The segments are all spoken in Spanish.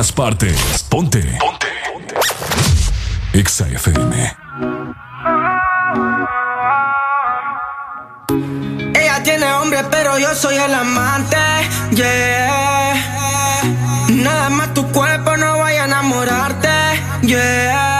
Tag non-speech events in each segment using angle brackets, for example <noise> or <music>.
todas partes. Ponte. Ponte. Ponte. Exa FM. Ella tiene hombre, pero yo soy el amante. Yeah. Nada más tu cuerpo no vaya a enamorarte. Yeah.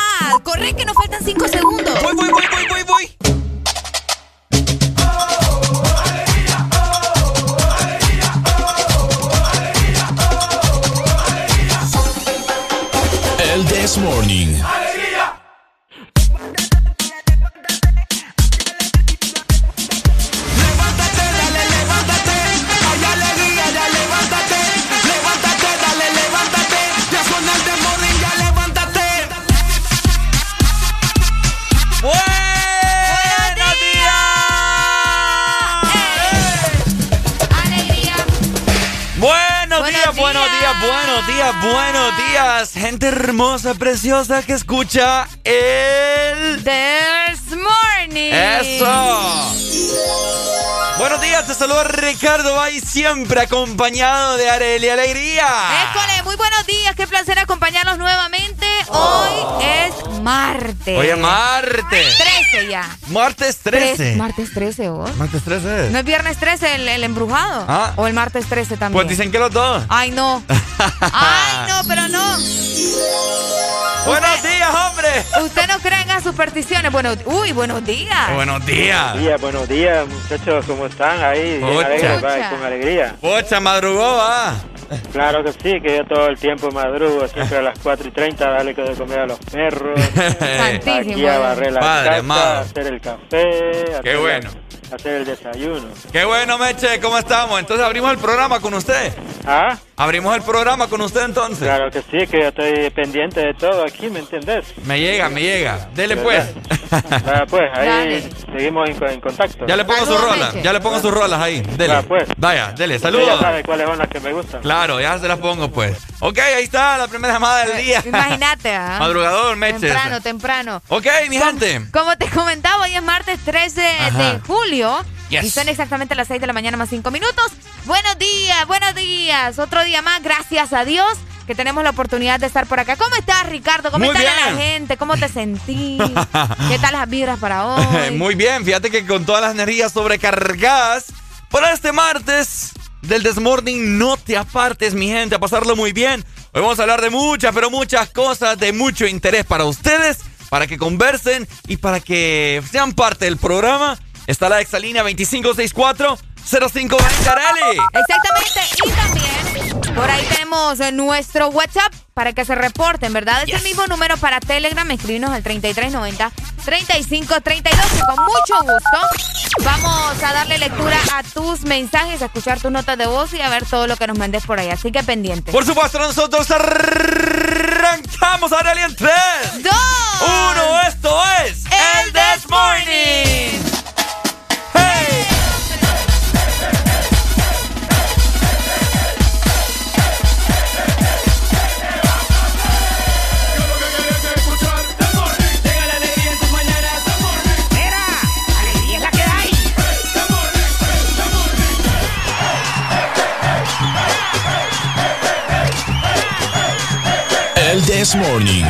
Corre que nos faltan 5 segundos. Voy, voy, voy, voy, voy, voy. El This gente hermosa, preciosa que escucha el This Morning. Eso. Buenos días, te saluda Ricardo Bay, siempre acompañado de Areli Alegría. École, muy buenos días, qué placer acompañarnos nuevamente Hoy es martes. Hoy es martes. 13 ya. Martes 13. martes 13, vos. Martes 13. ¿No es viernes 13 el, el embrujado? Ah. ¿O el martes 13 también? Pues dicen que los dos. Ay, no. <laughs> Ay, no, pero no. Buenos días, hombre. Usted no cree en las supersticiones. Bueno, uy, buenos días. Buenos días. Buenos días, buenos días, muchachos, ¿cómo están ahí? Bien alegres, va, con alegría. Pocha, madrugó, va. Claro que sí, que yo todo el tiempo madrugo, siempre a las 4 y 30, darle de comer a los perros, <laughs> aquí a barrer la Padre casa, amado. hacer el café, hacer, bueno. Hacer el desayuno. Qué bueno, Meche, ¿cómo estamos? Entonces abrimos el programa con usted. ¿Ah? Abrimos el programa con usted entonces. Claro que sí, que yo estoy pendiente de todo aquí, ¿me entendés? Me llega, me llega. Dele pues. Pues, ahí Dale. seguimos en, en contacto. ya le pongo sus rolas. Ya le pongo sus rolas ahí. Dele. Ah, pues. Vaya, dele. Usted Saludos. ya sabe cuáles son las que me gustan. Claro, ya se las pongo pues. Ok, ahí está la primera llamada del día. Imagínate, ¿ah? Madrugador, Meche. Temprano, temprano. Ok, mi gente. Como te comentaba, hoy es martes 13 Ajá. de julio. Yes. Y son exactamente las 6 de la mañana más 5 minutos. Buenos días, buenos días. Otro día más, gracias a Dios que tenemos la oportunidad de estar por acá. ¿Cómo estás, Ricardo? ¿Cómo está la gente? ¿Cómo te sentís? <laughs> ¿Qué tal las vibras para <laughs> hoy? Muy bien, fíjate que con todas las energías sobrecargadas, para este martes del Desmorning, no te apartes, mi gente, a pasarlo muy bien. Hoy vamos a hablar de muchas, pero muchas cosas de mucho interés para ustedes, para que conversen y para que sean parte del programa. Está la exalínea 2564 0520 Areli. Exactamente. Y también por ahí tenemos eh, nuestro WhatsApp para que se reporten, ¿verdad? Es el mismo número para Telegram. Escribirnos al 3390 3532 que con mucho gusto vamos a darle lectura a tus mensajes, a escuchar tus notas de voz y a ver todo lo que nos mandes por ahí. Así que pendiente. Por supuesto, nosotros arrancamos Areli en 3, ¡Dos! 1. Esto es El This Morning. This Morning.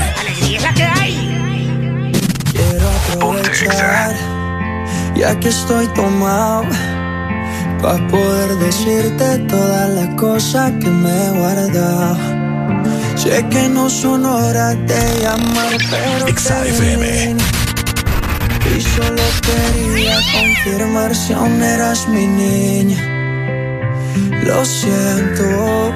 Quiero aprovechar, ya que estoy tomado, para poder decirte todas las cosas que me he guardado. Sé que no son horas de llamar, pero te. Y solo quería confirmar si aún eras mi niña. Lo siento.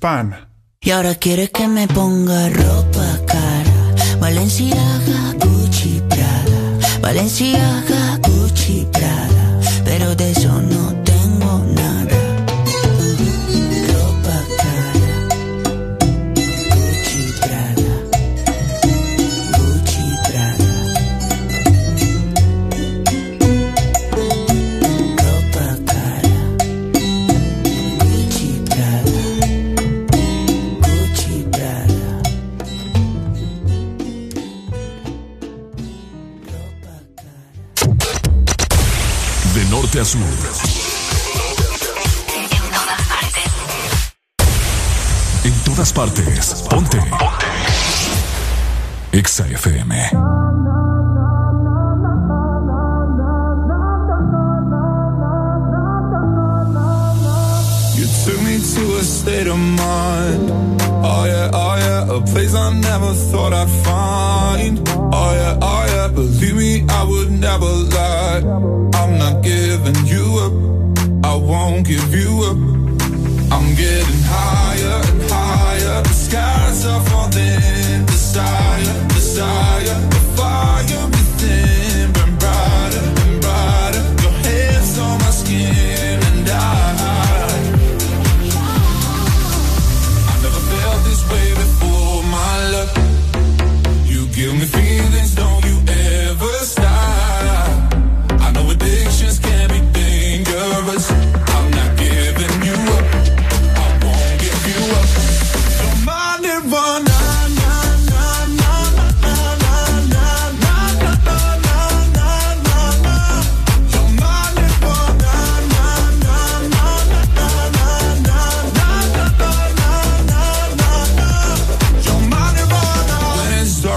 Pan. Y ahora quiere que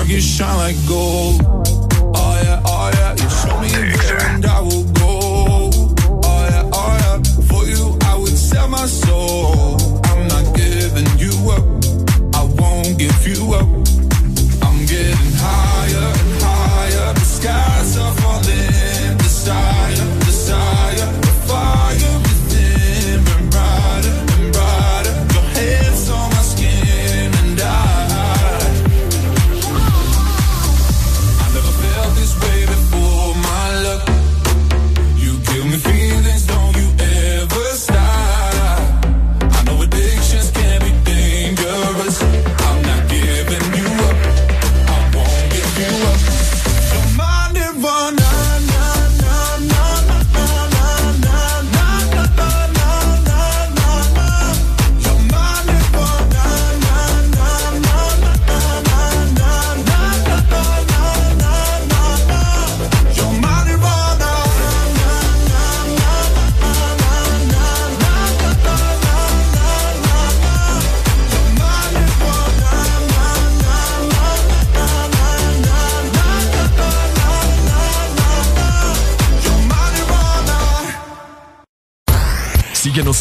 Dark, you shine like gold. Oh yeah, oh yeah, you show me way and I will go. Oh yeah, oh yeah, for you I would sell my soul. I'm not giving you up. I won't give you up.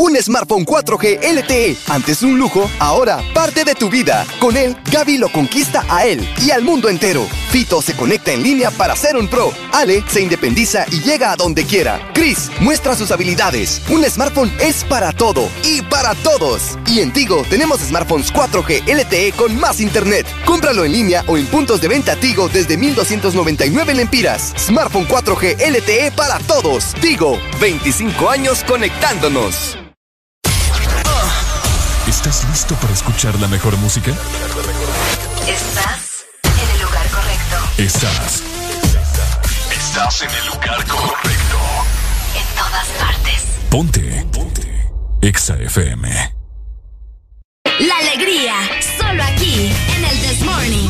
Un smartphone 4G LTE, antes un lujo, ahora parte de tu vida. Con él, Gaby lo conquista a él y al mundo entero. Fito se conecta en línea para ser un pro. Ale se independiza y llega a donde quiera. Chris muestra sus habilidades. Un smartphone es para todo y para todos. Y en Tigo tenemos smartphones 4G LTE con más internet. Cómpralo en línea o en puntos de venta Tigo desde 1299 lempiras. Smartphone 4G LTE para todos. Tigo, 25 años conectándonos. ¿Estás listo para escuchar la mejor música? Estás en el lugar correcto. Estás. Estás en el lugar correcto. En todas partes. Ponte. Ponte. Exa FM. La alegría, solo aquí, en el This Morning.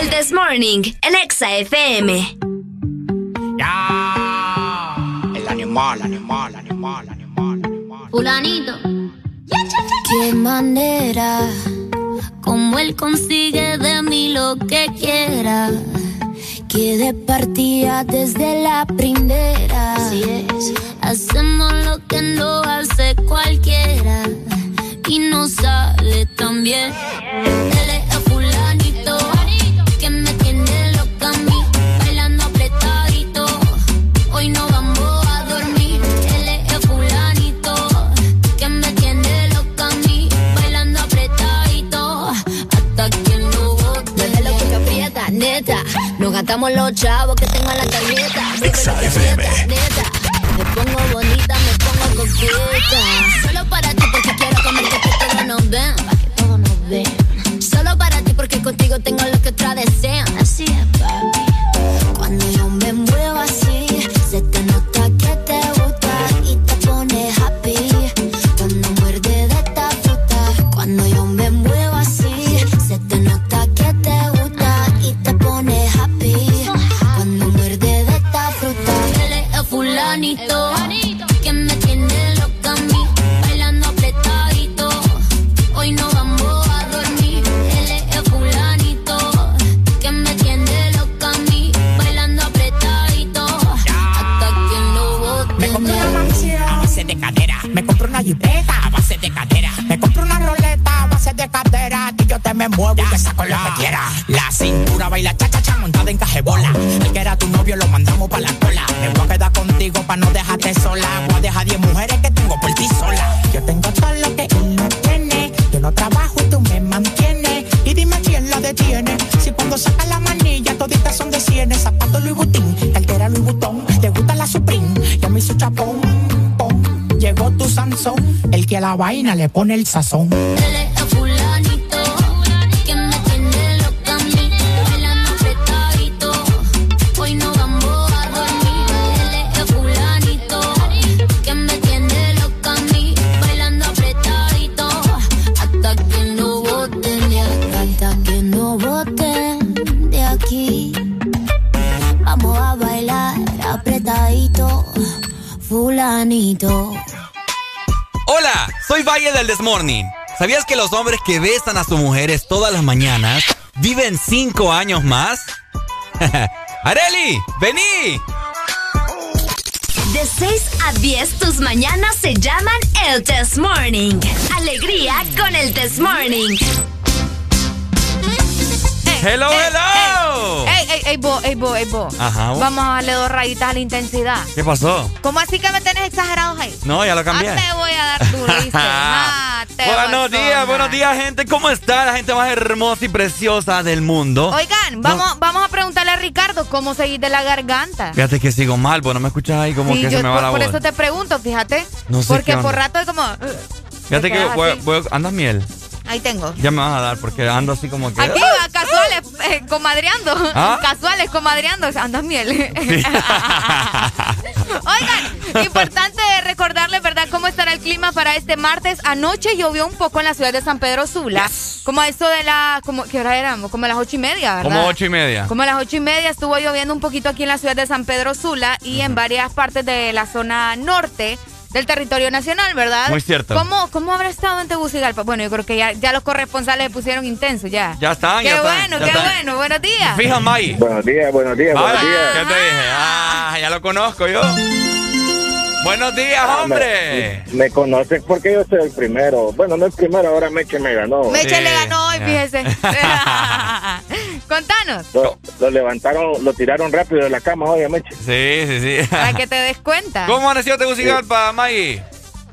El This Morning, en Exa FM. El animal, animal, animal, animal. Fulanito. Qué manera, como él consigue de mí lo que quiera. Que de partida desde la primera. Hacemos lo que no hace cualquiera. Y no sale tan bien. Él es Nos gastamos los chavos que tengo en la tarjeta. Neta. Me pongo bonita, me pongo coqueta. Solo para ti porque quiero comerte que todos nos ven. Pa' que todos nos ven. Solo para ti porque contigo tengo lo que otras desean. Así es, papi. Fulanito que me tiene loca a mí, bailando apretadito. Hoy no vamos a dormir, él es el fulanito que me tiene loca a mí, bailando apretadito. Hasta que lo bote. Me compré una mansión a base de cadera. Me compré una jipeta a base de cadera. Me compré una roleta a base de cadera. Y yo te me muevo y te saco lo que quiera. La cintura baila cha cha cha montada en cajebola. El que era tu novio lo mandamos pa' la cola. Me contigo pa' no dejarte sola. Voy a dejar 10 mujeres que tengo por ti sola. Yo tengo todo lo que él no tiene. Yo no trabajo y tú me mantienes. Y dime quién la detiene. Si cuando saca la manilla toditas son de cienes. Zapato Louis Vuitton, cartera Louis Vuitton. Te gusta la Supreme, ya me hizo chapón. Llegó tu Sansón, el que a la vaina le pone el sazón. Hola, soy Valle del Desmorning. ¿Sabías que los hombres que besan a sus mujeres todas las mañanas viven cinco años más? <laughs> ¡Areli! ¡Vení! De 6 a 10, tus mañanas se llaman el Test Morning. Alegría con el Test Morning. ¡Hello, hello! Ey, ey, ey, bo, ey, bo, ey, bo. Ajá, vos. Vamos a darle dos rayitas a la intensidad. ¿Qué pasó? ¿Cómo así que me tenés exagerados ahí? No, ya lo cambié. Ah, te voy a dar tu. Ah, <laughs> te Buenos días, buenos días, gente. ¿Cómo está la gente más hermosa y preciosa del mundo? Oigan, vamos, vamos a preguntarle a Ricardo cómo seguir de la garganta. Fíjate que sigo mal, pues no me escuchas ahí como Sí, que yo se me va por, la por voz. eso te pregunto, fíjate. No sé porque por rato es como. Fíjate te que voy- voy- andas miel. Ahí tengo. Ya me vas a dar porque ando así como que. Aquí va, casuales, eh, comadreando. ¿Ah? Casuales, comadreando. Andas miel. <laughs> Oigan, importante recordarles, ¿verdad?, cómo estará el clima para este martes. Anoche llovió un poco en la ciudad de San Pedro Sula. Como a eso de la. Como, ¿Qué hora éramos? Como a las ocho y media, ¿verdad? Como ocho y media. Como a las ocho y media estuvo lloviendo un poquito aquí en la ciudad de San Pedro Sula y en varias partes de la zona norte del territorio nacional, ¿verdad? Muy cierto. ¿Cómo, cómo habrá estado en Tegucigalpa? Bueno, yo creo que ya, ya los corresponsales se pusieron intensos ya. Ya están, Qué ya están, bueno, ya qué están. bueno. Buenos días. Fija, May. Buenos días, buenos días, buenos días. ¿Qué te dije? Ah, ya lo conozco yo. Buenos días, Ah, hombre. Me, me conoces porque yo soy el primero. Bueno, no el primero, ahora Meche me ganó. Meche le ganó hoy, fíjese. <laughs> Contanos, Lo, lo levantaron, lo tiraron rápido de la cama hoy a Meche. Sí, sí, sí. para que te des cuenta. ¿Cómo amaneció Tegucigalpa, Maggie?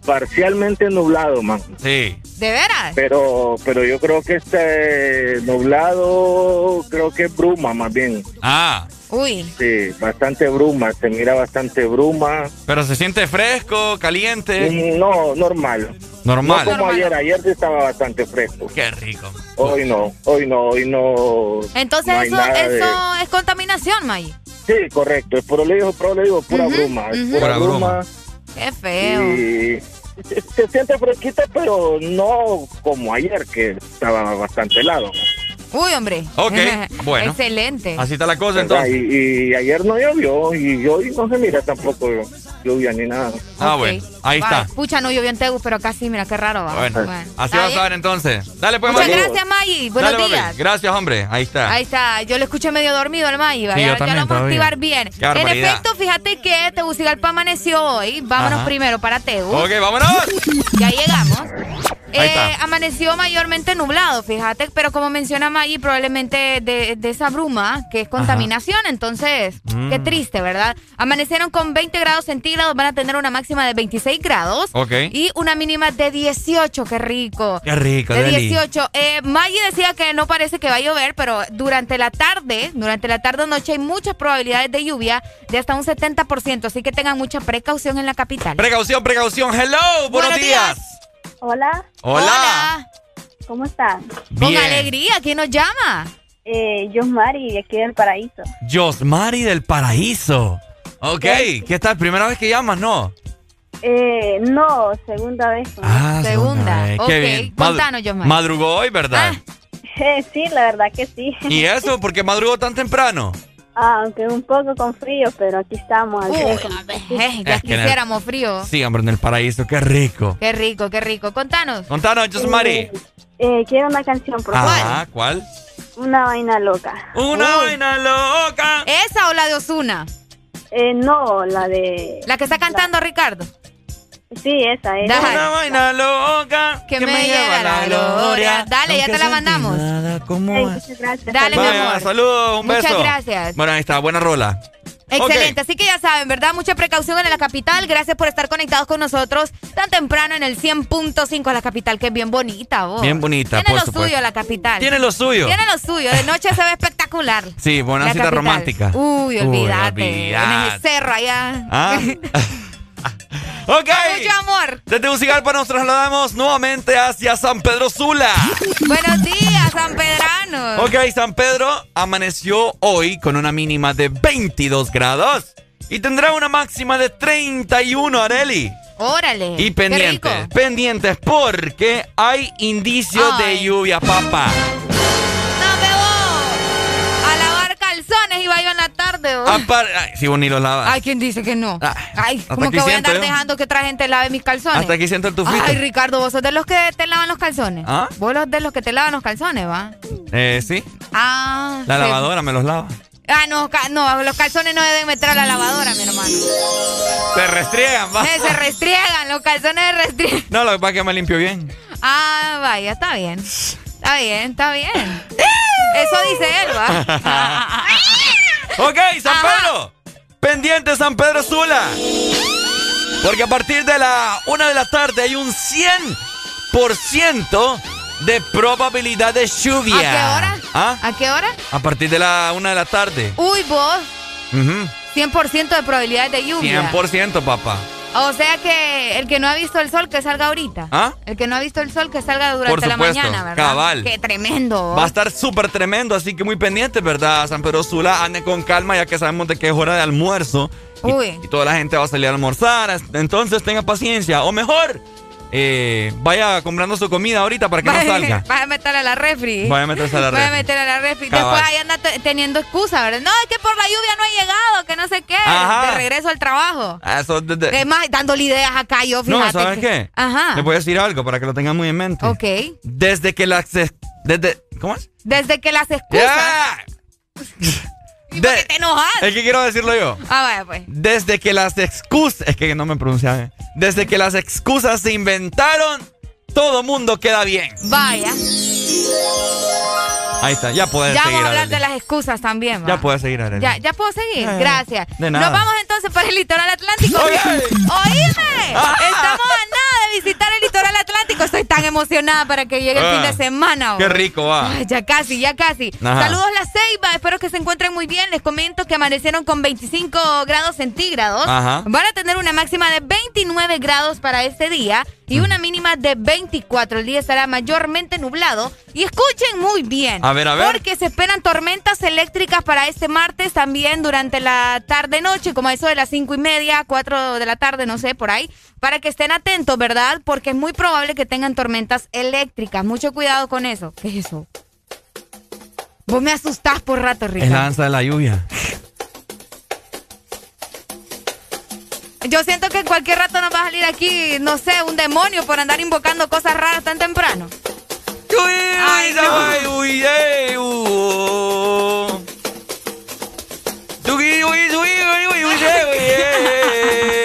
Parcialmente nublado, man. Sí. ¿De veras? Pero, pero yo creo que este nublado, creo que es bruma más bien. Ah, Uy. Sí, bastante bruma, se mira bastante bruma. pero se siente fresco, caliente. Mm, No, normal. Normal. No como ayer, ayer sí estaba bastante fresco. Qué rico. Hoy no, hoy no, hoy no. Entonces no eso, de- eso es contaminación, May. Sí, correcto, es por digo, pero le digo pura bruma, es ujú. pura, Pura bruma. bruma. Qué feo. Y se, se siente fresquita, pero no como ayer, que estaba bastante helado. Uy, hombre. Ok, <laughs> bueno. Excelente. Así está la cosa entonces. Y, y ayer no llovió, y hoy no se mira tampoco lluvia ni nada. Ah, bueno. Ahí Vale. está. Pucha, no llovió en Tegus, pero casi, mira, qué raro va. Bueno, así Está vas bien. a ver entonces. Dale, pues, Muchas Maggie. gracias, Maggie. Buenos Dale, papi. días. Gracias, hombre. Ahí está. Ahí está, yo lo escuché medio dormido al Maggie, Sí, ¿vaya? yo ya también lo vamos a activar bien. Qué En efecto, fíjate que Tegucigalpa amaneció hoy. Vámonos Ajá. primero para Tegus. Ok, vámonos. Ya llegamos. Eh, amaneció mayormente nublado, fíjate, pero como menciona Maggie, probablemente de, de esa bruma, que es contaminación, entonces, Mm. qué triste, ¿verdad? Amanecieron con 20 grados centígrados, van a tener una máxima de 26 grados Ok. y una mínima de 18, qué rico. Qué rico, De Deli. 18. Eh, Maggie decía que no parece que va a llover, pero durante la tarde, durante la tarde-noche hay muchas probabilidades de lluvia de hasta un 70%, así que tengan mucha precaución en la capital. Precaución, precaución. Hello, buenos, Buenos días. Hola, Hola. ¿cómo están? Con Bien. alegría, ¿quién nos llama? Eh, yo Mari, de aquí del Paraíso. Josmari del Paraíso. Ok, ¿qué tal? ¿Primera vez que llamas? No. Eh, no, segunda vez. Ah, Segunda. vez. Ok, Qué bien. contanos, Josmari. Madrugó hoy, ¿verdad? Eh, <laughs> sí, la verdad que sí. ¿Y eso? ¿Por qué madrugó tan temprano? Ah, aunque un poco con frío, pero aquí estamos. al Uy, Eh, ya Es que en el- quisiéramos frío. Sí, hombre, en el paraíso, qué rico. Qué rico, qué rico. Contanos. Contanos, Josmari. Eh, quiero una canción, por favor. ¿cuál? Una vaina loca. Una Uy. vaina loca. ¿Esa o la de Osuna? Eh, no, la de... La que está cantando Ricardo. Sí, esa es. Dale. Una vaina loca Que me lleva la gloria. Dale, ya te la mandamos. Nada Ey, es. muchas gracias. Dale, mi amor. saludos, un Muchas beso. gracias. Bueno, ahí está, buena rola. Excelente, así que ya saben, ¿verdad? Mucha precaución en la capital. Gracias por estar conectados con nosotros tan temprano en el 100.5 la capital, que es bien bonita, vos. Bien bonita, Tiene por lo supuesto. suyo la capital. Tiene lo suyo. Tiene lo suyo. De noche se ve espectacular. <laughs> Sí, buena La cita capital. romántica. Uy, olvídate. olvídate. En el cerro allá. Ah. <laughs> ok. Mucho amor. Desde Tegucigalpa nos trasladamos nuevamente hacia San Pedro Sula. Buenos días, San Pedrano. Ok, San Pedro amaneció hoy con una mínima de 22 grados y tendrá una máxima de 31, Areli. Órale. Y pendientes, pendientes porque hay indicios de lluvia, papá. Calzones iba yo en la tarde. Apar- Ay, si vos ni los lavas. Ay, ¿quién dice que no? Ah, Ay, como que voy a andar yo. dejando que otra gente lave mis calzones. Hasta aquí siento el tufito. Ay, Ricardo, vos sos de los que te lavan los calzones. ¿Ah? Vos sos de los que te lavan los calzones, ¿va? Eh, sí, Ah. la sí. lavadora me los lava. Ah, no, no, los calzones no deben meter a la lavadora, mi hermano. Se restriegan, va. Eh, se restriegan, los calzones se restriegan. No, lo que pasa es que me limpio bien. Ah, vaya, está bien. Está bien, está bien. <laughs> Eso dice él, ¿va? <laughs> Ok, San Ajá. Pedro. Pendiente San Pedro Sula. Porque a partir de la una de la tarde hay un 100% de probabilidad de lluvia. ¿A qué hora? ¿Ah? ¿A qué hora? A partir de la una de la tarde. Uy, vos, Ujú. 100% de probabilidades de lluvia. 100%, papá. O sea que el que no ha visto el sol, que salga ahorita. ¿Ah? El que no ha visto el sol, que salga durante Por la mañana, ¿verdad? cabal. Qué tremendo. Va a estar súper tremendo, así que muy pendiente, ¿verdad? San Pedro Sula, ande con calma ya que sabemos de que es hora de almuerzo. Y, Uy. y toda la gente va a salir a almorzar. Entonces tenga paciencia. O mejor, eh, vaya comprando su comida ahorita para que no salga. Vaya a meterla a la refri. Vaya a meterse a la Vaya a refri. meterla a la refri. Cabal. Después ahí anda te- teniendo excusa, ¿verdad? No, es que por la lluvia no he llegado, que no sé qué. Ajá. De regreso al trabajo. Ah, Eso, de- de- Es más, dándole ideas acá yo, fíjate. no, ¿sabes que- qué? Ajá. Le voy a decir algo para que lo tengan muy en mente. Ok. Desde que las... Desde, ¿Cómo es? Desde que las excusas. ¡Ya! ¿Y por qué te enojas? Es que quiero decirlo yo. Ah, vaya, pues. Desde que las excusas... Es que no me pronunciaba. bien. Desde que las excusas se inventaron, todo mundo queda bien. Vaya. Ahí está, ya puedes Ya seguir. vamos a hablar de las excusas también, ¿va? Ya puedes seguir, Arely. Ya, ya puedo seguir. Eh, Gracias. de nada. Nos vamos entonces para el litoral atlántico. Oye. ¡Oíme! <laughs> Ah. Estamos a nada de visitar el litoral atlántico. Estoy tan emocionada para que llegue el Ah, fin de semana. Qué rico va. Ya casi, ya casi. Ajá. Saludos La Ceiba, espero que se encuentren muy bien. Les comento que amanecieron con 25 grados centígrados. Ajá. Van a tener una máxima de 29 grados para este día y una mínima de 24. El día estará mayormente nublado. Y escuchen muy bien. A ver, a ver. Porque se esperan tormentas eléctricas para este martes también durante la tarde-noche, como a eso de las 5 y media, 4 de la tarde, no sé, por ahí. Para que estén atentos, ¿verdad? Porque es muy probable que tengan tormentas eléctricas. Mucho cuidado con eso. ¿Qué es eso? Vos me asustás por rato, Es la Ricardo. danza de la lluvia. <laughs> Yo siento que en cualquier rato nos va a salir aquí, no sé, un demonio por andar invocando cosas raras tan temprano. Ay, no. Uy, eh, uh. Tuki, uy, uy, uy, uy, uy, eh, uy, eh. Ay,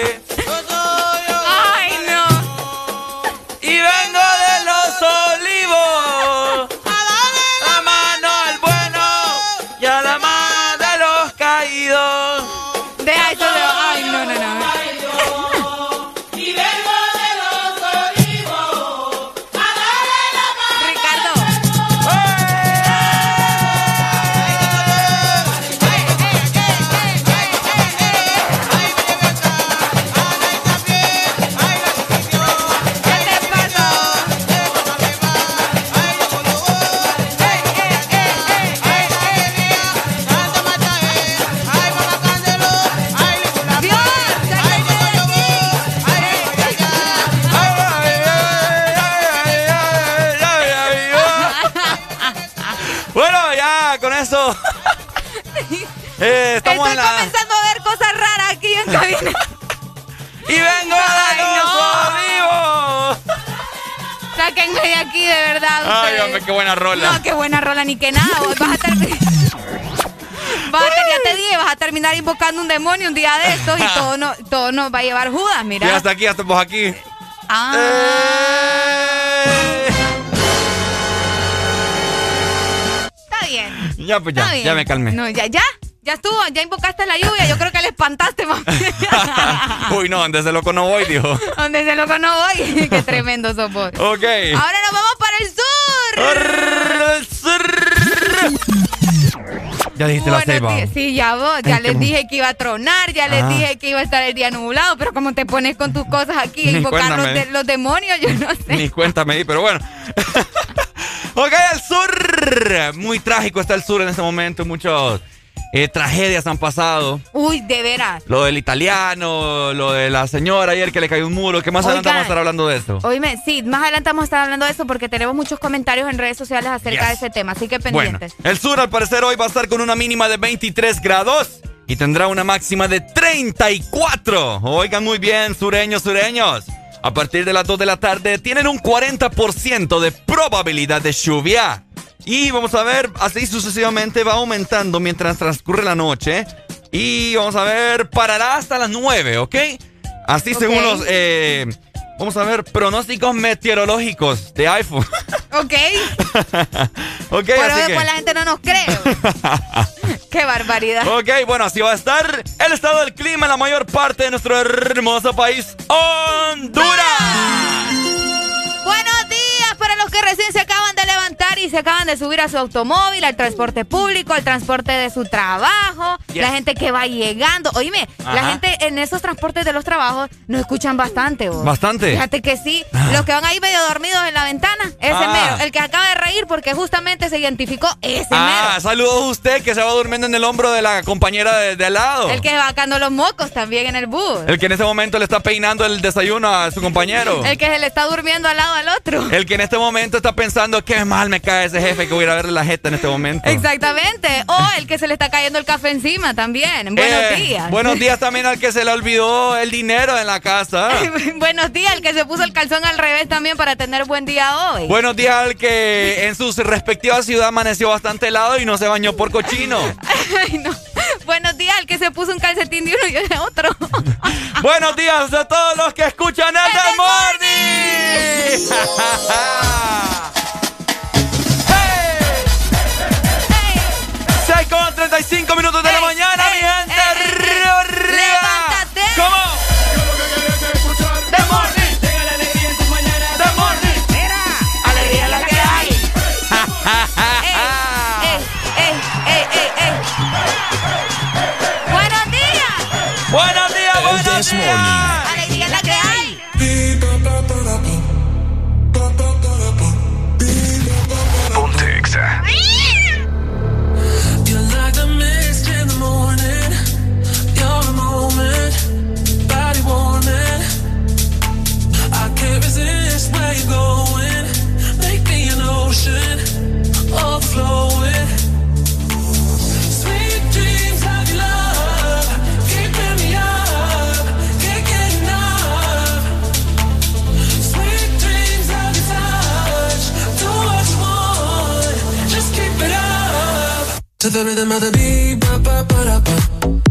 eh, estamos Estoy en la. comenzando a ver cosas raras aquí en cabina. Y vengo los no. olivos. Sáquenme de aquí, de verdad. Ay, ustedes. hombre, qué buena rola. No, qué buena rola, ni que nada. vos <laughs> Vas a terminar. Vas a ya te dije, vas a terminar invocando un demonio un día de estos y todo, no, <laughs> todo nos va a llevar Judas, mira. hasta aquí, hasta pues aquí. Ah. Está bien. Ya, pues ya, ya me calmé. No, ya, ya. Ya estuvo, ya invocaste la lluvia. Yo creo que le espantaste, más. <laughs> Uy, no, desde loco no voy, dijo. Donde se loco no voy. <laughs> Qué tremendo sos vos. Ok. Ahora nos vamos para el sur. Ya dijiste la Buenos ceiba. Sí, ya vos. Ya Ay, les qué- dije que iba a tronar, ya les Ah. dije que iba a estar el día nublado, pero como te pones con tus cosas aquí invocar los, de- demonios, yo no sé. Ni cuenta me di, pero bueno. <laughs> ok, el sur. Muy trágico está el sur en este momento. Muchas eh, tragedias han pasado. Uy, de veras. Lo del italiano, lo de la señora ayer que le cayó un muro. ¿Qué más adelante vamos a estar hablando de eso? Oíme, sí, más adelante vamos a estar hablando de eso porque tenemos muchos comentarios en redes sociales acerca Yes. de ese tema, así que Bueno, pendientes. el sur al parecer hoy va a estar con una mínima de 23 grados y tendrá una máxima de 34. Oigan muy bien, sureños, sureños. A partir de las 2 de la tarde tienen un 40% de probabilidad de lluvia. Y vamos a ver, así sucesivamente va aumentando mientras transcurre la noche. Y vamos a ver, parará hasta las 9, ¿ok? Así según Ok. los, eh, vamos a ver, pronósticos meteorológicos de iPhone. <laughs> Ok, <laughs> ok, pero así que... después la gente no nos cree. <laughs> Qué barbaridad. Ok, bueno, así va a estar el estado del clima en la mayor parte de nuestro hermoso país, Honduras. Buenos días para los que recién se acaban de y se acaban de subir a su automóvil, al transporte público, al transporte de su trabajo, Yes. la gente que va llegando. Oíme, la gente en esos transportes de los trabajos nos escuchan bastante. vos. Bastante. Fíjate que sí. Los que van ahí medio dormidos en la ventana, ese Ah. mero. El que acaba de reír porque justamente se identificó, ese Ah, mero. saludos a usted que se va durmiendo en el hombro de la compañera de, de al lado. El que va sacando los mocos también en el bus. El que en ese momento le está peinando el desayuno a su compañero. El que se le está durmiendo al lado al otro. El que en este momento está pensando qué mal me cae ese jefe que voy a ir a verle la jeta en este momento. Exactamente. O el que se le está cayendo el café encima también. Buenos Eh, días. Buenos días <laughs> también al que se le olvidó el dinero en la casa. <laughs> Buenos días, el que se puso el calzón al revés también para tener buen día hoy. Buenos días al que en su respectiva ciudad amaneció bastante helado y no se bañó por cochino. <laughs> Ay, no. Buenos días, el que se puso un calcetín de uno y de otro. Buenos días a todos los que escuchan el This Morning. Seis 35 minutos de la mañana, ocean, overflowing. Sweet dreams of just keep it up. To the rhythm of the beat, ba ba ba da ba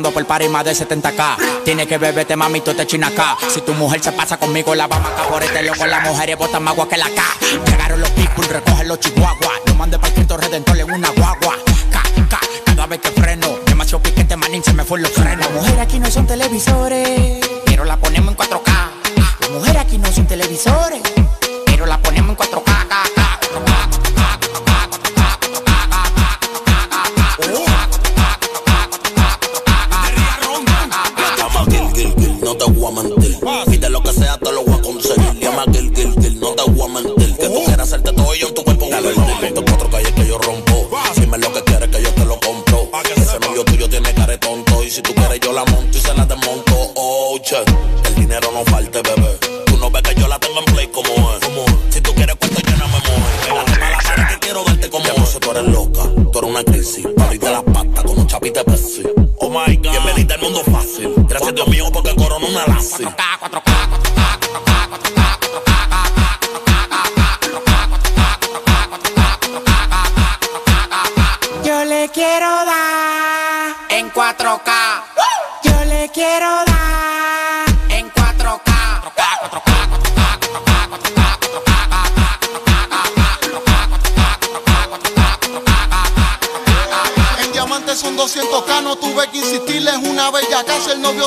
Cobrando por party más de 70k. Tiene que beberte, mami, tú te china acá. Si tu mujer se pasa conmigo, la vamos a acá por este loco. Las mujeres botan más agua que la K. Llegaron los people, recogen los chihuahuas. No mande para Cristo Redentor en una guagua. Ca, ca, cada vez que freno. Demasiado piquete, manín, se me fue los frenos. Las mujeres aquí no son televisores, pero la ponemos en 4K.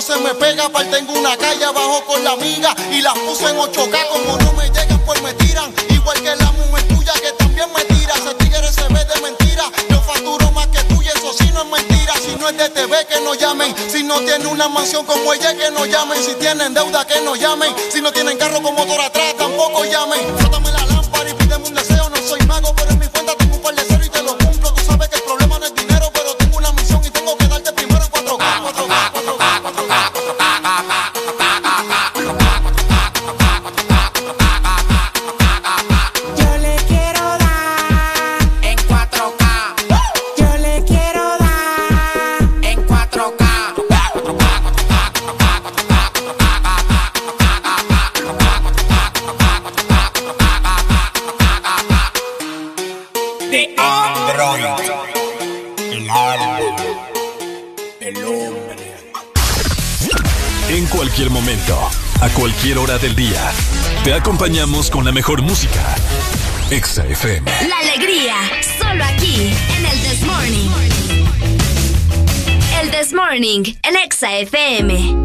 se me pega, pal tengo una calle abajo con la amiga y las puse en 8K como no me llegan pues me tiran, igual que la mujer tuya que también me tira, ese tigre se ve de mentira, yo facturo más que tú eso sí no es mentira, si no es de TV que no llamen, si no tiene una mansión como ella que no llamen, si tienen deuda que no llamen, acompañamos con la mejor música. Exa FM. La alegría, solo aquí, en el This Morning. El This Morning, en Exa FM.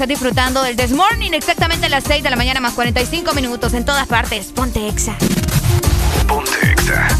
estás disfrutando del This Morning, exactamente a las 6 de la mañana más 45 minutos en todas partes. Ponte Exa. Ponte Exa.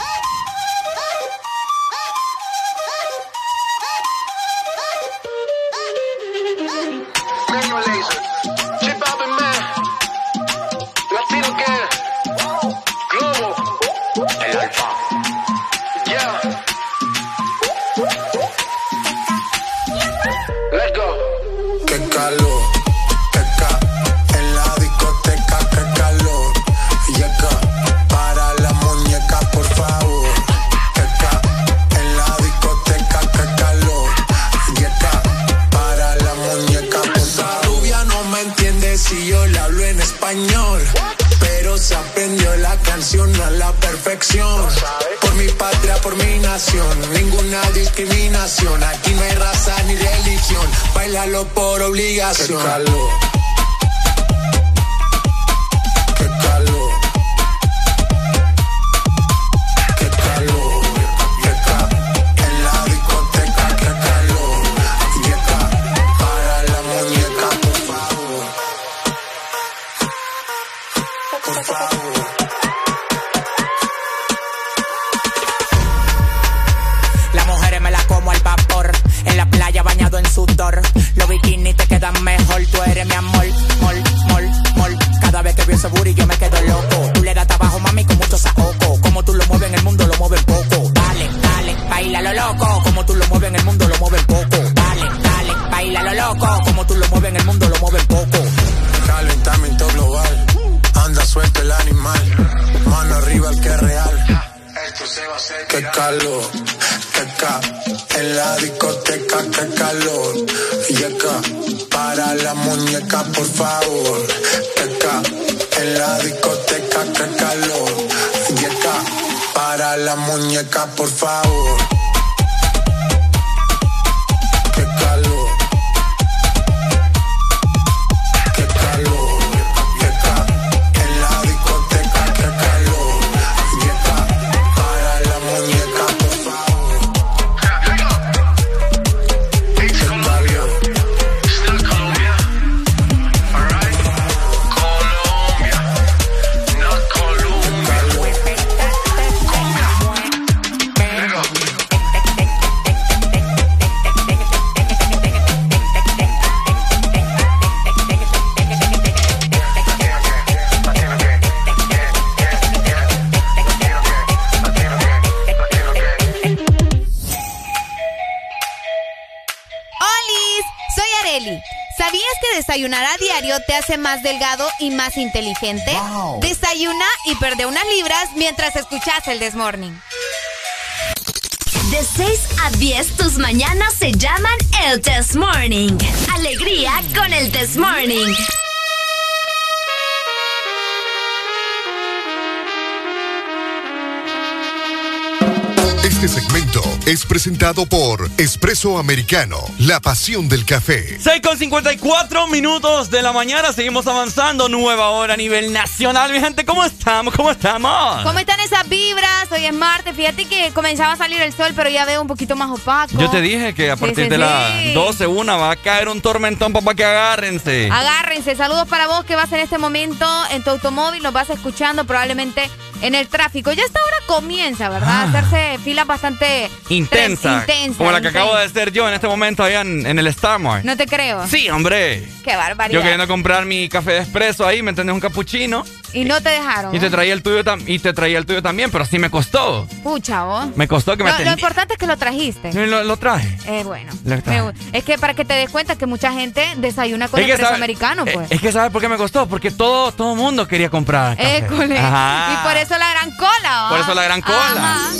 Más inteligente? Desayuna y perde unas libras mientras escuchas el Desmorning. De 6 a 10, tus mañanas se llaman el Test Morning. Es presentado por Espresso Americano, la pasión del café. 6 con 54 minutos de la mañana, seguimos avanzando, nueva hora a nivel nacional. Mi gente, ¿cómo estamos? ¿Cómo estamos? ¿Cómo están esas vibras? Hoy es martes. Fíjate que comenzaba a salir el sol, pero ya veo un poquito más opaco. Yo te dije que a partir sí, de sí. las 12, una va a caer un tormentón, papá, que agárrense. Agárrense. Saludos para vos que vas en este momento en tu automóvil, nos vas escuchando probablemente en el tráfico. Ya esta hora comienza, ¿verdad? A hacerse filas bastante Intensa. intensas, Como la que acabo de ser yo en este momento allá en, en el Starmart. No te creo. Sí, hombre. Qué barbaridad. Yo queriendo comprar mi café de espresso ahí, ¿me entendés? Un capuchino. Y no te dejaron. Y te traía el tuyo y te traía el tuyo también, pero sí me costó. Pucha, vos. Me costó que me Lo, lo importante es que lo trajiste. Lo, lo traje. Eh, bueno. Lo traje. Me- es que para que te des cuenta que mucha gente desayuna con Es expreso sabe- americano, eh, pues. Es que ¿sabes por qué me costó? Porque todo todo mundo quería comprar café. École. Ajá. Y por eso la gran cola, ¿va? Por eso la gran cola. Ajá.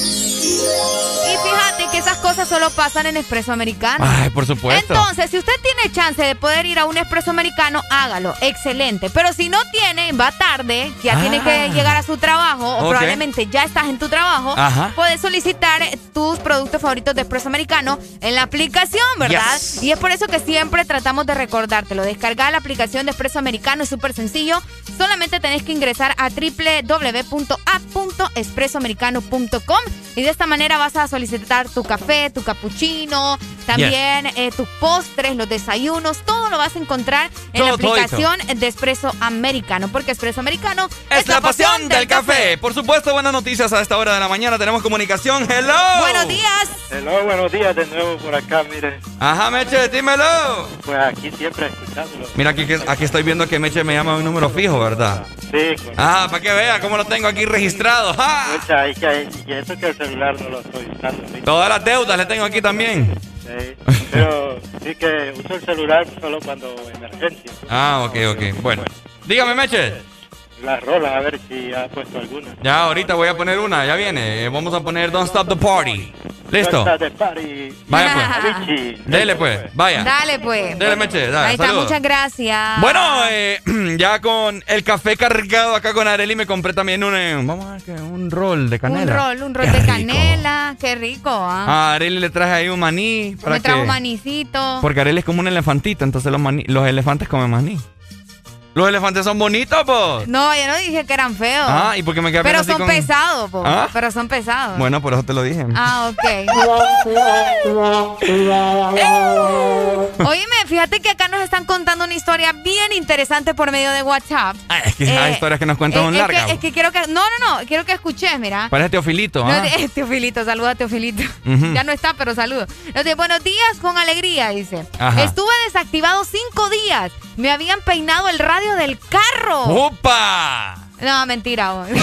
Y fíjate que esas cosas solo pasan en expreso americano. Ay, por supuesto. Entonces, si usted tiene chance de poder ir a un expreso americano, hágalo. Excelente. Pero si no tiene, va tarde, ya Ah. tiene que llegar a su trabajo o probablemente ya estás en tu trabajo, Ajá. puedes solicitar tus productos favoritos de expreso americano en la aplicación, ¿verdad? Yes. Y es por eso que siempre tratamos de recordártelo. Descargar la aplicación de expreso americano es súper sencillo. Solamente tenés que ingresar a www.app.expresoamericano.com y de esta manera vas a solicitar tu café, tu cappuccino, también eh, tus postres, los desayunos, todo lo vas a encontrar en la Todo, aplicación de Expreso Americano, porque Expreso Americano Es la pasión del café. Por supuesto, buenas noticias a esta hora de la mañana. Tenemos comunicación. Hello. Buenos días. Hello, buenos días de nuevo por acá, mire. Ajá, Meche, dímelo. Pues aquí siempre escuchándolo. Mira, aquí, que- aquí estoy viendo que Meche me llama a un número fijo, ¿verdad? Sí, con Ah, para que vea cómo lo tengo aquí registrado. ¡Ja! mucha, y que, y eso que el celular no lo estoy usando. ¿Sí? Todas las deudas le tengo aquí también. Sí, pero sí que uso el celular solo cuando emergencia. Ah, ok, ok. Bueno. Dígame, Meche. Las rolas, a ver si ha puesto alguna. Ya, ahorita voy a poner una, ya viene. Eh, Vamos a poner Don't Stop the Party. ¿Listo? Party. Vaya pues. <laughs> Dele pues, vaya. Dale, pues. Dele, Meche, dale, Ahí está, saludos. muchas gracias. Bueno, eh, <clears throat> ya con el café cargado acá con Areli me compré también un, eh, vamos a ver, ¿qué? un rol de un canela. rol, un rol Qué de rico. canela. Qué rico, ¿ah? A Areli le traje ahí un maní. Para Me trajo que- manicito. Porque Areli es como un elefantito, entonces los, maní- los elefantes comen maní. Los elefantes son bonitos, pues. No, yo no dije que eran feos. Ah, ¿y por qué me queda Pero así son con- pesados, po. ¿Ah? Pero son pesados. Bueno, por eso te lo dije. Ah, ok. Oíme, fíjate que acá nos están contando una historia bien interesante por medio de WhatsApp. Ah, es que hay Eh, historias que nos cuentan un es, larga. que, es que quiero que. No, no, no. Quiero que escuches, mira. Parece Teofilito, No, ¿ah? eh, Teofilito, saluda a Teofilito. Ujú. Ya no está, pero saludo. Nos dice, buenos días con alegría, dice. Ajá. Estuve desactivado cinco días. Me habían peinado el radio del carro. ¡Opa! No, mentira. vos. <laughs>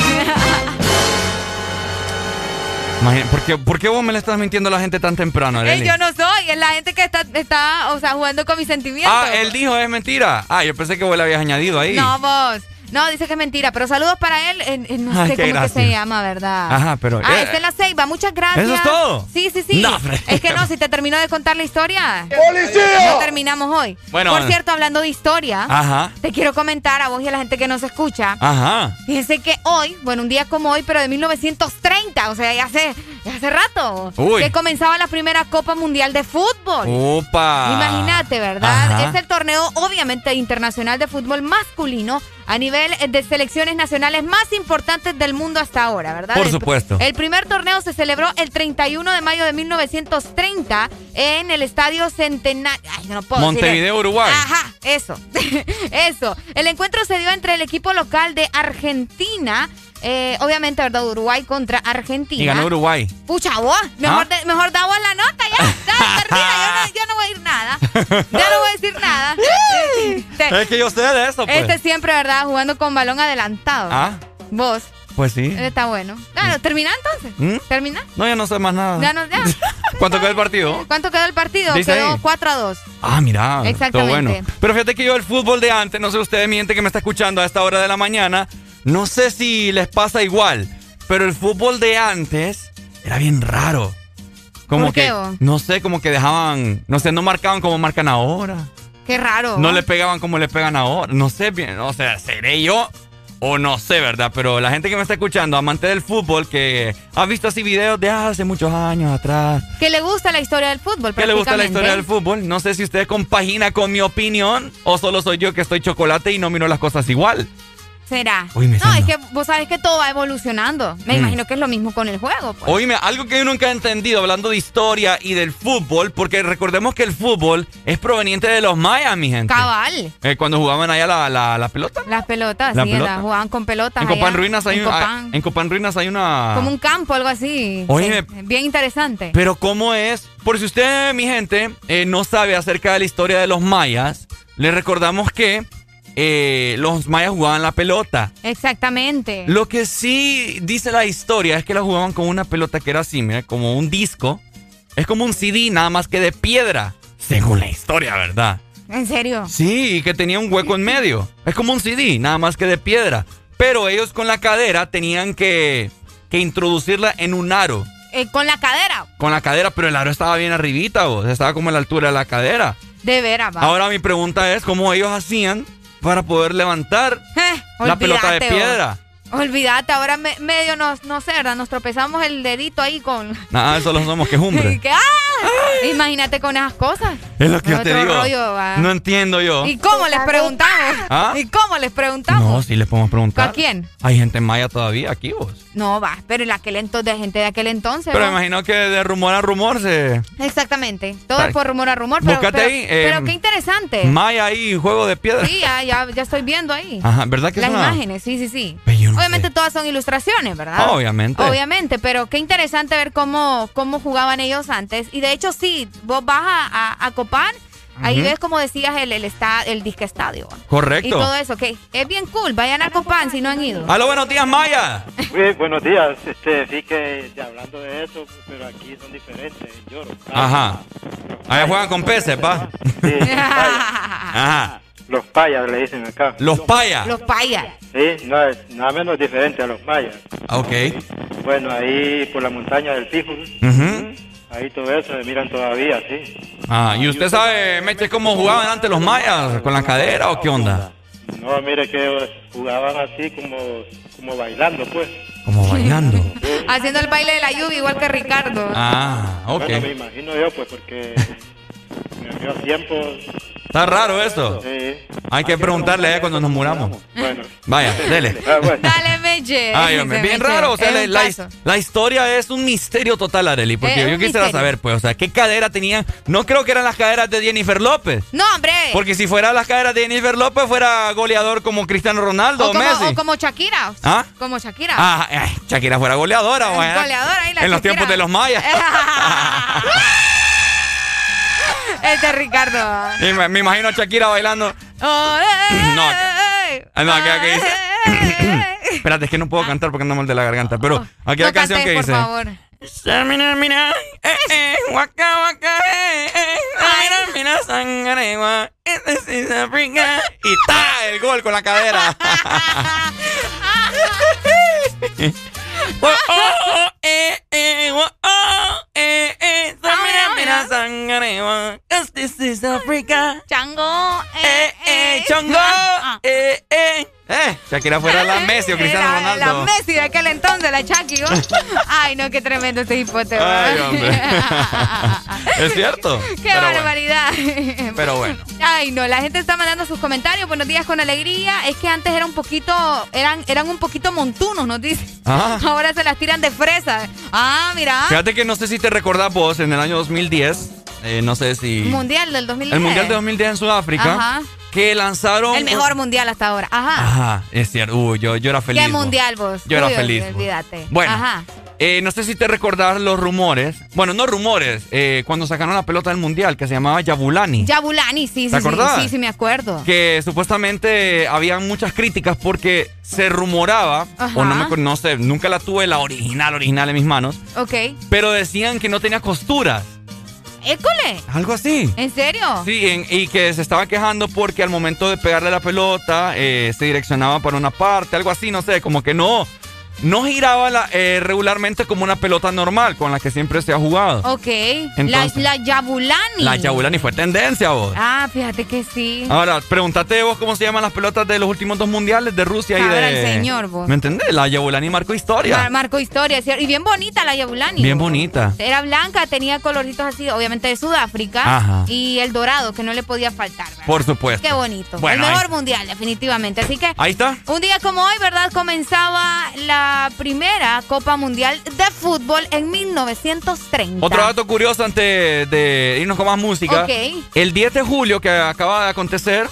¿por, qué, por qué vos me le estás mintiendo a la gente tan temprano, Eh, yo no soy, es la gente que está, está, o sea, jugando con mis sentimientos. Ah, él dijo es mentira. Ah, yo pensé que vos le habías añadido ahí. No, vos. No, dice que es mentira, pero saludos para él. eh, eh, no Ay, sé cómo que se llama, ¿verdad? Ajá, pero- Ah, eh, está en la ceiba. Muchas gracias. ¿Eso es todo? Sí, sí, sí. No, es que no, si te terminó de contar la historia. ¡Policía! No terminamos hoy. Bueno, Por cierto, hablando de historia, Ajá. te quiero comentar a vos y a la gente que nos escucha. Ajá. Fíjense que hoy, bueno, un día como hoy, pero de 1930, o sea, ya hace, ya hace rato, Uy. que comenzaba la primera Copa Mundial de Fútbol. Opa. Imagínate, ¿verdad? Ajá. Es el torneo, obviamente, internacional de fútbol masculino a nivel eh, de selecciones nacionales más importantes del mundo hasta ahora, ¿verdad? Por supuesto. El primer torneo se celebró el 31 de mayo de 1930 en el Estadio Centenario. Ay, no puedo Montevideo. Uruguay. Ajá, eso. <laughs> eso. El encuentro se dio entre el equipo local de Argentina, eh, obviamente, ¿verdad? Uruguay contra Argentina. Y ganó Uruguay. Pucha, vos, mejor, ¿Ah? de- mejor da vos la nota ya. <laughs> Ya, termina, yo no, yo no voy a ir nada. Ya no voy a decir nada. <laughs> Este- Es que yo sé de eso, pues. Este siempre, ¿verdad? Jugando con balón adelantado. Ah, Vos, pues sí. está bueno. Claro, ¿termina entonces? ¿Mm? ¿Termina? No, ya no sé más nada. Ya no, ya. <laughs> ¿Cuánto quedó el partido? ¿Cuánto quedó el partido? Dice Quedó ahí. 4 a 2. Ah, mira. Exactamente. Todo bueno. Pero fíjate que yo el fútbol de antes, no sé ustedes, mi gente que me está escuchando a esta hora de la mañana, no sé si les pasa igual, pero el fútbol de antes era bien raro. Como ¿Por qué, que, vos? no sé, como que dejaban, no sé, no marcaban como marcan ahora. Qué raro. No le pegaban como le pegan ahora. No sé bien, o sea, seré yo o no sé, ¿verdad? Pero la gente que me está escuchando, amante del fútbol, que ha visto así videos de hace muchos años atrás, Que le gusta la historia del fútbol, que le gusta la historia del fútbol, no sé si usted compagina con mi opinión o solo soy yo que estoy chocolate y no miro las cosas igual. ¿Será? Uy, me no, es que vos sabés que todo va evolucionando. Me Mm. imagino que es lo mismo con el juego. pues. Oíme, algo que yo nunca he entendido hablando de historia y del fútbol, porque recordemos que el fútbol es proveniente de los mayas, mi gente. Cabal. Eh, cuando jugaban allá la, la, la pelota. Las pelotas, La sí, pelota. jugaban con pelotas. En allá, Copán Ruinas hay en un- Copán. en Copán Ruinas hay una. Como un campo, algo así. Oíme. Sí, bien interesante. Pero cómo es, por si usted, mi gente, eh, no sabe acerca de la historia de los mayas, le recordamos que eh, los mayas jugaban la pelota. Exactamente. Lo que sí dice la historia es que la jugaban con una pelota que era así, mira, como un disco. Es como un CD, nada más que de piedra. Según la historia, ¿verdad? ¿En serio? Sí, que tenía un hueco en medio. Es como un CD, nada más que de piedra. Pero ellos con la cadera tenían que, que introducirla en un aro. Eh, con la cadera. Con la cadera, pero el aro estaba bien arribita, vos. Estaba como a la altura de la cadera. De veras, va. Ahora mi pregunta es, ¿cómo ellos hacían para poder levantar Eh, la pelota de piedra? Olvídate, ahora me- medio nos, no sé, ¿verdad? Nos tropezamos el dedito ahí con... Nada, <laughs> eso lo somos quejumbre. <laughs> que, ¡ah! Imagínate con esas cosas. Es lo que yo te Otro digo. rollo, no entiendo yo. ¿Y cómo les preguntamos? ¿Ah? ¿Y cómo les preguntamos? No, sí les podemos preguntar. ¿A quién? Hay gente maya todavía aquí, vos. No, va, pero en aquel entonces, de gente de aquel entonces. Pero me imagino que de rumor a rumor se... Exactamente. Todo es por rumor a rumor. Pero, Búscate pero, ahí, eh, pero qué interesante. Maya ahí, juego de piedra. Sí, ya, ya, ya estoy viendo ahí. Ajá, ¿verdad que Las es una- imágenes, sí, sí, sí. Obviamente todas son ilustraciones, ¿verdad? Obviamente. Obviamente, pero qué interesante ver cómo, cómo jugaban ellos antes. Y de hecho, sí, vos vas a, a- a Copán, ahí ves como decías el, el, esta- el disque estadio. Correcto. Y todo eso, que es bien cool. Vayan a Copán si no han ido. Aló, buenos días, Maya. Sí, buenos días. Este, sí que ya hablando de eso, pero aquí son diferentes. Yo, Ajá. Allá juegan con peces, pa. <laughs> Ajá. Los payas le dicen acá. Los payas. Los payas. Sí, no es nada menos diferente a los mayas. Ah, Ok. Bueno, ahí por la montaña del Pijo, Ujú. ahí todo eso se miran todavía, sí. Ah, ¿y usted sabe, Meche, cómo jugaban antes los mayas? ¿Con la cadera o qué onda? No, mire que jugaban así como, como bailando, pues. Como bailando. <laughs> Haciendo el baile de la lluvia, igual que Ricardo. Ah, ok. Bueno, me imagino yo, pues, porque en aquellos tiempos... Está raro eso. Sí. Hay que preguntarle eh, cuando nos muramos. Bueno. Vaya, dele. <laughs> Dale, Meche. Ay, hombre, bien raro. O sea, la, historia es un misterio total, Areli. Porque Es yo quisiera misterio. saber, pues, o sea, ¿qué cadera tenían? No creo que eran las caderas de Jennifer López. No, hombre. Porque si fuera las caderas de Jennifer López, fuera goleador como Cristiano Ronaldo o, o, como, Messi. o como Shakira. ¿Ah? Como Shakira. Ah, ay, Shakira fuera goleadora. Goleadora ahí la En los tiempos de los mayas. <laughs> <laughs> Este es Ricardo. Y me, me imagino a Shakira bailando. Oh, eh, No, Ah, no, aquella que dice. Espérate, es que no puedo cantar porque ando mal de la garganta. Pero aquella no canción cantes, que por dice. favor. Mira, mira, eh, eh, waka, waka, eh, eh, mira, mira, sangaregua, this is Africa. Y ta, el gol con la cadera. <laughs> <laughs> this is Africa. Chango, eh, eh, chongo, eh, eh. Eh, Shakira fuera la Messi o Cristiano Era La Ronaldo. Messi de aquel entonces, la. ¿no? <laughs> Ay, no, qué tremendo este hipote. Ay, hombre. <laughs> es cierto. Qué Pero bueno. barbaridad. Pero bueno. Ay, no, la gente está mandando sus comentarios. Buenos días con alegría. Es que antes era un poquito, eran, eran un poquito montunos, nos dice. Ah. <laughs> Ahora se las tiran de fresa. Ah, mira. Fíjate que no sé si te recordás vos, en el año 2010, eh, no sé si... Mundial del 2010. El Mundial de 2010 en Sudáfrica, Ajá. Que lanzaron... El mejor mundial hasta ahora. Ajá. Ajá, es cierto. Uy, yo, yo era feliz. ¿Qué vos. mundial vos? Yo era Uy, feliz. Olvídate. Bueno. Ajá. Eh, no sé si te recordás los rumores. Bueno, no rumores. eh, cuando sacaron la pelota del Mundial, que se llamaba Yabulani. Yabulani, sí, sí, ¿Te sí. acordás? Sí, sí, me acuerdo. que supuestamente había muchas críticas porque se rumoraba, Ajá. o no me no sé, nunca la tuve la original, original en mis manos, Ok. pero decían que no tenía costuras, École. algo así. ¿En serio? Sí, en- y que se estaba quejando porque al momento de pegarle la pelota eh, se direccionaba para una parte, algo así, no sé, como que no, no giraba la- eh, regularmente como una pelota normal con la que siempre se ha jugado. Ok. Entonces- la, la Yabulani. La Yabulani fue tendencia, vos. Ah, fíjate que sí. Ahora, pregúntate vos cómo se llaman las pelotas de los últimos dos mundiales de Rusia y de. el señor, vos. ¿Me entendés? La Yabulani marcó historia. Mar- marcó historia, ¿cierto? Y bien bonita la Yabulani. Bien bonita. Era blanca, tenía coloritos así, obviamente de Sudáfrica. Ajá. Y el dorado, que no le podía faltar. ¿verdad? Por supuesto. Qué bonito. Bueno, el mejor ahí- mundial, definitivamente. Así que Ahí está. un día como hoy, ¿verdad? Comenzaba la primera Copa Mundial de Fútbol en 1930. Otro dato curioso antes de irnos con más música. Ok. El 10 de julio que acaba de acontecer,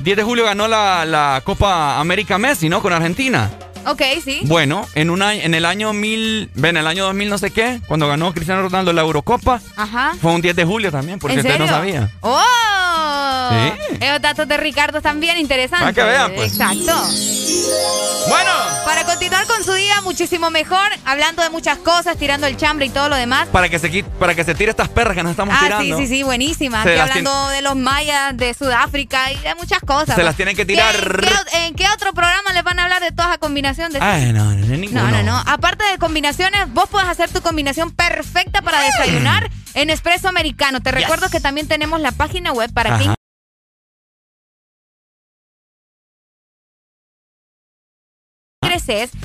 10 de julio ganó la, la Copa América Messi, ¿no? Con Argentina. Ok, sí. Bueno, en un año, en el año mil, ven, el año 2000 no sé qué, cuando ganó Cristiano Ronaldo la Eurocopa, Ajá. fue un 10 de julio también, porque ¿En usted no sabía. ¡Oh! Sí. Esos datos de Ricardo también interesantes. Para que vean, pues. Exacto. Bueno. Para continuar con su día muchísimo mejor, hablando de muchas cosas, tirando el chambre y todo lo demás. Para que se para que se tire estas perras que nos estamos Ah, tirando. sí, sí, sí, buenísima. Se Aquí hablando de los mayas, de Sudáfrica y de muchas cosas. Se las tienen que tirar. ¿Qué- ¿En qué, en qué otro programa les van a hablar de toda esa combinación de Ay, no, no, ninguno. No, no, no. Aparte de combinaciones, vos puedes hacer tu combinación perfecta para desayunar en Espresso Americano. Te recuerdo que también tenemos la página web para que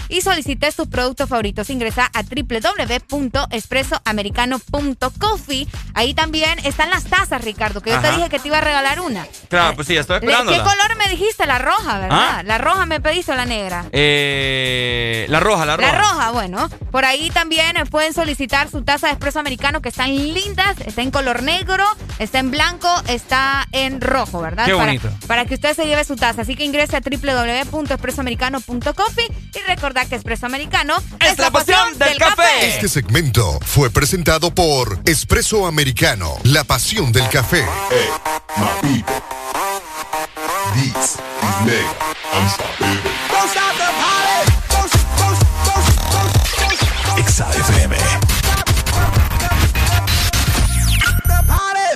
Y solicites tus productos favoritos. Ingresa a www.espressoamericano.coffee. Ahí también están las tazas, Ricardo, que yo te dije que te iba a regalar una. Claro, pues sí, estoy ¿De esperándola. qué color me dijiste? La roja, ¿verdad? ¿Ah? La roja me pediste o la negra. Eh, la roja, la roja. La roja, bueno. Por ahí también eh, pueden solicitar su taza de espresso americano que están lindas. Está en color negro, está en blanco, está en rojo, ¿verdad? Qué bonito. Para, que usted se lleve su taza. Así que ingrese a www.espressoamericano.coffee y recordad que Espresso Americano es, la pasión del café. Este segmento fue presentado por Espresso Americano, la pasión del café. This is mega. I'm. Don't stop the party.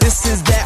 This is that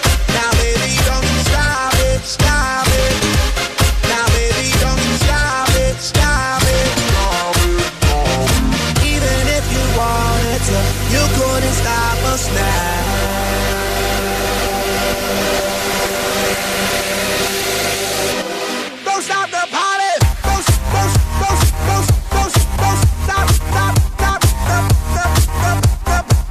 Now. Don't stop the party. Don't, don't, don't, don't, don't, don't stop, stop, stop.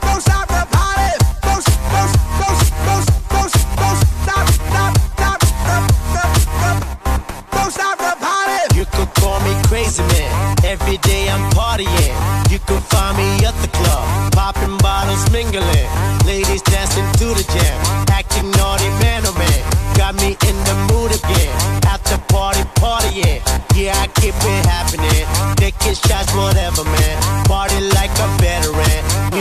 Don't stop the party. Don't, don't, don't, don't, don't, don't stop, stop, stop. Don't stop the party. You could call me crazy man. Every day I'm partying. You can find me at the club, popping bottles, mingling. Ladies dancing to the jam, acting naughty man oh man. Got me in the mood again. After party, partying. Yeah, I keep it happening. Taking shots, whatever man. Party like a veteran.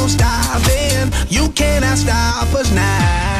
no stopping. You cannot stop us now.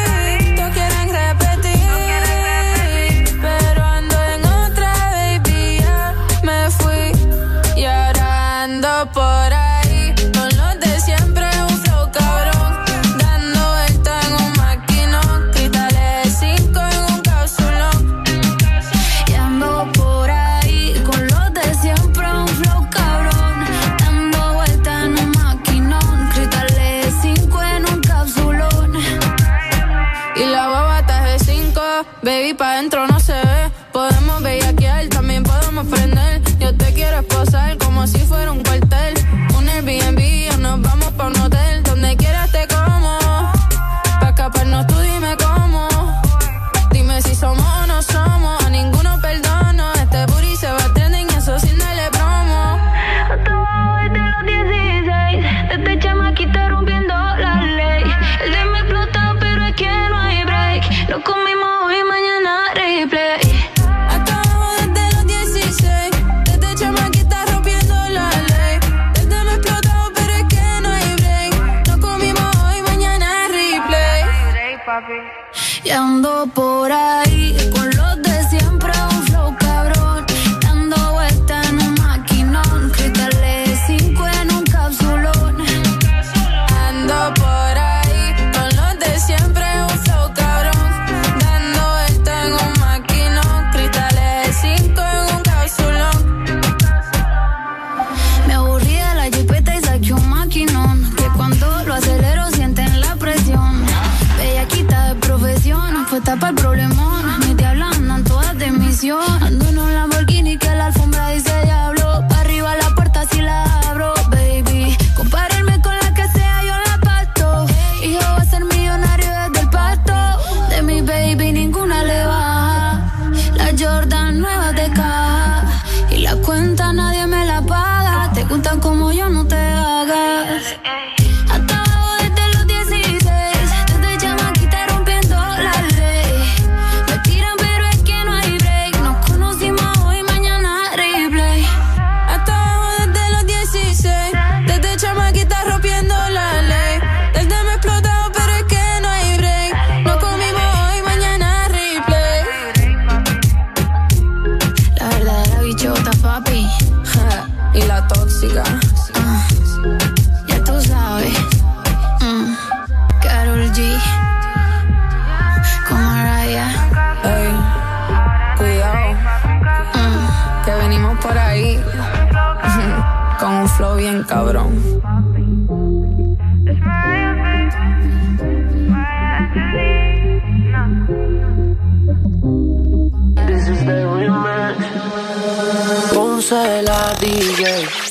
por ahí.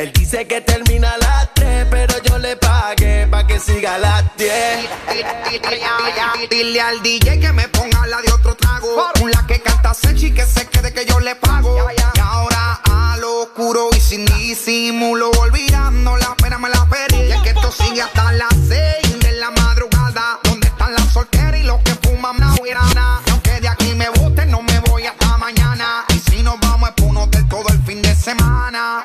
Él dice que termina las 3, pero yo le pagué pa' que siga a las 10. Dile al DJ que me ponga la de otro trago. Una que canta Sechi que se quede que yo le pago. Y ahora a lo oscuro y sin disimulo, olvidando la pena me la perdí. Y es que esto sigue hasta las 6 de la madrugada. Donde están las solteras y los que fuman no aunque de aquí me boten, no me voy hasta mañana. Y si nos vamos es por un hotel todo el fin de semana.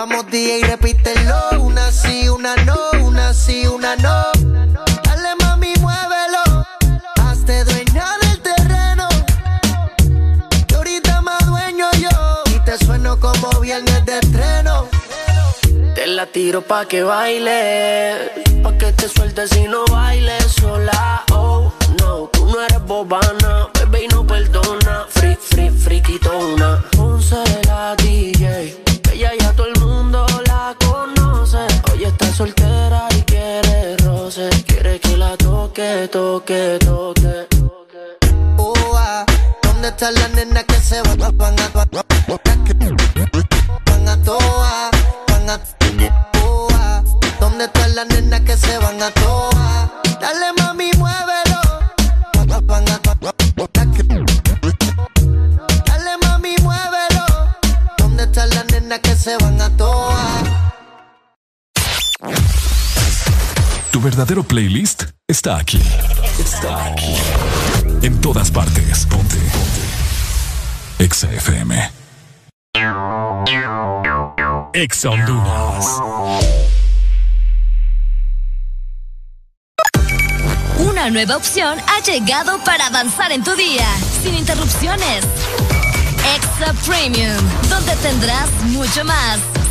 Vamos DJ, repítelo. Una sí, una no, una sí, una no. Dale mami, muévelo. Hazte dueña del terreno. Que ahorita más dueño yo. Y te sueno como viernes de estreno. Te la tiro pa' que baile, pa' que te sueltes y no bailes sola. Oh, no, tú no eres bobana, bebé y no perdona. Free, free, friquitona. Ponce la DJ, soltera y quiere roce, quiere que la toque, toque, toque. Oh, ah, ¿Dónde están las nenas que se van, van a van a toa, van a oh, ¿Dónde están las nenas que se van a toa? Dale mami, muévelo. Van a- Dale mami, muévelo. ¿Dónde están las nenas que se van a toa? Tu verdadero playlist está aquí. Está aquí. En todas partes. Ponte. Ponte. Exa FM. Exa Honduras. Una nueva opción ha llegado para avanzar en tu día, sin interrupciones. Extra Premium, donde tendrás mucho más,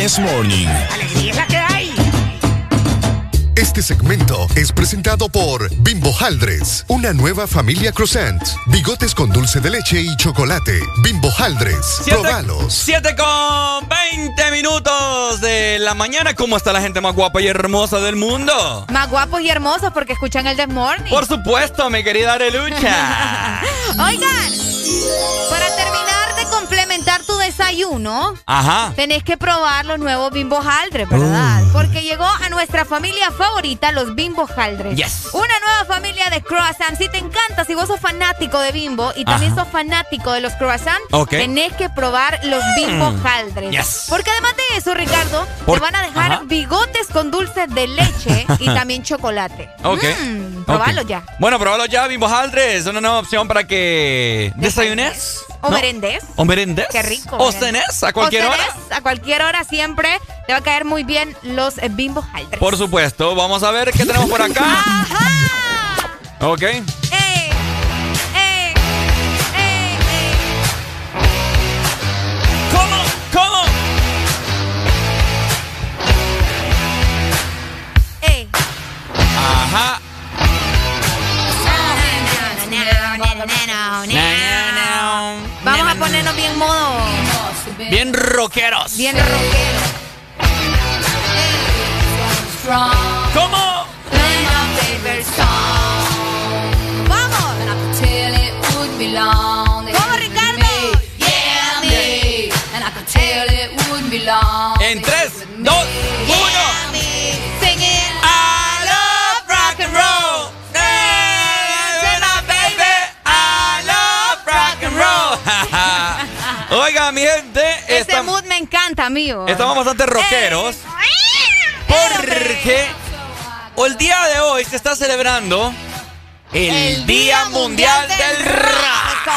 This Morning. Alegría es la que hay. Este segmento es presentado por Bimbo Haldres, una nueva familia croissant, bigotes con dulce de leche y chocolate. Bimbo Haldres, probalos. 7 con 20 minutos de la mañana. ¿Cómo está la gente más guapa y hermosa del mundo? Más guapos y hermosos porque escuchan el This Morning. Por supuesto, mi querida Arelucha. <laughs> Oigan, para terminar de complementar tu tu desayuno, Ajá. tenés que probar los nuevos Bimbo Haldres, ¿verdad? Uh. Porque llegó a nuestra familia favorita, los Bimbo Haldres. Yes. Una nueva familia de croissants. Si te encanta, si vos sos fanático de Bimbo y también Ajá. sos fanático de los croissants, tenés que probar los Bimbo Mm. Haldres. Yes. Porque además de eso, Ricardo, Por- te van a dejar Ajá. bigotes con dulce de leche y <laughs> también chocolate. Ok. Mm, probalo ya. Bueno, probalo ya, Bimbo Haldres. Una nueva opción para que desayunes. O ¿no? merendés. O merendes. Qué rico. O merendés. cenés a cualquier O hora. A cualquier hora siempre te va a caer muy bien los eh, Bimbo Haldres. Por supuesto. Vamos a ver qué tenemos por acá. Ok. ¡Eh! ¡Eh! ¡Eh! ¡Eh! ¿Cómo? ¿Cómo? ¡Eh! Ajá. Ponernos bien modo. Bien rockeros. Bien rockero. ¿Cómo? ¡Vamos! ¿Cómo, Ricardo? En 3, 2, 1. Encanta, amigo. estamos bastante rockeros. Porque el día de hoy se está celebrando el, Día Mundial del Rock.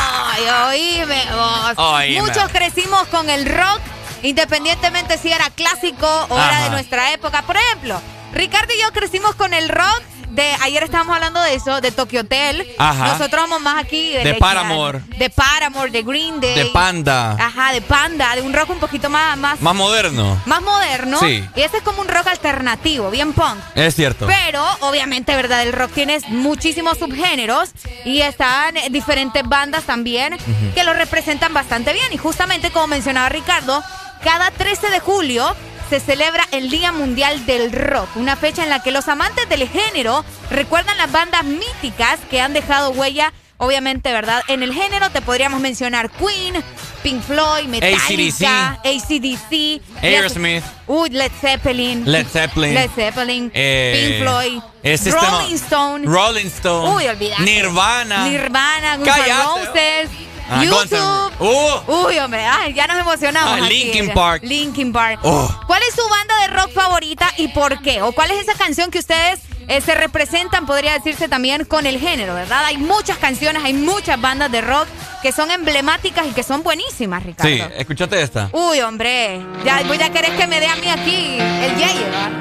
Oíme vos. Oíme. Muchos crecimos con el rock, independientemente si era clásico o era de nuestra época. Por ejemplo, Ricardo y yo crecimos con el rock de, ayer estábamos hablando de eso, de Tokyo Hotel. Ajá. Nosotros vamos más aquí de, De Paramore. De Paramore, de Green Day. De Panda. Ajá, de Panda, de un rock un poquito más, más, Más moderno. más moderno. Sí. Y ese es como un rock alternativo, bien punk. Es cierto. Pero, obviamente, ¿verdad? El rock tiene muchísimos subgéneros y están diferentes bandas también que lo representan bastante bien. Y justamente, como mencionaba Ricardo, cada 13 de julio se celebra el Día Mundial del Rock, una fecha en la que los amantes del género recuerdan las bandas míticas que han dejado huella, obviamente, ¿verdad? En el género te podríamos mencionar Queen, Pink Floyd, Metallica, ACDC, Aerosmith. Uy, Led Zeppelin. Led Zeppelin. Led Zeppelin. Eh, Pink Floyd. Rolling Stone. Rolling Stone. Uy. Nirvana. Nirvana, Guns N'. Roses. Ah, YouTube. Uh. Uy, hombre, ay, ya nos emocionamos. Ah, Linkin ya. Park. Linkin Park. Oh. ¿Cuál es su banda de rock favorita y por qué? ¿O cuál es esa canción que ustedes eh, se representan, podría decirse también, con el género, verdad? Hay muchas canciones, hay muchas bandas de rock que son emblemáticas y que son buenísimas, Ricardo. Sí, escúchate esta. Uy, hombre, ya, voy a querer que me dé a mí aquí el ¿verdad?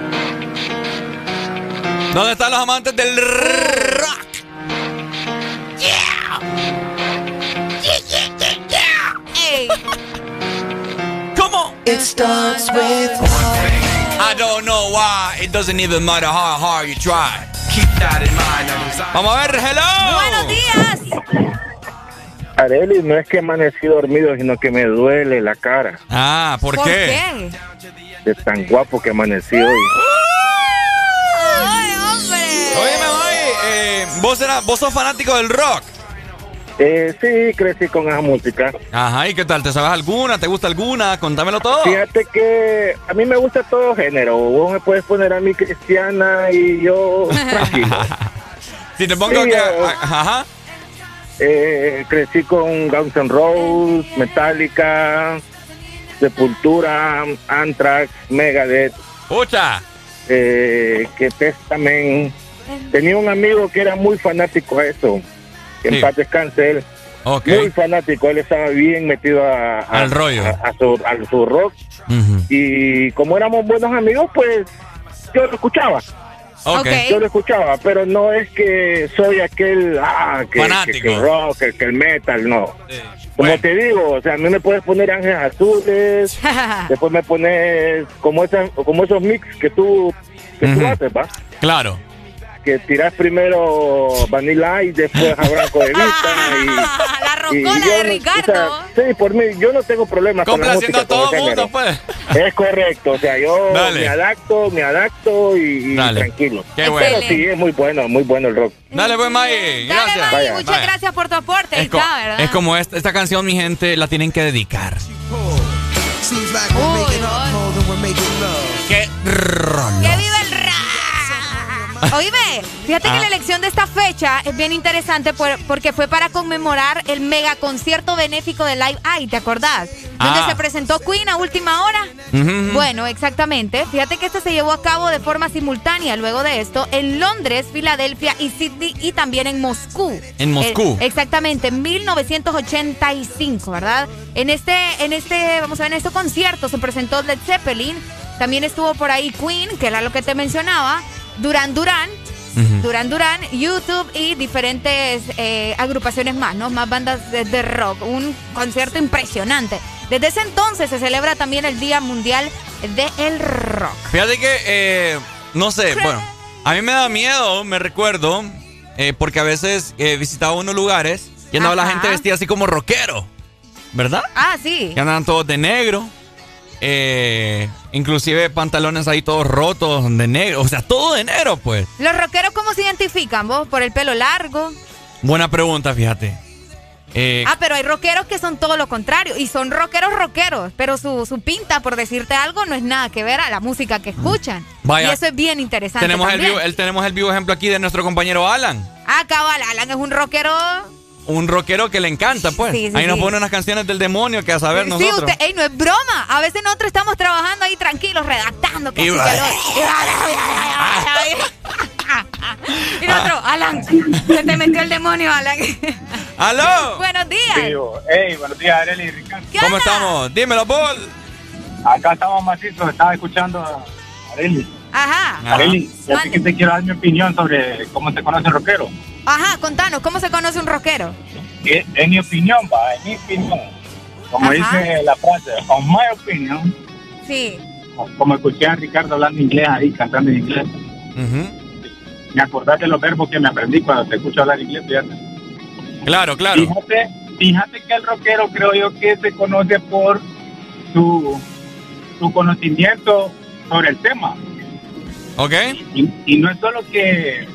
¿Dónde están los amantes del rock? <laughs> ¿Cómo? It starts with I don't know why. It doesn't even matter how hard you try. Keep that in mind. Vamos a ver, hello. Buenos días. Areli, no es que amanecí dormido, sino que me duele la cara Ah, ¿por, ¿Por qué? qué? de tan guapo que amanecí hoy. ¡Ay, hombre! Óyeme, May, eh, ¿vos, era, ¿vos sos fanático del rock? Eh, sí, crecí con esa música. Ajá, ¿y qué tal? ¿Te sabes alguna? ¿Te gusta alguna? Contámelo todo. Fíjate que a mí me gusta todo género. Vos me puedes poner a mí cristiana y yo tranquilo. <laughs> Si te pongo Sí, que... Ajá. Eh, crecí con Guns N' Roses, Metallica, Sepultura, Anthrax, Megadeth. ¡Pucha! Eh, que Testament. Tenía un amigo que era muy fanático a eso. Que en Sí. paz descanse él. Muy fanático. Él estaba bien metido a, a- Al rollo. A, a su, a su rock. Y como éramos buenos amigos, pues yo lo escuchaba. Ok. Yo lo escuchaba, pero no es que soy aquel ah, que, Fanático. que- que el rock, que, que el metal, no. Como te digo, o sea, a mí me puedes poner ángeles azules, <laughs> después me pones como esas, como esos mix que tú, que tú Ujú. haces, ¿va? Claro. Que tiras primero Vanilla y después a Branco de Vista y, <laughs> La y rocola yo de no- Ricardo. o sea, sí, por mí, yo no tengo problemas con la Complaciendo música. a todo el mundo, género. pues. Es correcto, o sea, yo Dale. me adapto, me adapto y, tranquilo. Qué Pero bueno. sí, es muy bueno, muy bueno el rock. Dale, pues, May. Gracias. Dale, May, muchas Vaya. gracias por tu aporte. Es, co- está, ¿verdad? es como esta, esta canción, mi gente, la tienen que dedicar. Seems like we're <laughs> Oíme, fíjate que Ah. la elección de esta fecha es bien interesante por- porque fue para conmemorar el mega concierto benéfico de Live Aid, ¿te acordás? Donde Ah. se presentó Queen a última hora. Bueno, exactamente. Fíjate que esto se llevó a cabo de forma simultánea luego de esto en Londres, Filadelfia y Sydney y también en Moscú. En Moscú. Eh, exactamente, en 1985, ¿verdad? En este, en este, vamos a ver, en este concierto se presentó Led Zeppelin, también estuvo por ahí Queen, que era lo que te mencionaba, Duran Duran, Duran Duran, YouTube y diferentes eh, agrupaciones más, ¿no? Más bandas de, de rock. Un concierto impresionante. Desde ese entonces se celebra también el Día Mundial del Rock. Fíjate que, eh, no sé, bueno, a mí me da miedo, me recuerdo, eh, porque a veces eh, visitaba unos lugares y andaba la gente vestida así como rockero, ¿verdad? Ah, sí. Que andaban todos de negro, eh, inclusive pantalones ahí todos rotos de negro, o sea, todo de negro, pues. ¿Los rockeros cómo se identifican vos? ¿Por el pelo largo? Buena pregunta, fíjate. Eh, Ah, pero hay rockeros que son todo lo contrario y son rockeros rockeros, pero su, su pinta, por decirte algo, no es nada que ver a la música que escuchan. Vaya. Y eso es bien interesante. tenemos, el vivo, el- tenemos el vivo ejemplo aquí de nuestro compañero Alan. Ah, cabal, Alan es un rockero. Un rockero que le encanta, pues. Sí, sí, ahí nos sí. pone unas canciones del demonio que a saber sí, nosotros. usted, ey, no es broma. A veces nosotros estamos trabajando ahí tranquilos, redactando. Y sí, va- y nosotros, Alan, se te metió el demonio, Alan. <laughs> ¡Aló! Buenos días. Hey, buenos días, Arely y Ricardo. ¿Qué ¿Cómo onda? estamos? Dímelo, Paul. Acá estamos macizos, estaba escuchando a Arely. Ajá. Arely, ya sé que te quiero dar mi opinión sobre cómo se conoce el rockero. Ajá, contanos, ¿cómo se conoce un rockero? Eh, En mi opinión, va, en mi opinión. Como Ajá. dice la frase, on my opinion, Sí. como escuché a Ricardo hablando inglés ahí, cantando en inglés, me acordás de los verbos que me aprendí cuando te escucho hablar inglés, fíjate. Claro, claro. Fíjate, fíjate que el rockero creo yo que se conoce por su, su conocimiento sobre el tema. ¿Ok? Y, y no es solo que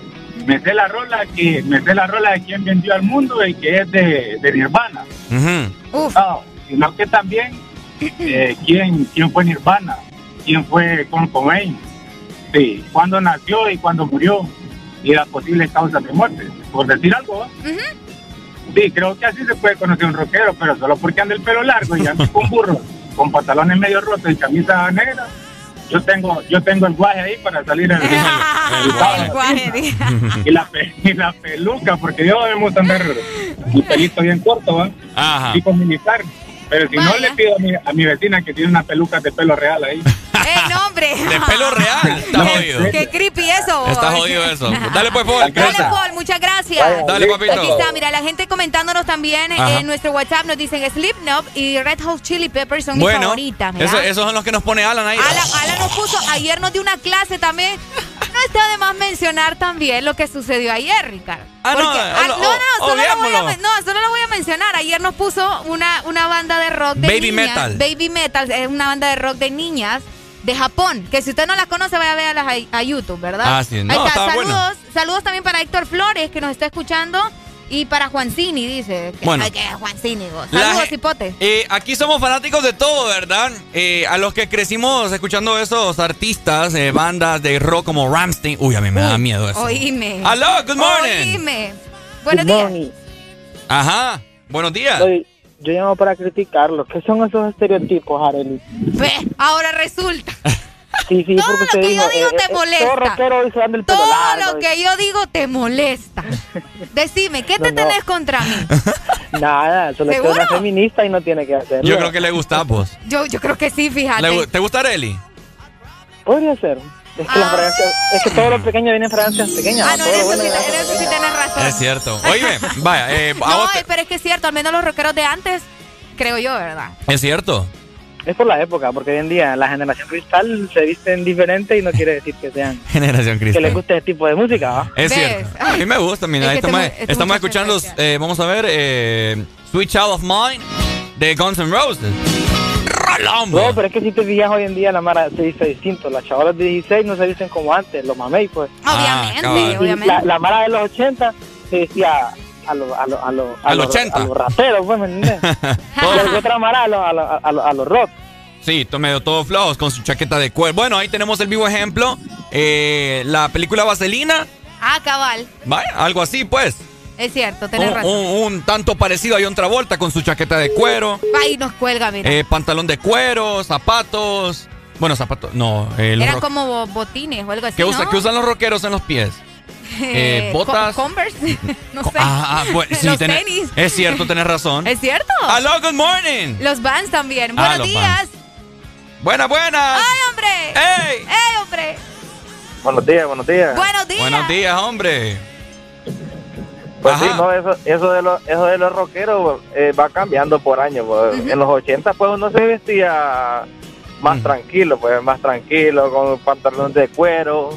me sé la rola, que me sé la rola de quien vendió al mundo y que es de, de Nirvana. No, sino que también eh, quién, quién fue Nirvana, quién fue Kurt Cobain, sí, cuándo nació y cuándo murió y las posibles causas de muerte, por decir algo. Sí, creo que así se puede conocer un rockero, pero solo porque anda el pelo largo y anda con burro, <laughs> con pantalones medio rotos y camisa negra. Yo tengo, yo tengo el guaje ahí para salir en <laughs> El guaje, diga. y la, pe- y la peluca, porque yo me gusta andar mi pelito bien corto, ¿va? Ajá. Tipo militar. Pero si no le pido a mi, a mi vecina que tiene una peluca de pelo real ahí. ¡Eh, no, hombre! De pelo real. Está jodido. ¡Qué creepy eso! Está jodido eso. Dale pues, Paul. Dale, Paul, muchas gracias. Dale, papito. Aquí está, mira, la gente comentándonos también Ajá. en nuestro WhatsApp nos dicen Slipknot y Red Hot Chili Peppers son mis Bueno, favoritas. mira. eso- esos son los que nos pone Alan ahí. Alan, Alan nos puso, ayer nos dio una clase también. No está de más mencionar también lo que sucedió ayer, Ricardo. Ah, no, Porque- eh, ah, no, no, solo lo voy a, obviémoslo. men- no, solo lo voy a mencionar. Ayer nos puso una, una banda de rock de Baby niñas. Metal. Baby Metal es una banda de rock de niñas de Japón. Que si usted no las conoce, vaya a verlas a, a YouTube, ¿verdad? Ah, sí. Ahí No, está. estaba Saludos, bueno. saludos también para Héctor Flores, que nos está escuchando. Y para Juancini, dice. Que, Bueno. ay, que Juancini, vos. Saludos, hipote. Eh, aquí somos fanáticos de todo, ¿verdad? Eh, a los que crecimos escuchando esos artistas, eh, bandas de rock como Ramstein. Uy, a mí me da miedo eso. Oíme. Aló, good morning. Oíme. Buenos días. Ajá. Buenos días. Yo llamo para criticarlo. ¿Qué son esos estereotipos, Arely? Ve, ahora resulta. Sí, sí, Todo lo que dijo, yo digo eh, te eh, molesta. Todo el Todo largo. lo que yo digo te molesta. Decime, ¿qué te No, no. tenés contra mí? <laughs> Nada, solo es que ¿Seguro? una feminista y no tiene que hacerlo. Yo creo que le gusta vos. Yo, yo creo que sí, fíjate. ¿Te gusta Areli? Podría ser. Es que, las fragancias- es que todo lo pequeño viene en fragancias pequeñas. Ah, no, en eso, bueno sí, en eso sí tienes razón. Es cierto. Oye, vaya, eh, <laughs> No, vos pero es que es cierto, al menos los rockeros de antes, creo yo, ¿verdad? es cierto. Es por la época, porque hoy en día la generación cristal se visten diferente y no quiere decir que sean <laughs> Generación que les Cristal. guste ese tipo de música, ¿va? Es cierto. <laughs> A mí me gusta, mira. Es estamos este estamos escuchando, eh, vamos a ver, eh, Sweet Child of Mine de Guns N' Roses. No, pero es que si te fijas hoy en día la mara se viste distinto. Las chavalas de 16 no se visten como antes, los mamey, pues. Obviamente, cabal. Y obviamente. La, la mara de los 80 se vestía a los a lo, a lo, 80. a los raperos, pues, ¿me entiendes? <laughs> otra mara a los a lo, a lo- a los rock. Sí, medio todos flojos con su chaqueta de cuero. Bueno, ahí tenemos el vivo ejemplo. Eh, la película Vaselina, Ah, cabal. vaya, algo así pues. Es cierto, tenés Un, razón. un- un tanto parecido a John Travolta con su chaqueta de cuero, Va y nos cuelga, mira. eh, pantalón de cuero, zapatos. Bueno, zapatos, no. eh, Eran como bo- botines o algo así, ¿Qué, usa- ¿no? qué usan los rockeros en los pies? <laughs> Eh, botas. <laughs> Co- Converse. no sé. Ah, ah, bueno, <laughs> sí, Los tenés- tenis. Es cierto, tenés razón. ¿Es cierto? Aló, good morning. Los Vans también. Ah, Buenos días. Buenas, buenas. ¡Ay, hombre! ¡Ey! ¡Ey, hombre! Buenos días, buenos días. Buenos días. Buenos días, hombre. Pues Ajá. sí, no, eso, eso, de los, eso de los rockeros eh, va cambiando por años. pues. En los 80 pues uno se vestía más tranquilo, pues más tranquilo, con pantalones de cuero,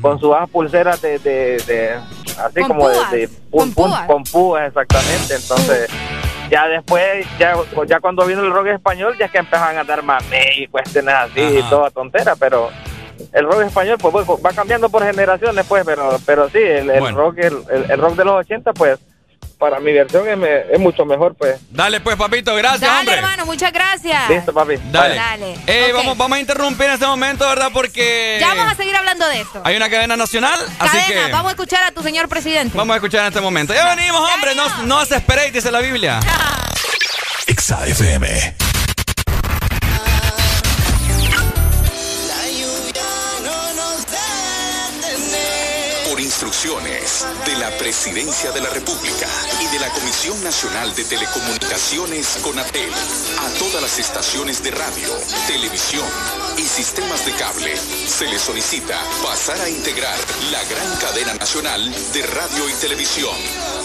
con sus pulseras de, de, de- así Con como de, púas, de pum, pum, con púas, exactamente. Entonces, ya después, ya, ya cuando vino el rock español, ya es que empezaban a dar mamé y cuestiones así y toda tontera, pero el rock español pues, pues, va cambiando por generaciones pues pero pero sí el, el Bueno. rock el, el- el rock de los 80 pues para mi versión es, me- es mucho mejor pues Dale pues, papito, gracias, Dale, hombre. hermano, muchas gracias. listo papi Dale. Dale. Eh, vamos, vamos a interrumpir en este momento, ¿verdad? Porque Ya vamos a seguir hablando de esto. hay una cadena nacional, así Cadena, que vamos a escuchar a tu señor presidente. vamos a escuchar en este momento. Ya venimos, hombre, no, no se esperéis, dice la Biblia. <laughs> Exa De la Presidencia de la República y de la Comisión Nacional de Telecomunicaciones CONATEL, a todas las estaciones de radio, televisión y sistemas de cable, se les solicita pasar a integrar la gran cadena nacional de radio y televisión.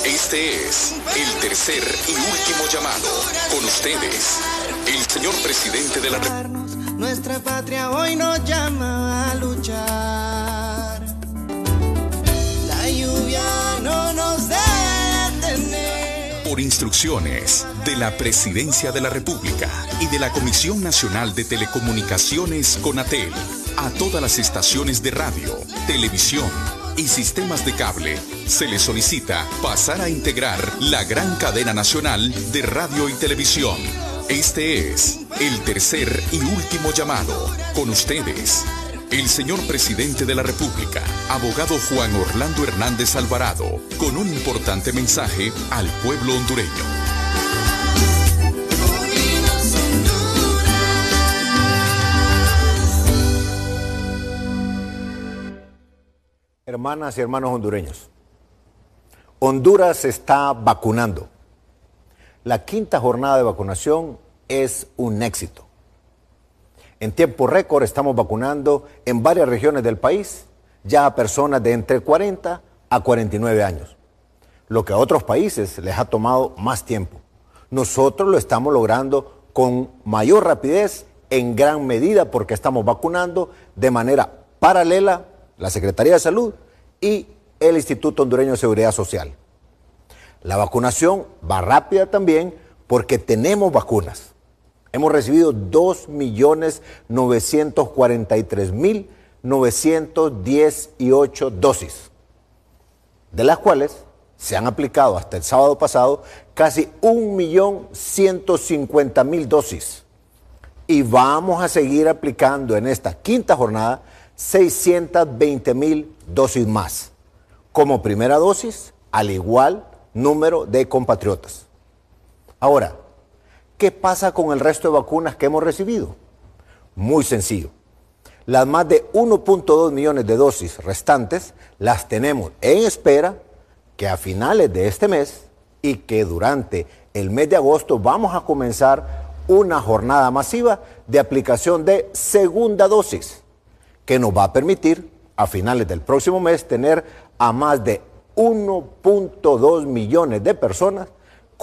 Este es el tercer y último llamado. Con ustedes, el señor presidente de la República. Nuestra patria hoy nos llama a luchar. Por instrucciones de la Presidencia de la República y de la Comisión Nacional de Telecomunicaciones CONATEL, a todas las estaciones de radio, televisión y sistemas de cable, se les solicita pasar a integrar la gran cadena nacional de radio y televisión. Este es el tercer y último llamado. Con ustedes, el señor presidente de la República, abogado Juan Orlando Hernández Alvarado, con un importante mensaje al pueblo hondureño. Hermanas y hermanos hondureños, Honduras está vacunando. La quinta jornada de vacunación es un éxito. En tiempo récord estamos vacunando en varias regiones del país ya a personas de entre 40 a 49 años, lo que a otros países les ha tomado más tiempo. Nosotros lo estamos logrando con mayor rapidez en gran medida porque estamos vacunando de manera paralela la Secretaría de Salud y el Instituto Hondureño de Seguridad Social. La vacunación va rápida también porque tenemos vacunas. Hemos recibido 2.943.918 dosis, de las cuales se han aplicado hasta el sábado pasado casi 1.150.000 dosis. Y vamos a seguir aplicando en esta quinta jornada 620.000 dosis más, como primera dosis al igual número de compatriotas. Ahora, ¿qué pasa con el resto de vacunas que hemos recibido? Muy sencillo. Las más de 1.2 millones de dosis restantes las tenemos en espera que a finales de este mes y que durante el mes de agosto vamos a comenzar una jornada masiva de aplicación de segunda dosis que nos va a permitir a finales del próximo mes tener a más de 1.2 millones de personas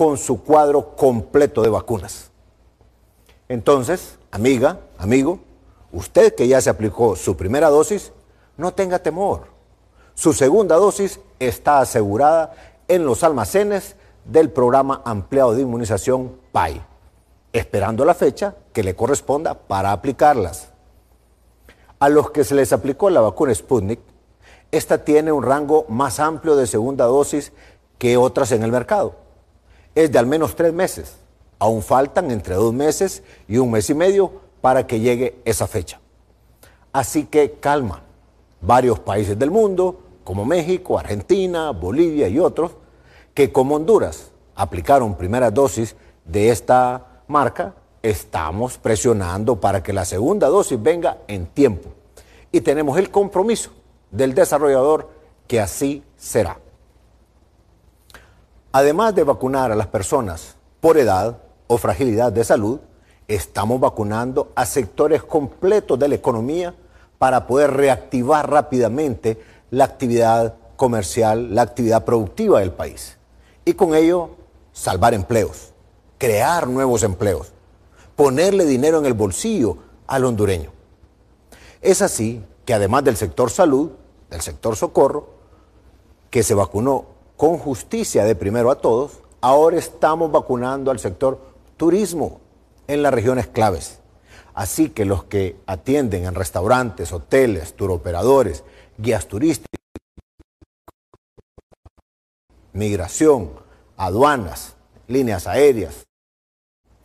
con su cuadro completo de vacunas. Entonces, amiga, amigo, usted que ya se aplicó su primera dosis, no tenga temor. Su segunda dosis está asegurada en los almacenes del programa ampliado de inmunización PAI, esperando la fecha que le corresponda para aplicarlas. A los que se les aplicó la vacuna Sputnik, esta tiene un rango más amplio de segunda dosis que otras en el mercado. Es de al menos tres meses. Aún faltan entre dos meses y un mes y medio para que llegue esa fecha. Así que calma. Varios países del mundo, como México, Argentina, Bolivia y otros, que como Honduras aplicaron primera dosis de esta marca, estamos presionando para que la segunda dosis venga en tiempo. Y tenemos el compromiso del desarrollador que así será. Además de vacunar a las personas por edad o fragilidad de salud, estamos vacunando a sectores completos de la economía para poder reactivar rápidamente la actividad comercial, la actividad productiva del país. Y con ello salvar empleos, crear nuevos empleos, ponerle dinero en el bolsillo al hondureño. Es así que además del sector salud, del sector socorro, que se vacunó con justicia de primero a todos, ahora estamos vacunando al sector turismo en las regiones claves. Así que los que atienden en restaurantes, hoteles, turoperadores, guías turísticos, migración, aduanas, líneas aéreas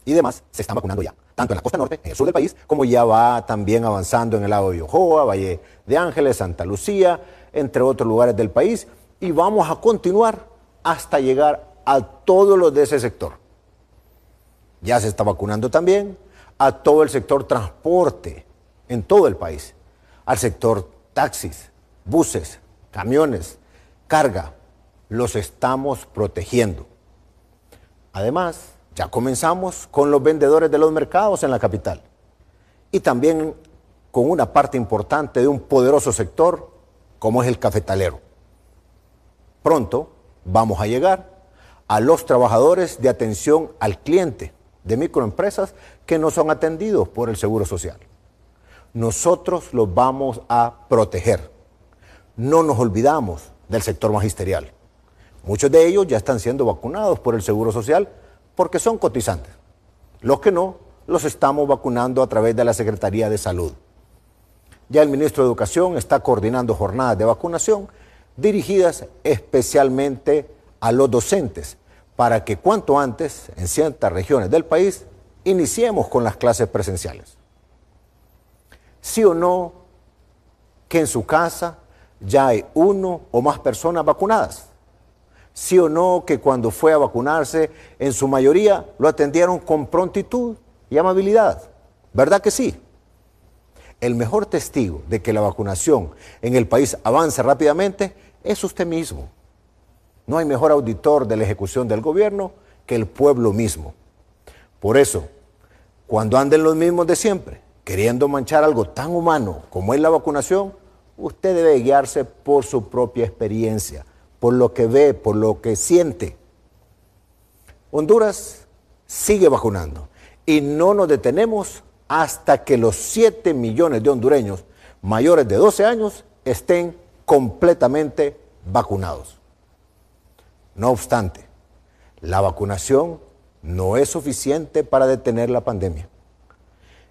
y demás, se están vacunando ya, tanto en la costa norte, en el sur del país, como ya va también avanzando en el lago de Yohoa, Valle de Ángeles, Santa Lucía, entre otros lugares del país, y vamos a continuar hasta llegar a todos los de ese sector. Ya se está vacunando también a todo el sector transporte en todo el país, al sector taxis, buses, camiones, carga, los estamos protegiendo. Además, ya comenzamos con los vendedores de los mercados en la capital y también con una parte importante de un poderoso sector como es el cafetalero. Pronto vamos a llegar a los trabajadores de atención al cliente de microempresas que no son atendidos por el Seguro Social. Nosotros los vamos a proteger. No nos olvidamos del sector magisterial. Muchos de ellos ya están siendo vacunados por el Seguro Social porque son cotizantes. Los que no, los estamos vacunando a través de la Secretaría de Salud. Ya el ministro de Educación está coordinando jornadas de vacunación dirigidas especialmente a los docentes para que cuanto antes, en ciertas regiones del país, iniciemos con las clases presenciales. Sí o no que en su casa ya hay uno o más personas vacunadas sí o no que cuando fue a vacunarse, en su mayoría lo atendieron con prontitud y amabilidad. ¿Verdad que sí? El mejor testigo de que la vacunación en el país avance rápidamente es usted mismo. No hay mejor auditor de la ejecución del gobierno que el pueblo mismo. Por eso, cuando anden los mismos de siempre, queriendo manchar algo tan humano como es la vacunación, usted debe guiarse por su propia experiencia por lo que ve, por lo que siente. Honduras sigue vacunando y no nos detenemos hasta que los 7 millones de hondureños mayores de 12 años estén completamente vacunados. No obstante, la vacunación no es suficiente para detener la pandemia.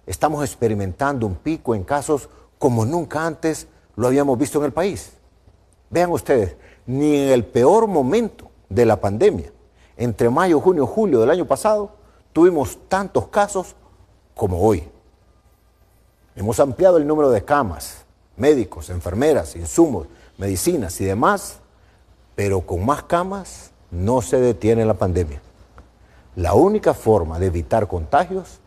Estamos experimentando un pico en casos como nunca antes lo habíamos visto en el país. Vean ustedes, ni en el peor momento de la pandemia, entre mayo, junio, julio del año pasado, tuvimos tantos casos como hoy. Hemos ampliado el número de camas, médicos, enfermeras, insumos, medicinas y demás, pero con más camas no se detiene la pandemia. La única forma de evitar contagios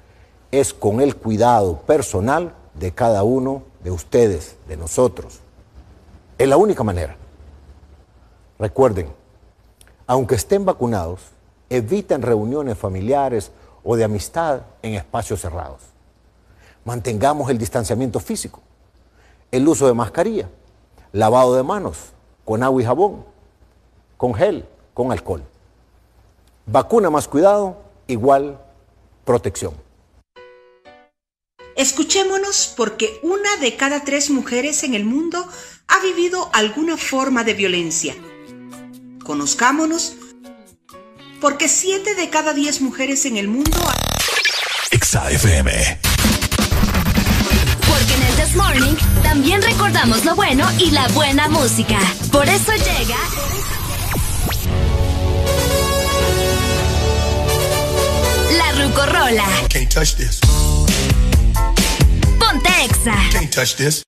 es con el cuidado personal de cada uno de ustedes, de nosotros. Es la única manera. Recuerden, aunque estén vacunados, eviten reuniones familiares o de amistad en espacios cerrados. Mantengamos el distanciamiento físico, el uso de mascarilla, lavado de manos con agua y jabón, con gel, con alcohol. Vacuna más cuidado, igual protección. Escuchémonos porque una de cada tres mujeres en el mundo ha vivido alguna forma de violencia conozcámonos, porque 7 de cada 10 mujeres en el mundo... XAFM. Morning también recordamos lo bueno y la buena música. Por eso llega... La Rucorola. Ponte Exa. Can't touch this.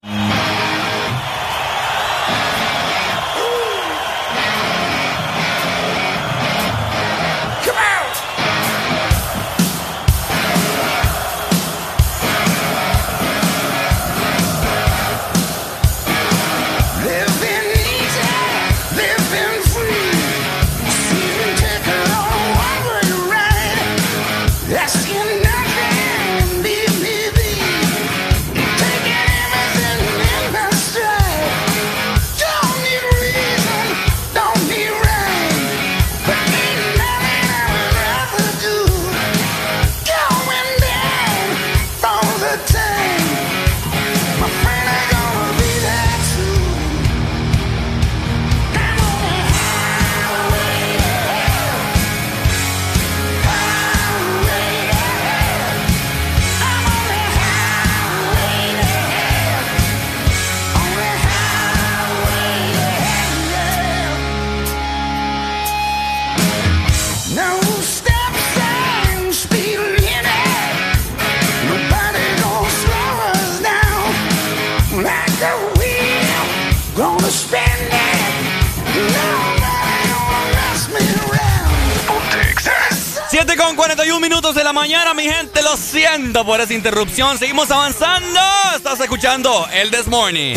7 con 41 minutos de la mañana, mi gente. Lo siento por esa interrupción. Seguimos avanzando. Estás escuchando el This Morning.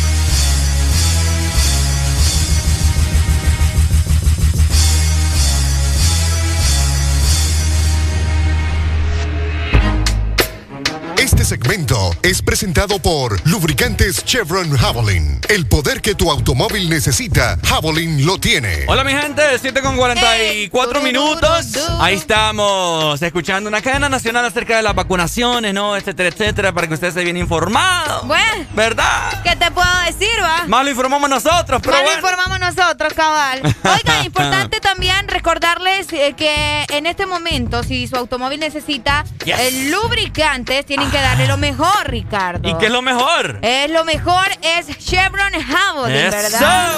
Este segmento es presentado por Lubricantes Chevron Javelin. El poder que tu automóvil necesita, Javelin lo tiene. Hola mi gente, 7 con 44 minutos. Ahí estamos, escuchando una cadena nacional acerca de las vacunaciones, ¿no? Etcétera, etcétera, para que usted esté bien informado. Bueno. ¿Verdad? ¿Qué te puedo decir, va? Más lo informamos nosotros, pero Más lo bueno. informamos nosotros, cabal. <laughs> Oigan, importante también recordarles eh, que en este momento, si su automóvil necesita Yes. el lubricante, tienen que darle lo mejor, Ricardo. ¿Y qué es lo mejor? Es lo mejor es Chevron Eso. ¿verdad?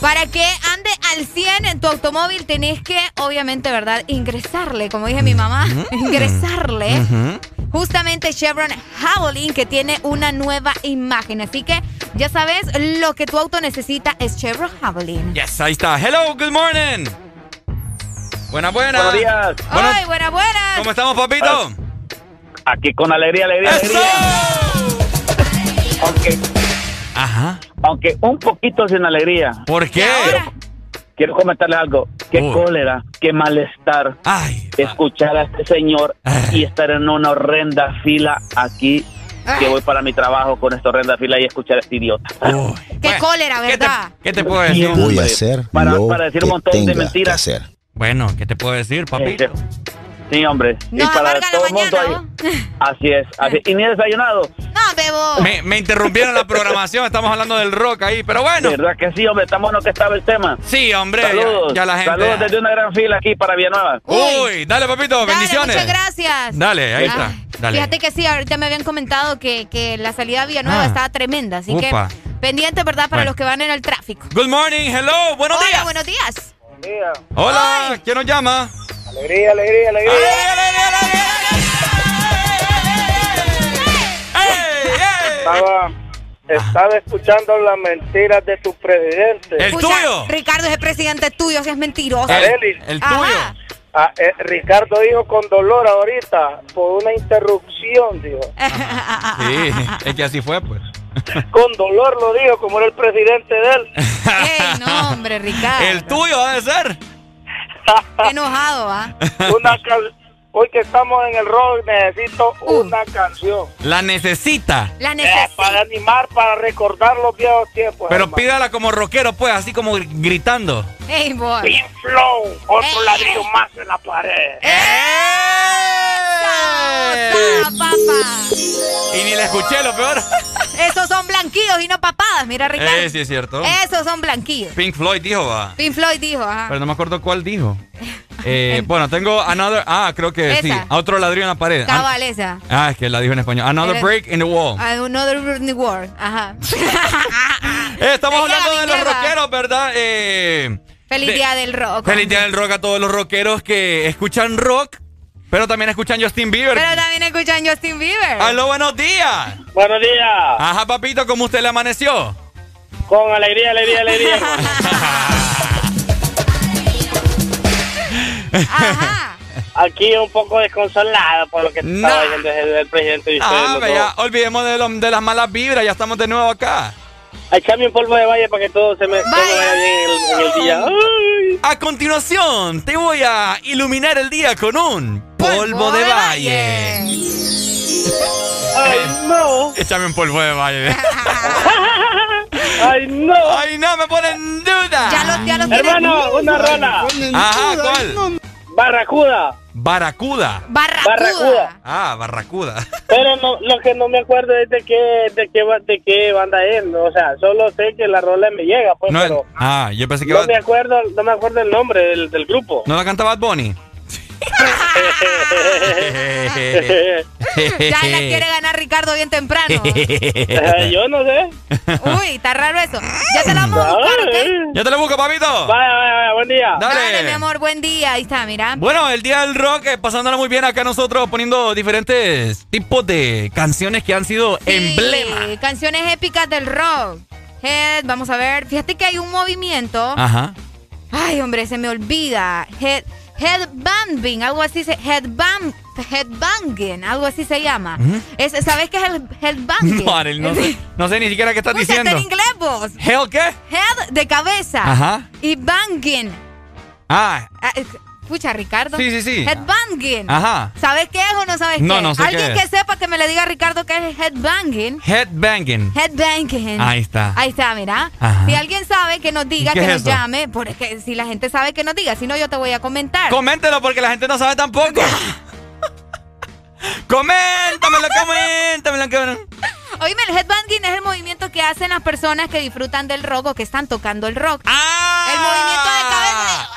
Para que ande al 100 en tu automóvil tenés que, obviamente, ¿verdad? Ingresarle, como dije mi mamá, <laughs> ingresarle justamente Chevron Javelin que tiene una nueva imagen. Así que ya sabes, lo que tu auto necesita es Chevron Javelin. Yes, ahí está. Hello, good morning. Buenas, buenas. Buenos días. Ay, buenas, buenas. ¿Cómo estamos, papito? Aquí con alegría, alegría, alegría. Aunque, Ajá. aunque un poquito sin alegría. ¿Por qué? Quiero comentarles algo. Qué cólera, qué malestar escuchar a este señor y estar en una horrenda fila aquí que voy para mi trabajo con esta horrenda fila y escuchar a este idiota. Qué cólera, ¿verdad? ¿Qué te puedo decir? Voy a hacer Para- lo para decir un montón de tenga mentiras. que hacer. Bueno, ¿qué te puedo decir, papito? Sí, hombre. Nos y para todo el mundo ahí. <laughs> Así es, así. Y ni he desayunado. No, bebo. Me, me interrumpieron la programación, estamos hablando del rock ahí, pero bueno. ¿Verdad que sí, hombre? Tan bueno que estaba el tema. Sí, hombre, Saludos. ya la gente- Saludos desde una gran fila aquí para Villanueva. Uy, dale, papito, Dale, bendiciones. muchas gracias. Dale, ahí está. Ay, Dale. Fíjate que sí, ahorita me habían comentado que, que la salida a Villanueva Ah. estaba tremenda, así Upa. que pendiente, ¿verdad? Para Bueno. los que van en el tráfico. Good morning, hello, buenos Hola, días. buenos días. Hola, ¿quién nos llama? Alegría, alegría, alegría. Estaba, estaba escuchando las mentiras de tu presidente. Escucha, Ricardo es el presidente tuyo, si es mentiroso. Arely. Ajá. Ah, eh, Ricardo dijo con dolor ahorita, por una interrupción, dijo. <laughs> Sí, es que así fue, pues. <laughs> Con dolor lo dijo, como era el presidente de él. Ey, no, hombre, <laughs> Ricardo. El tuyo ha de ser. Enojado, ¿ah? Una can- Hoy que estamos en el rock, necesito una canción. La necesita. La Eh, para animar, para recordar los viejos tiempos. Pero hermano. pídala como rockero, pues, así como gr- gritando. Ey, boy. Pink Flow, otro Eh. ladrillo más en la pared. Papá. Y ni la escuché, lo peor. <laughs> Esos son blanquillos y no papadas, mira, Ricardo. Eh, sí, es cierto. Esos son blanquillos. Pink Floyd dijo, va. Pink Floyd dijo, ajá. Pero no me acuerdo cuál dijo. <laughs> Eh, bueno, tengo Another. Ah, creo que sí. Otro ladrillo en la pared. An- Cabal esa. Ah, es que la dijo en español. Another break in the wall. Another Britney Ward, ajá. <laughs> Eh, estamos hablando de los rockeros, ¿verdad? Eh, Feliz de- día del rock. Feliz día del rock a todos los rockeros que escuchan rock, pero también escuchan Justin Bieber. Pero también escuchan Justin Bieber. ¡Aló, buenos días! Buenos días. Ajá, papito, ¿cómo usted le amaneció? Con alegría, alegría, alegría. <laughs> Aquí un poco desconsolado por lo que estaba diciendo el, el presidente. Ah, ya, olvidemos de, lo- de las malas vibras, ya estamos de nuevo acá. Echame un polvo de valle para que todo se me, todo vaya bien en el, en el día. A continuación, te voy a iluminar el día con un polvo de valle. Ay, no. <laughs> Échame un polvo de valle. <laughs> Ay, no. Ay, no, me pone en duda. Ya lo, ya Hermano, una rola. Ajá, ¿cuál? Barracuda. Baracuda. Barracuda. Ah, barracuda. <laughs> Pero no, lo que no me acuerdo es de qué, de qué, de qué banda es. ¿no? O sea, solo sé que la rola me llega, pues, No, pero ah, yo pensé que no iba- me acuerdo, no me acuerdo el nombre del, del grupo. ¿No la canta Bad Bunny? Ya la quiere ganar Ricardo bien temprano. Eh, Yo no sé. Uy, está raro eso. Ya te la vamos a buscar, ¿ok? Ya te lo busco, papito. Vaya, vaya, vaya, buen día. Dale. mi amor, buen día. Ahí está, mira. Bueno, el día del rock, eh, pasándola muy bien acá nosotros poniendo diferentes tipos de canciones que han sido. Sí, canciones épicas del rock. Head, vamos a ver. Fíjate que hay un movimiento. Ajá. Ay, hombre, se me olvida. Head, headbanging, algo así se. Headbang, headbanging, algo así se llama. Es, ¿Sabes qué es el headbanging? <laughs> No, Arel, no sé, no sé ni siquiera qué estás Escucha, está diciendo. en inglés, vos. ¿Hell qué? Head de cabeza. Ajá. Y banging. Ah, Ah, Escucha, Ricardo. Sí, sí, sí. Headbanging. Ajá. ¿Sabes qué es o no sabes No, qué? no sé Alguien qué que es. sepa que me le diga a Ricardo que es headbanging. headbanging. Headbanging. Ahí está. Ahí está, mira. Ajá. Si alguien sabe, que nos diga, ¿Qué que es nos eso? llame. Porque si la gente sabe, que nos diga. Si no, yo te voy a comentar. Coméntelo porque la gente no sabe tampoco. <laughs> coméntamelo, coméntamelo. cabrón. Oíme, el headbanging es el movimiento que hacen las personas que disfrutan del rock o que están tocando el rock. ¡Ah! El movimiento de cabeza.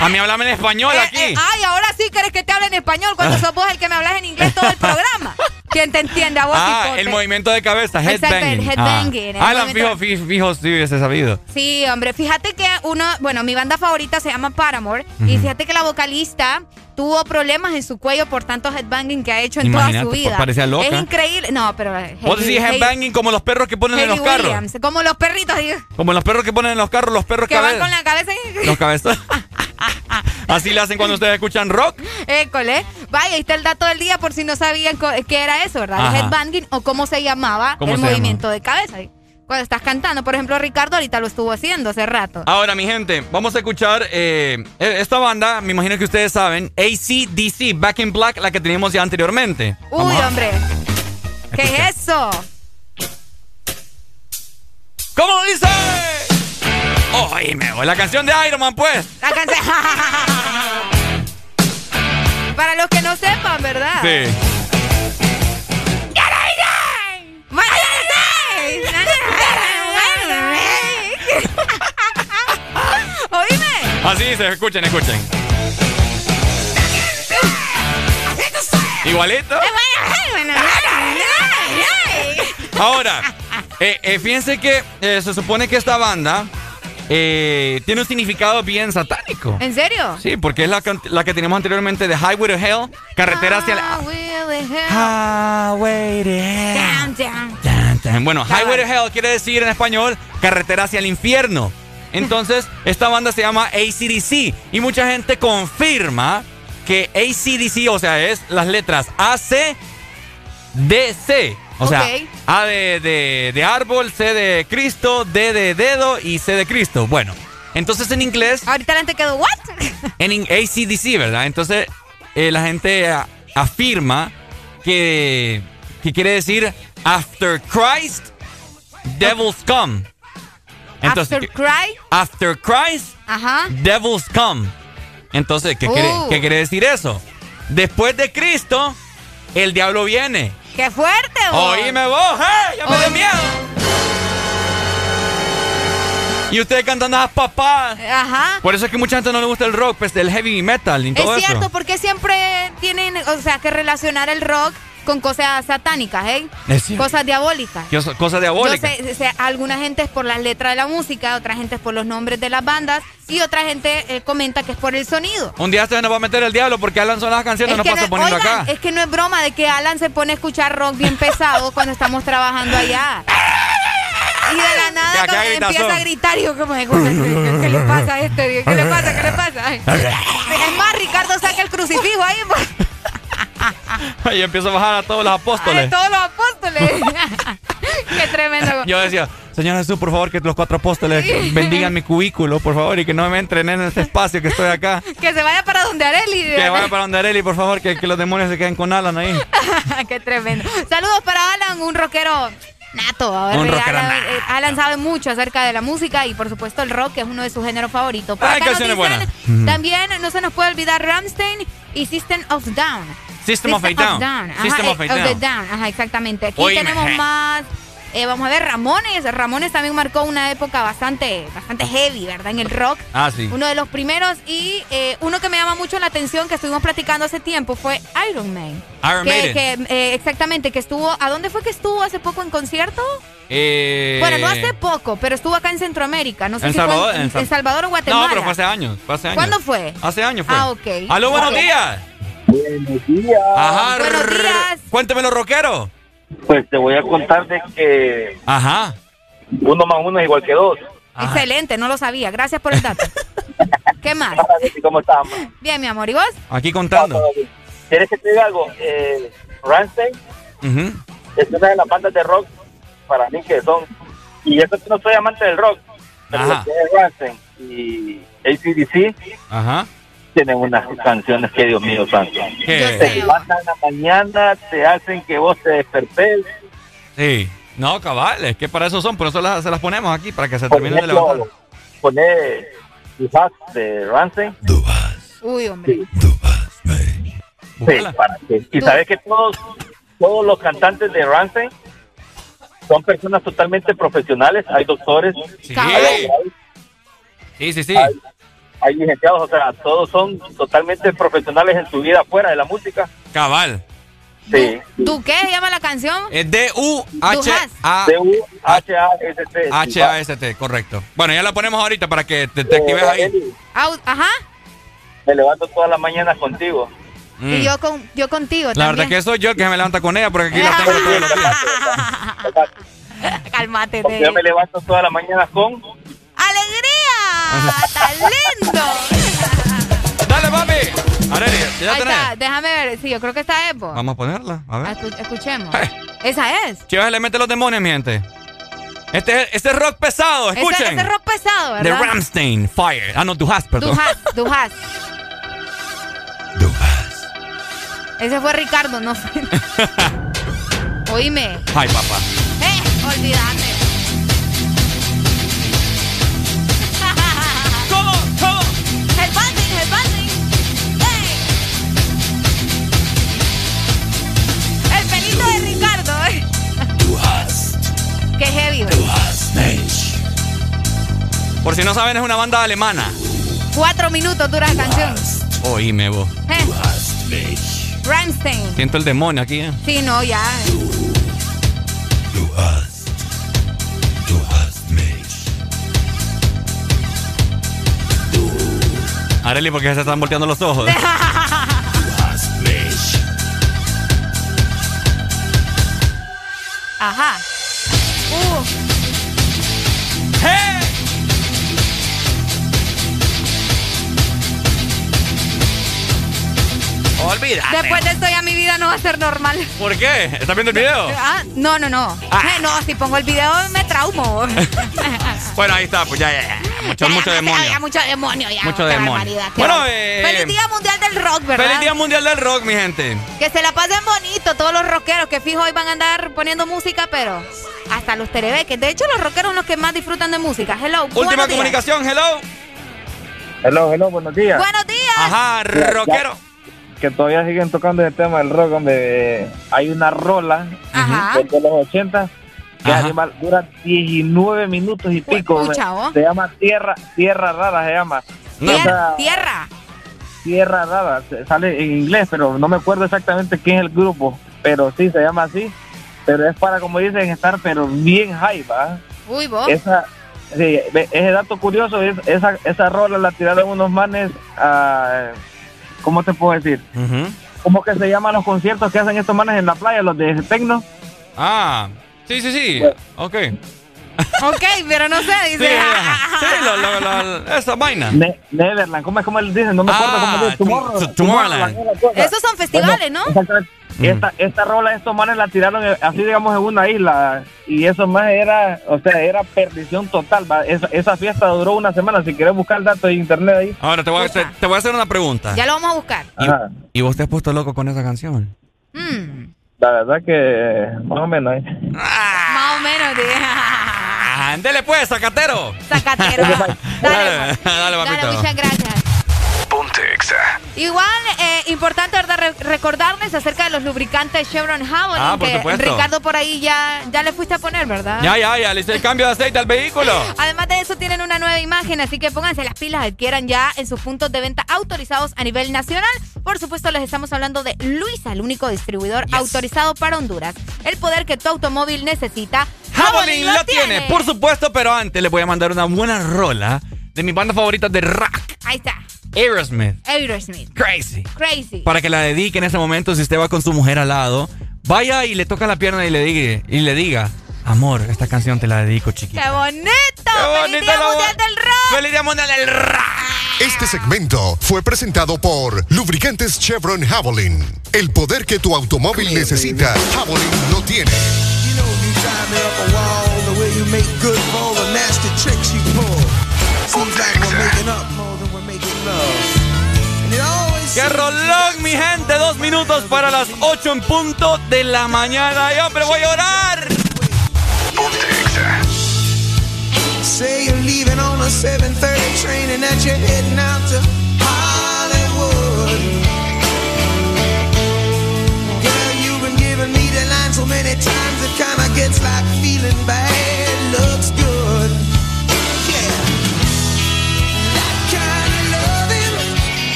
A mí háblame en español Eh, aquí. eh, ay, ahora sí quieres que te hable en español cuando <laughs> sos vos el que me hablas en inglés todo el programa. ¿Quién te entiende a vos? Ah, el movimiento de cabeza, headbanging. headbanging, Ah, movimiento- fijo, fijo, fijo, sí hubiese sabido. Sí, hombre, fíjate que uno, bueno, mi banda favorita se llama Paramore y fíjate que la vocalista tuvo problemas en su cuello por tanto headbanging que ha hecho en Imagínate, toda su vida. parecía loca. Es increíble. No, pero Vos decís headbanging como los perros que ponen en los carros. Williams, como los perritos digo, Como los perros que ponen en los carros, los perros que van con la cabeza y... Los cabezas. <laughs> Así le hacen cuando ustedes escuchan rock. École. Vaya, ahí está el dato del día por si no sabían qué era eso, ¿verdad? El headbanging o cómo se llamaba ¿Cómo el se movimiento de cabeza. Cuando estás cantando, por ejemplo, Ricardo ahorita lo estuvo haciendo hace rato. Ahora, mi gente, vamos a escuchar eh, esta banda, me imagino que ustedes saben, ACDC, Back in Black, la que teníamos ya anteriormente. Uy, Vamos hombre. ¿Qué es eso? ¿Cómo dice? Oíme, la canción de Iron Man, pues. La canción. <laughs> Para los que no sepan, ¿verdad? Sí. <laughs> Oíme. Así dice, escuchen, escuchen. Igualito. Ahora, eh, eh, fíjense que eh, se supone que esta banda eh, tiene un significado bien satánico. ¿En serio? Sí, porque es la, que teníamos anteriormente de Highway to Hell, carretera hacia la... Highway to Hell. Down. Bueno, Highway to Hell quiere decir en español carretera hacia el infierno. Entonces, <laughs> esta banda se llama ACDC y mucha gente confirma que ACDC, o sea, es las letras AC, DC. O sea. A de, de, de árbol, C de Cristo, D de dedo y C de Cristo. Bueno, entonces en inglés, Ahorita la gente quedó, ¿what? <laughs> en ACDC, ¿verdad? Entonces eh, la gente a- afirma que, que quiere decir After Christ, Devils Come. Entonces, After cry. after Christ, Ajá. Devils Come. Entonces, ¿qué, quiere, Oh. qué quiere decir eso? Después de Cristo, el diablo viene. ¡Qué fuerte, vos! Oíme vos, ¡eh! ¡Ya me dio miedo! Y ustedes cantando a papás. Ajá. Por eso es que mucha gente no le gusta el rock, pues el heavy metal y todo Es cierto, eso. porque siempre tienen, o sea, que relacionar el rock con cosas satánicas, ¿eh? Cierto. Cosas diabólicas. Cosa, cosa Yo diabólica. sé, sé, alguna gente es por las letras de la música, otra gente es por los nombres de las bandas y otra gente eh, comenta que es por el sonido. Un día se nos va a meter el diablo porque Alan son las canciones Es que, pasa no, poniendo oigan, acá. es que no es broma de que Alan se pone a escuchar rock bien pesado cuando estamos trabajando allá. Y de la nada como empieza a gritar y yo como, ¿qué le pasa a este? ¿Qué le pasa? ¿Qué le pasa? <laughs> Es más, Ricardo saca el crucifijo ahí. pues. <laughs> Y empiezo a bajar a todos los apóstoles. todos los apóstoles. <laughs> Qué tremendo. <laughs> Yo decía, Señor Jesús, por favor, que los cuatro apóstoles Sí. bendigan mi cubículo, por favor, y que no me entren en este espacio que estoy acá. Que se vaya para donde Areli. Que vaya para donde Areli, por favor, que, que los demonios se queden con Alan ahí. Qué tremendo. Saludos para Alan, un rockero nato. A ver, Un rockero Alan, nato. eh, Alan sabe mucho acerca de la música y por supuesto el rock, que es uno de sus géneros favoritos. Por Ay, acá nos canciones dicen, buenas. También no se nos puede olvidar Ramstein y System of Down. System of a Down. Ajá, System eh, of a the Down. Down. Ajá, exactamente. Aquí tenemos más. eh, vamos a ver, Ramones. Ramones también marcó una época bastante, bastante heavy, ¿verdad? En el rock. Ah, sí. Uno de los primeros y eh, uno que me llama mucho la atención que estuvimos platicando hace tiempo fue Iron Man. Iron que, Maiden. que, eh, exactamente, que estuvo. ¿A dónde fue que estuvo hace poco en concierto? Eh, Bueno, no hace poco, pero estuvo acá en Centroamérica. No sé ¿En si fue Salvador? en, En Sal- en Salvador o Guatemala. No, pero fue hace años. Fue hace años. ¿Cuándo fue? Hace años fue. Ah, ok. Aló, buenos días. Buenos días. Ajá. Buenos días. Cuéntemelo, rockero. Pues te voy a contar de que Ajá. uno más uno es igual que dos. Excelente, no lo sabía. Gracias por el dato. <laughs> ¿Qué más? ¿Cómo estamos? Bien, mi amor. ¿Y vos? Aquí contando. ¿Quieres que te diga algo? Eh, Rammstein Ujú. es una de las bandas de rock para mí que son... Y eso que no soy amante del rock, pero Ajá. es Rammstein y ACDC Ajá. Tienen unas canciones que, Dios mío, santo. ¿Qué? Te levantan en la mañana, te hacen que vos te despertés. Sí. No, cabales, que para eso son, por eso las- se las ponemos aquí, para que se Por terminen de ejemplo, levantar. Poner Du Hast de Rammstein. Uy, hombre. Sí, para que- y sabes que todos, todos los cantantes de Rammstein son personas totalmente profesionales. Hay doctores, Sí. hay, Sí, sí, sí. hay- hay licenciados, o sea, todos son totalmente profesionales en su vida fuera de la música. Cabal. Sí. ¿Tú qué se llama la canción? Es D-U-H-A. D-U-H-A-S-T. H-A-S-T, correcto. Bueno, ya la ponemos ahorita para que te, te actives ahí. Ajá. Me levanto todas las mañanas contigo. Mm. Y yo con yo contigo La verdad también. es que soy yo el que me levanta con ella, porque aquí la <laughs> tengo todos los días. Cálmate. Yo me levanto todas las mañanas con... ¡Alegría! ¡Está lindo! Dale, papi. Areli, ¿ya Ahí tenés? está, déjame ver. Sí, yo creo que está Epo. Vamos a ponerla, a ver. escu- Escuchemos. Esa es. Chivas le mete los demonios, mi gente. Este, es- este es rock pesado, Ese, escuchen. ese es rock pesado, De ¿verdad? Ramstein, Fire. Ah, no, Duhas, perdón. Dujas, <laughs> Dujas. Ese fue Ricardo, no fue. <laughs> Oíme. Ay, papá. Eh, olvídate. Qué heavy. Por si no saben, es una banda alemana. Cuatro minutos dura la canción. Oíme, vos. Eh. Rammstein. Siento el demonio aquí, ¿eh? Sí, no, ya. Du hast. Du hast mich. Areli, porque se están volteando los ojos. Du hast mich. Ajá. Uh. ¡Hey! Olvídate. Después de esto ya mi vida no va a ser normal. ¿Por qué? ¿Estás viendo el video? Ah, no, no, no. Eh, no, si pongo el video me traumo. <laughs> Bueno, ahí está, pues ya, ya, ya. Mucho, mucho Ya, demonio. ya, mucho demonio ya. Mucho demonio. Bueno, eh, Feliz Día Mundial del Rock, ¿verdad? Feliz Día Mundial del Rock, mi gente. Que se la pasen bonito todos los rockeros que fijo hoy van a andar poniendo música, pero hasta los terebeques. De hecho, los rockeros son los que más disfrutan de música. Hello. Última comunicación, hello. Hello, hello, buenos días. Buenos días. Ajá, Ya, rockero. Que todavía siguen tocando el tema del rock, hombre. Hay una rola Ajá. desde los 80 que Ajá. animal, dura 19 minutos y pico. ¿oh? Se llama Tierra, Tierra Rara, se llama. O sea, tierra. Tierra Rara, sale en inglés, pero no me acuerdo exactamente quién es el grupo, pero sí, se llama así. Pero es para, como dicen, estar pero bien high, ¿va? Uy, vos. Esa, sí, ese dato curioso, es, esa, esa rola la tiraron unos manes, a, ¿cómo te puedo decir? ¿Cómo que se llaman los conciertos que hacen estos manes en la playa, los de Tecno? Ah, sí, sí, sí. Ok. Ok, pero no sé, Sí, dice. ajá. sí lo, lo, lo- esa vaina. Ne- Neverland, ¿cómo es como dicen? No me acuerdo Ah, cómo. Tomorrow- Tomorrowland. es la cosa. Esos son festivales, ¿no? Exactamente. Esta, esta rola, estos manes la tiraron así, digamos, en una isla. Y eso más era, o sea, era perdición total. ¿va? Esa, esa fiesta duró una semana. Si quieres buscar datos de internet ahí. Ahora te voy, a, te, te voy a hacer una pregunta. Ya lo vamos a buscar. Ajá. ¿Y vos te has puesto loco con esa canción? Mm, La verdad que más o menos. ¿eh? más o menos, dije. Ah, Dele pues, sacatero. Sacatero. <laughs> Dale, <laughs> dale, Dale, papito. muchas gracias. Ponte Exa. Igual, eh, importante ¿verdad? Re- recordarles acerca de los lubricantes Chevron Javelin, Ah, por que supuesto. Ricardo por ahí ya, ya le fuiste a poner, ¿verdad? Ya, ya, ya, le hice el cambio de aceite al vehículo. <laughs> Además de eso, tienen una nueva imagen, así que pónganse las pilas, adquieran ya en sus puntos de venta autorizados a nivel nacional. Por supuesto, les estamos hablando de Luisa, el único distribuidor autorizado para Honduras. El poder que tu automóvil necesita, Javelin lo tiene, por supuesto, pero antes les voy a mandar una buena rola de mis bandas favoritas de rock, Ahí está, Aerosmith. Aerosmith. Crazy. Crazy. Para que la dedique en ese momento, si usted va con su mujer al lado, vaya y le toca la pierna y le diga, y le diga amor, esta canción te la dedico, chiquita. ¡Qué bonito! bonito ¡Feliz Día lo- Mundial del Rock! ¡Feliz Día Mundial del Rock! Este segmento fue presentado por Lubricantes Chevron Javelin. El poder que tu automóvil necesita, Javelin lo tiene. You know you drive me up a wall the way you make good for all the nasty tricks you pull. Seems like we're making up ¡Qué rolón, mi gente! Dos minutos para las ocho en punto de la mañana. ¡Yo, pero voy a llorar! Say you're leaving on a 7:30 train and that you're heading out to Hollywood. Girl, you've been giving me the line so many times it kinda gets like feeling bad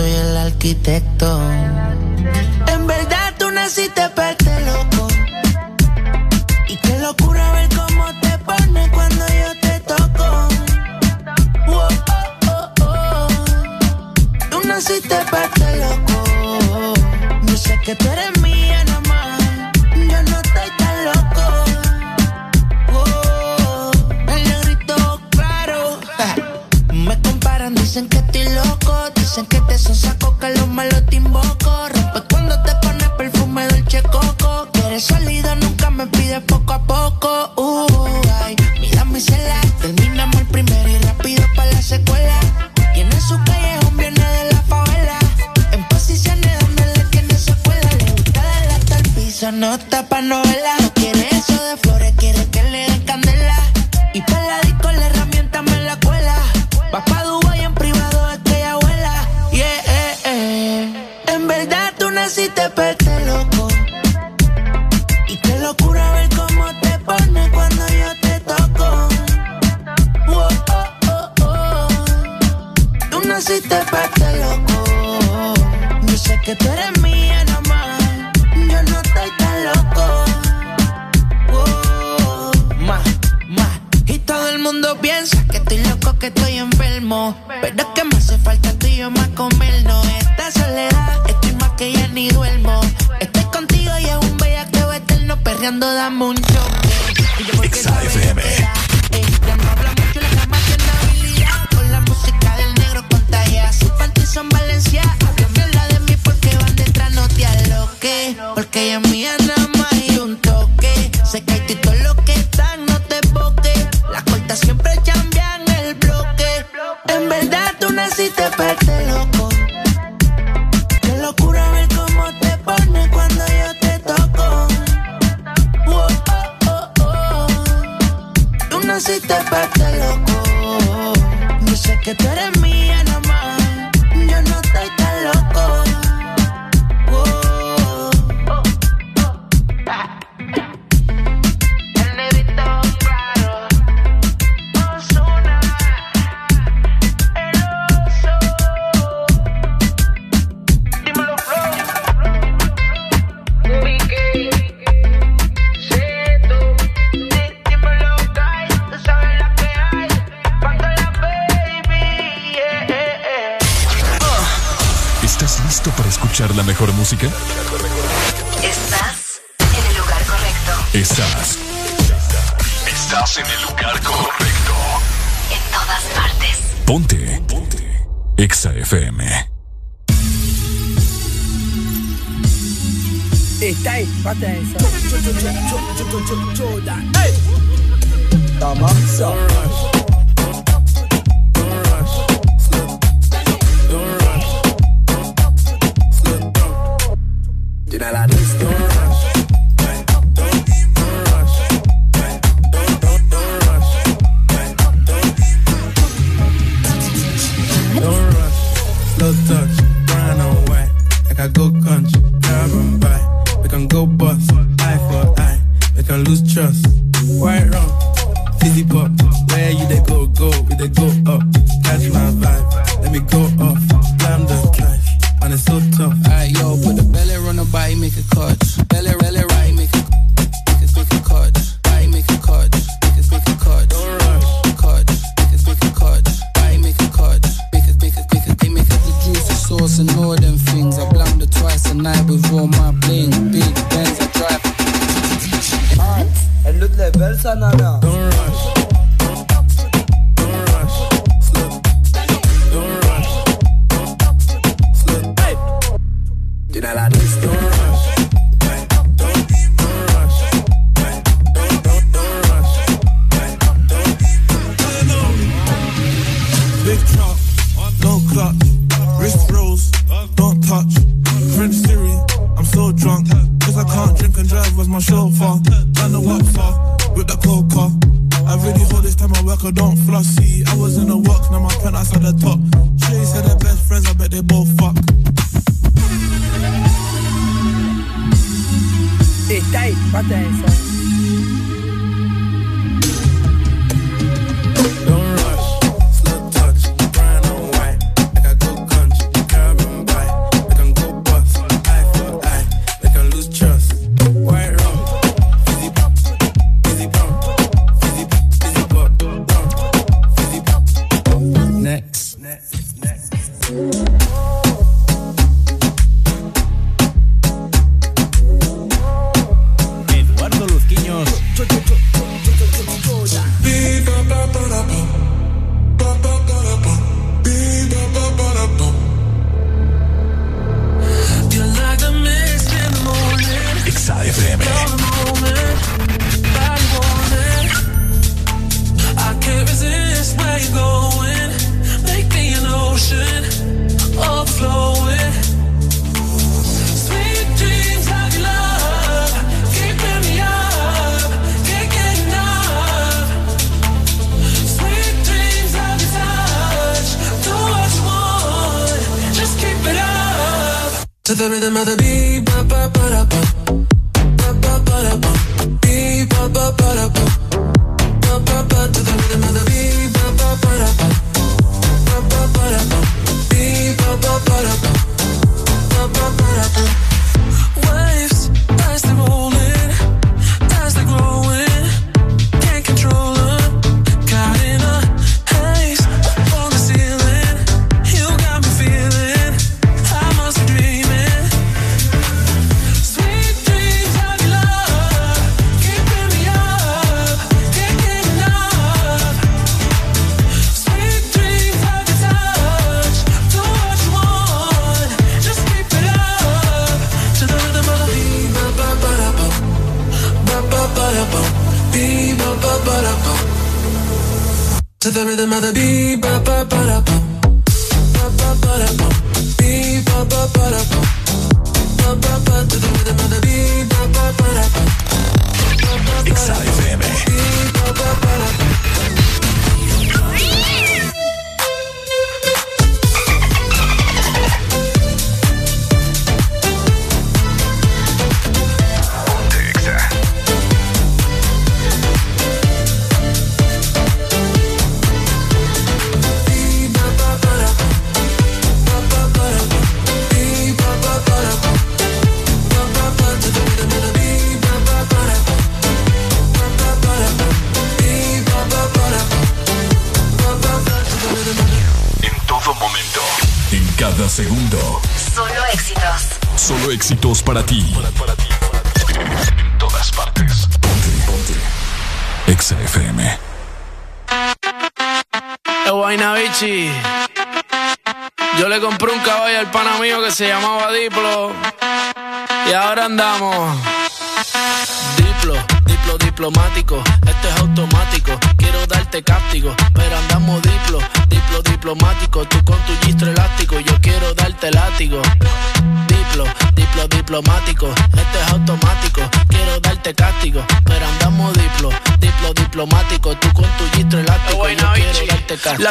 soy el arquitecto.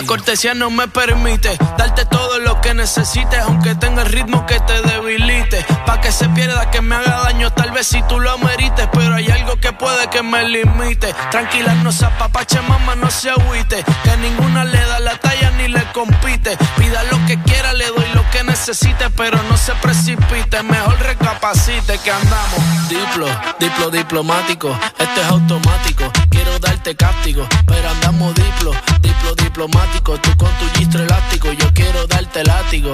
Cortesía no me permite darte todo lo que necesites. Aunque tenga el ritmo que te debilite. Pa' que se pierda, que me haga daño. Tal vez si tú lo merites. Pero hay algo que puede que me limite. Tranquila, no se apapache, mamá, no se agüite. Que ninguna le da la talla ni le compite. Pida lo que quiera, le doy lo que necesite. Pero no se precipite, mejor recapacite que andamos. Diplo, diplo diplomático. Esto es automático. Cáptico. Pero andamos diplo, diplo diplomático. Tú con tu gistro elástico. Yo quiero darte látigo.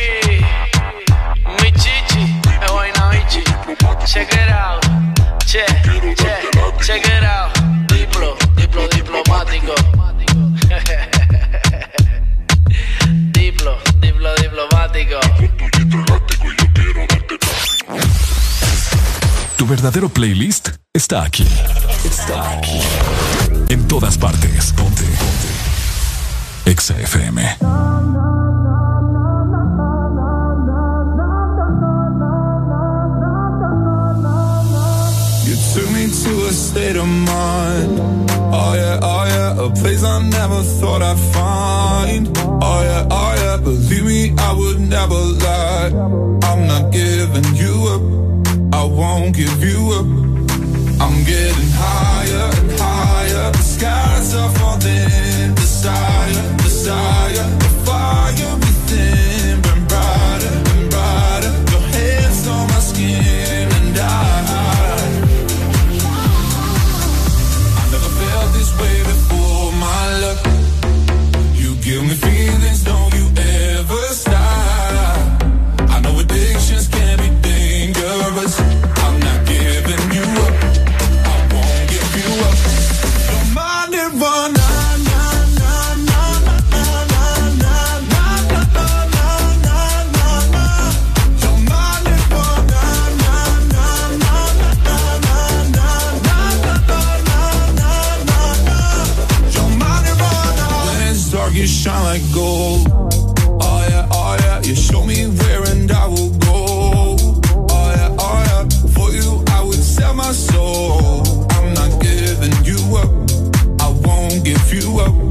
Check it out. Che, che, check it out. Diplo, diplo diplomático. <laughs> diplo, diplo diplomático. Tu verdadero playlist está aquí. Está aquí. En todas partes. Ponte. Ponte. Exa FM. A state of mind. Oh yeah, oh yeah, a place I never thought I'd find. Oh yeah, oh yeah, believe me, I would never lie. I'm not giving you up. I won't give you up. I'm getting higher and higher. The skies are falling. Desire, desire, the fire you shine like gold. Oh yeah, oh yeah, you show me where and I will go. Oh yeah, oh yeah, for you I would sell my soul. I'm not giving you up, I won't give you up.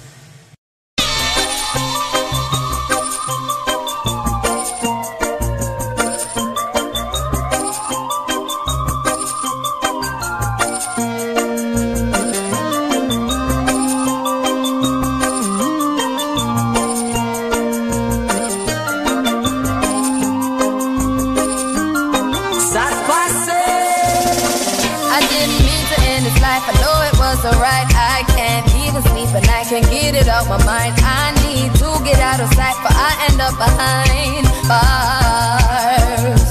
Behind bars.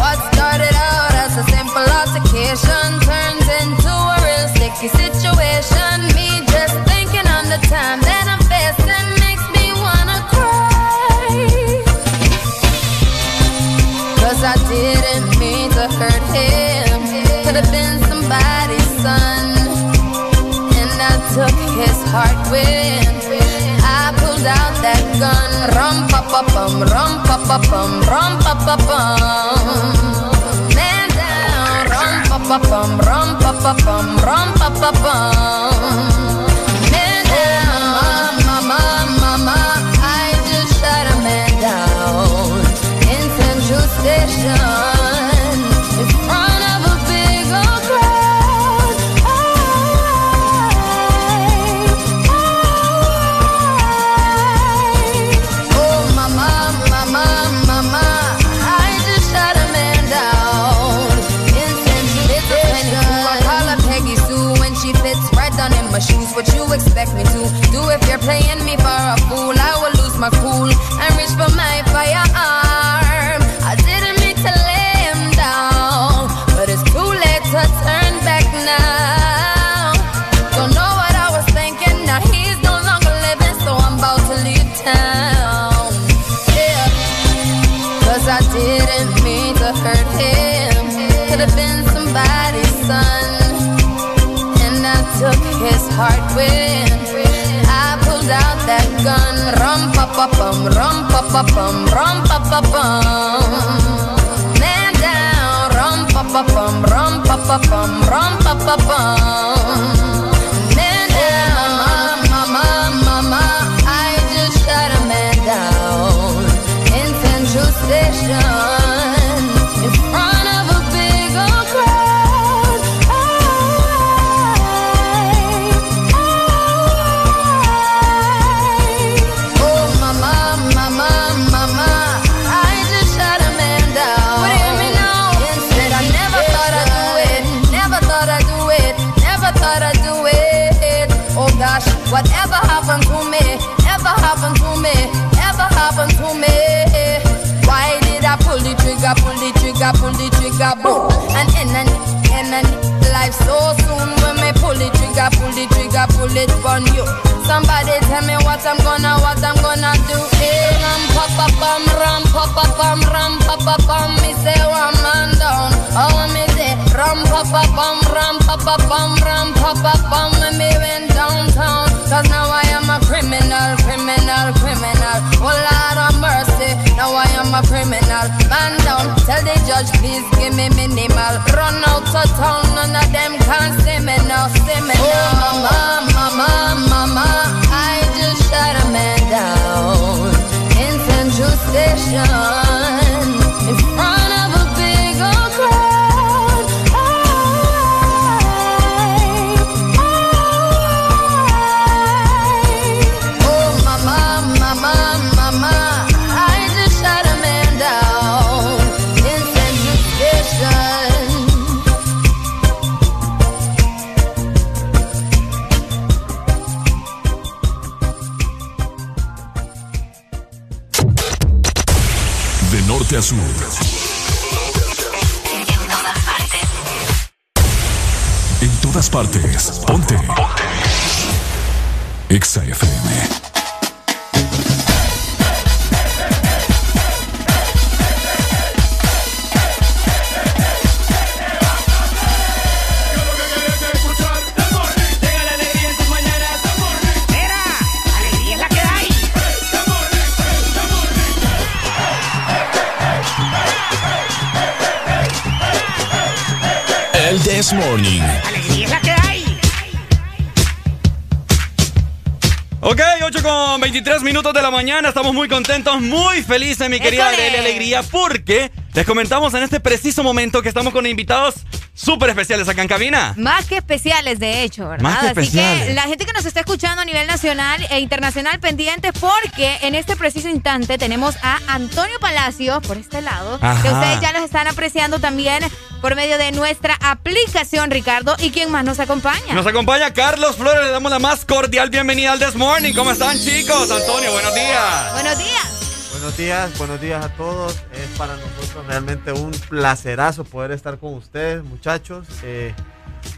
What started out as a simple altercation turns into a real sticky situation. Me just thinking on the time that I'm facing makes me wanna cry. Cause I didn't mean to hurt him. Could have been somebody's son. And I took his heart with. Rum pa pa pa pa bum, rum pa pa bum. Man down. Rum pa pa bum, rum pa pa bum, rum pa pa bum. Muy felices, mi querida. Adele Alegría, porque les comentamos en este preciso momento que estamos con invitados súper especiales acá en cabina. Más que especiales, de hecho, ¿verdad? Más que Así especiales. que la gente que nos está escuchando a nivel nacional e internacional pendiente porque en este preciso instante tenemos a Antonio Palacio por este lado, que ustedes ya los están apreciando también por medio de nuestra aplicación, Ricardo. ¿Y quién más nos acompaña? Nos acompaña Carlos Flores, le damos la más cordial bienvenida al This Morning. ¿Cómo están, chicos? Antonio, buenos días. Buenos días. Buenos días, buenos días a todos. Es para nosotros realmente un placerazo poder estar con ustedes, muchachos. Eh,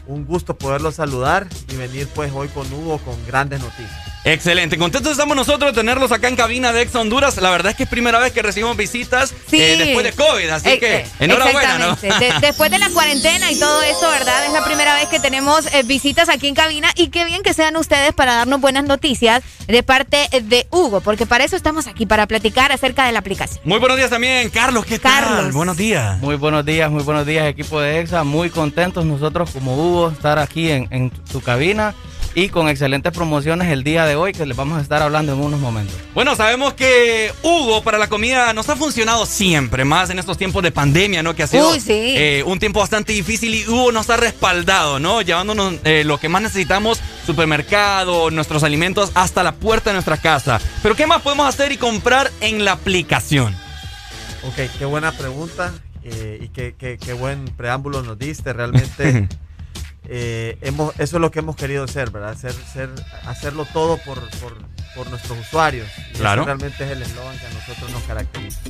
un gusto poderlos saludar y venir pues hoy con Hugo con grandes noticias. Excelente, contentos estamos nosotros de tenerlos acá en cabina de Ex Honduras. La verdad es que es primera vez que recibimos visitas Sí. eh, después de COVID, así Eh, que eh, enhorabuena, ¿no? exactamente. De- <laughs> después de la cuarentena y todo eso, ¿verdad? Es la primera vez que tenemos eh, visitas aquí en cabina y qué bien que sean ustedes para darnos buenas noticias de parte de Hugo, porque para eso estamos aquí, para platicar acerca de la aplicación. Muy buenos días también, Carlos, ¿qué tal? Carlos. Buenos días. Muy buenos días, muy buenos días, equipo de EXA. Muy contentos nosotros como Hugo estar aquí en, en tu cabina y con excelentes promociones el día de hoy que les vamos a estar hablando en unos momentos. Bueno, sabemos que Hugo para la comida nos ha funcionado siempre, más en estos tiempos de pandemia, ¿no? Que ha sido Uy, sí. eh, un tiempo bastante difícil y Hugo nos ha respaldado, ¿no? Llevándonos eh, lo que más necesitamos, supermercado, nuestros alimentos, hasta la puerta de nuestra casa. Pero ¿qué más podemos hacer y comprar en la aplicación? Ok, qué buena pregunta eh, y qué, qué- qué buen preámbulo nos diste. Realmente <laughs> eh, hemos, eso es lo que hemos querido hacer, ¿verdad? Hacer, ser- hacerlo todo por, por- por nuestros usuarios. Y Claro. Eso realmente es el eslogan que a nosotros nos caracteriza.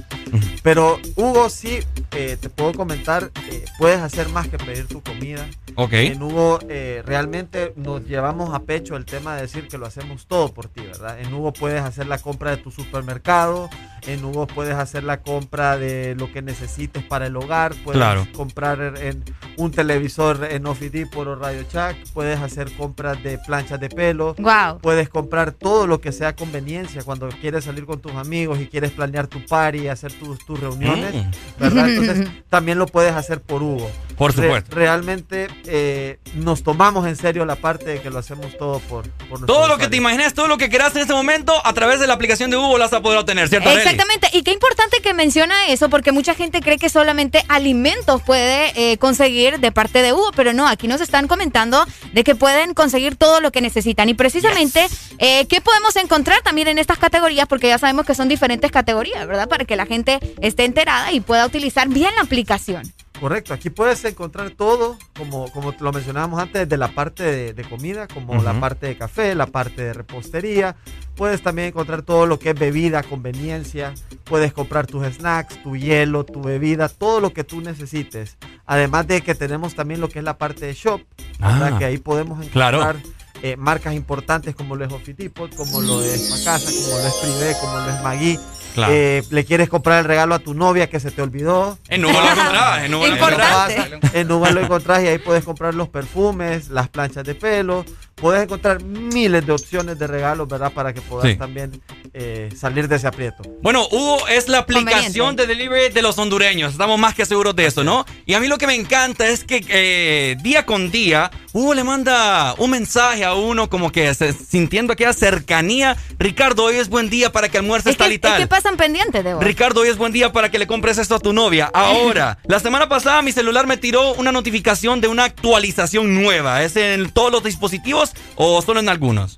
Pero Hugo, sí, eh, te puedo comentar, eh, puedes hacer más que pedir tu comida. Ok. En Hugo eh, realmente nos llevamos a pecho el tema de decir que lo hacemos todo por ti, ¿verdad? En Hugo puedes hacer la compra de tu supermercado, en Hugo puedes hacer la compra de lo que necesites para el hogar, puedes Claro. comprar en un televisor en Office Depot Radio Shack, puedes hacer compras de planchas de pelo, Wow. puedes comprar todo lo que sea conveniencia cuando quieres salir con tus amigos y quieres planear tu party, hacer tus, tus reuniones, Mm. ¿verdad? <laughs> Entonces también lo puedes hacer por Hugo. Por Re- supuesto. realmente eh, nos tomamos en serio la parte de que lo hacemos todo por, por Todo lo que te imagines, todo lo que quieras en este momento, a través de la aplicación de Hugo vas a poder obtener, ¿cierto, Arely? Exactamente, y qué importante que menciona eso, porque mucha gente cree que solamente alimentos puede eh, conseguir de parte de Hugo, pero no, aquí nos están comentando de que pueden conseguir todo lo que necesitan. Y precisamente, eh, ¿qué podemos encontrar también en estas categorías? Porque ya sabemos que son diferentes categorías, ¿verdad? Para que la gente esté enterada y pueda utilizar bien la aplicación. Correcto, aquí puedes encontrar todo, como, como lo mencionábamos antes, desde la parte de, de comida, como la parte de café, la parte de repostería. Puedes también encontrar todo lo que es bebida, conveniencia. Puedes comprar tus snacks, tu hielo, tu bebida, todo lo que tú necesites. Además de que tenemos también lo que es la parte de shop. Ah, que ahí podemos claro. encontrar eh, marcas importantes como lo es Office Depot, como lo es Pacasa, como lo es Privé, como lo es Magui. Claro. Eh, le quieres comprar el regalo a tu novia que se te olvidó. En Hugo lo encontrás, en Hugo lo encontrás. En Uber lo encontrás y ahí puedes comprar los perfumes, las planchas de pelo. Puedes encontrar miles de opciones de regalos, ¿verdad? Para que puedas Sí. también eh, salir de ese aprieto. Bueno, Hugo es la aplicación de delivery de los hondureños. Estamos más que seguros de eso, ¿no? Y a mí lo que me encanta es que eh, día con día Hugo le manda un mensaje a uno como que se- sintiendo aquella cercanía. Ricardo, hoy es buen día para que almuerces Es que, tal y es tal. que pasan pendientes de vos. Ricardo, hoy es buen día para que le compres esto a tu novia. Ahora, <laughs> la semana pasada mi celular me tiró una notificación de una actualización nueva. ¿Es en todos los dispositivos o solo en algunos?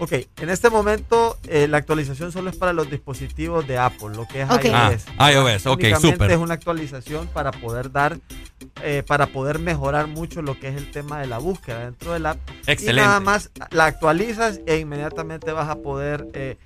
Ok, en este momento eh, la actualización solo es para los dispositivos de Apple, lo que es Ok. iOS. Ah, iOS, ok, súper. es una actualización para poder dar, eh, para poder mejorar mucho lo que es el tema de la búsqueda dentro del app. Excelente. Y nada más la actualizas e inmediatamente vas a poder eh,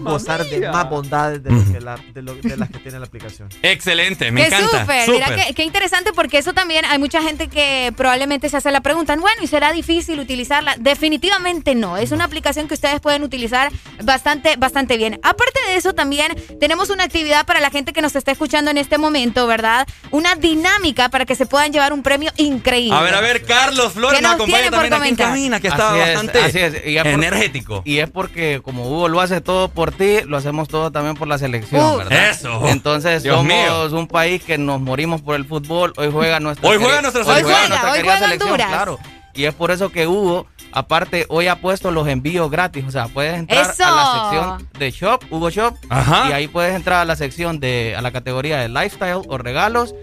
gozar de más bondades de, lo que la- de lo- de las que tiene la aplicación. <laughs> Excelente, me Qué encanta. súper, mira súper. qué, qué interesante porque eso también hay mucha gente que probablemente se hace la pregunta, bueno, ¿y será difícil utilizarla? Definitivamente no, es una aplicación que ustedes pueden utilizar bastante, bastante bien. Aparte de eso también tenemos una actividad para la gente que nos está escuchando en este momento, ¿verdad? Una dinámica para que se puedan llevar un premio increíble. A ver, a ver, Carlos Flores ¿Qué nos nos acompaña tiene por también aquí en comentar? cabina, que está Así es, bastante así es. Y es por- energético. Y es porque como Hugo lo hace todo por ti, lo hacemos todo también por la selección, Uh, ¿verdad? eso. Entonces Dios somos mío. un país que nos morimos por el fútbol. Hoy juega nuestra Hoy juega nuestra hoy selección. juega Hoy nuestra juega, querida hoy juega selección, Honduras. claro. Y es por eso que Hugo, aparte, hoy ha puesto los envíos gratis. O sea, puedes entrar ¡Eso! a la sección de Shop, Hugo Shop. Ajá. Y ahí puedes entrar a la sección de, a la categoría de Lifestyle o regalos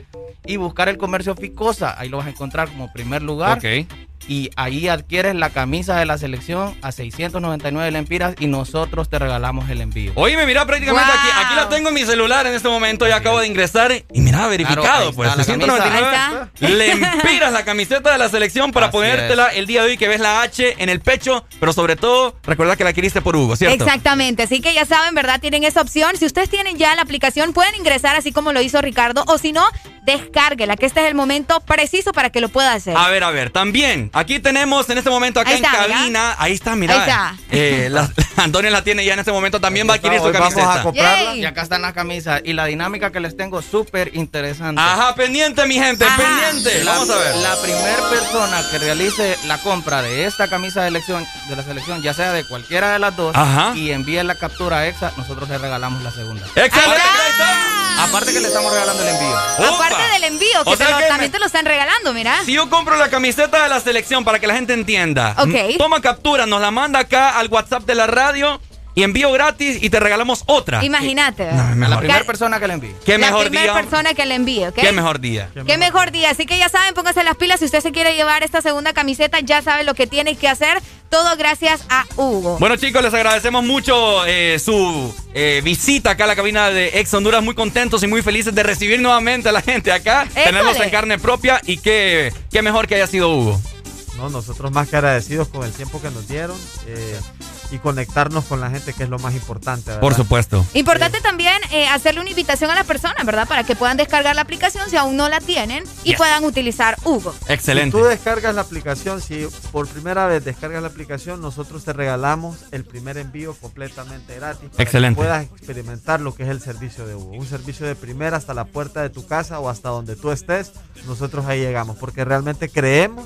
y buscar el comercio Ficosa. Ahí lo vas a encontrar como primer lugar. Ok. Y ahí adquieres la camisa de la selección a 699 lempiras y nosotros te regalamos el envío. Oye, me mira prácticamente Wow. aquí, aquí la tengo en mi celular en este momento, ya acabo de ingresar y mira, verificado, Claro, pues está la 699 camisa. le empiras la camiseta de la selección para Así ponértela el día de hoy que ves la H en el pecho, pero sobre todo, recuerda que la adquiriste por Hugo, ¿cierto? Exactamente, así que ya saben, ¿verdad? Tienen esa opción. Si ustedes tienen ya la aplicación, pueden ingresar así como lo hizo Ricardo, o si no, descárguela, que este es el momento preciso para que lo pueda hacer. A ver, a ver, también, aquí tenemos en este momento acá Ahí en mira. cabina, ahí está, mira. Ahí está. eh, la- <laughs> Antonio la tiene ya en este momento, también va a adquirir su Hoy vamos camiseta. a comprarla. Y acá están las camisas. Y la dinámica que les tengo súper interesante. Ajá, pendiente, mi gente, pendiente. La, Vamos a ver. La primera persona que realice la compra de esta camisa de, elección, de la selección, ya sea de cualquiera de las dos, Ajá. y envíe la captura a EXA, nosotros le regalamos la segunda. ¡Excelente! Aparte que le estamos regalando el envío. Aparte del envío, que O te sea lo- que también te lo están regalando, mira. Si yo compro la camiseta de la selección para que la gente entienda, Ok. toma captura, nos la manda acá al WhatsApp de la radio y envío gratis y te regalamos otra. Imagínate. No, A la primera persona que le envíe. Qué la mejor primera día. persona que le envíe, ¿ok? Qué mejor día. Qué mejor día. Así que ya saben, pónganse las pilas. Si usted se quiere llevar esta segunda camiseta, ya sabe lo que tiene que hacer. Todo gracias a Hugo. Bueno chicos, les agradecemos mucho eh, su eh, visita acá a la cabina de Ex Honduras. Muy contentos y muy felices de recibir nuevamente a la gente acá. Tenerlos en carne propia y qué, qué mejor que haya sido Hugo. No, nosotros más que agradecidos con el tiempo que nos dieron eh, y conectarnos con la gente, que es lo más importante. ¿verdad? Por supuesto. Importante también eh, hacerle una invitación a las personas, ¿verdad? Para que puedan descargar la aplicación si aún no la tienen y Yes. puedan utilizar Hugo. Excelente. Si tú descargas la aplicación, si por primera vez descargas la aplicación, nosotros te regalamos el primer envío completamente gratis. Para Excelente. Que puedas experimentar lo que es el servicio de Hugo. Un servicio de primera hasta la puerta de tu casa o hasta donde tú estés. Nosotros ahí llegamos porque realmente creemos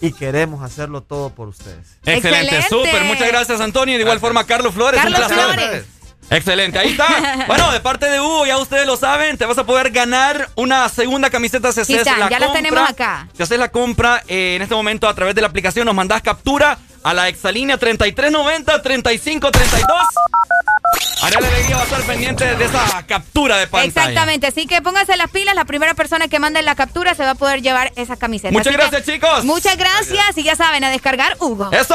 y queremos hacerlo todo por ustedes. Excelente, súper. Muchas gracias, Antonio. Y de igual forma, Carlos Flores. Carlos un placer. Flores. Excelente, ahí está. <laughs> Bueno, de parte de Hugo, ya ustedes lo saben, te vas a poder ganar una segunda camiseta si están, la ya las compra. tenemos acá. Si haces la compra eh, en este momento a través de la aplicación, nos mandás captura a la exalínea 3390-3532. Ariel Alegría va a estar pendiente de esa captura de pantalla. Exactamente, así que pónganse las pilas. La primera persona que mande la captura se va a poder llevar esa camiseta. Muchas Así que gracias, chicos. Muchas gracias y ya saben, a descargar Hugo. ¡Eso!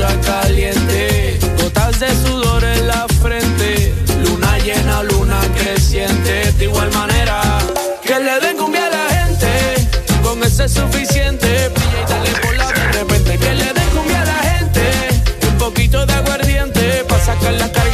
caliente, gotas de sudor en la frente, luna llena, luna creciente, de igual manera que le den cumbia a la gente, con ese suficiente, brilla y dale por la de repente, que le den cumbia a la gente, un poquito de aguardiente, para sacar la carga.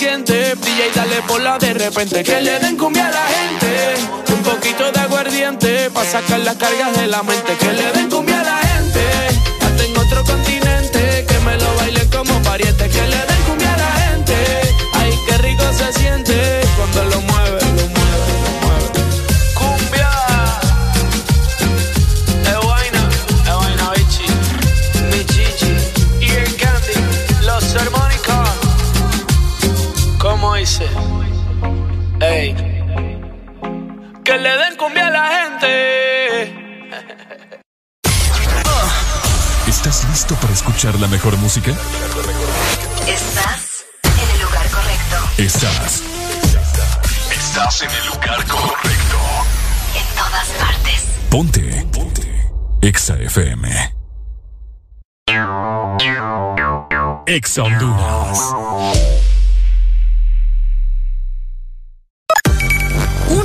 suficiente. Brilla y dale por la de repente. Que le den cumbia a la gente, un poquito de aguardiente, pa' sacar las cargas de la mente. Que le den cumbia a la gente, dice? Ey. Que le den cumbia a la gente. <laughs> ¿Estás listo para escuchar la mejor música? Estás en el lugar correcto. Estás. Estás en el lugar correcto. En todas partes. Ponte. Ponte. Exa FM. Exa Honduras.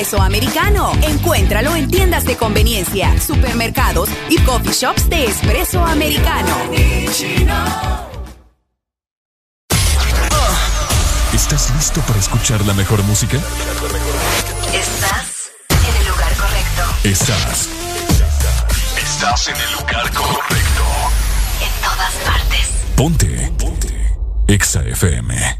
Espresso americano. Encuéntralo en tiendas de conveniencia, supermercados y coffee shops de espresso americano. ¿Estás listo para escuchar la mejor música? Estás en el lugar correcto. Estás. Estás en el lugar correcto. En todas partes. Ponte. Ponte. Exa FM.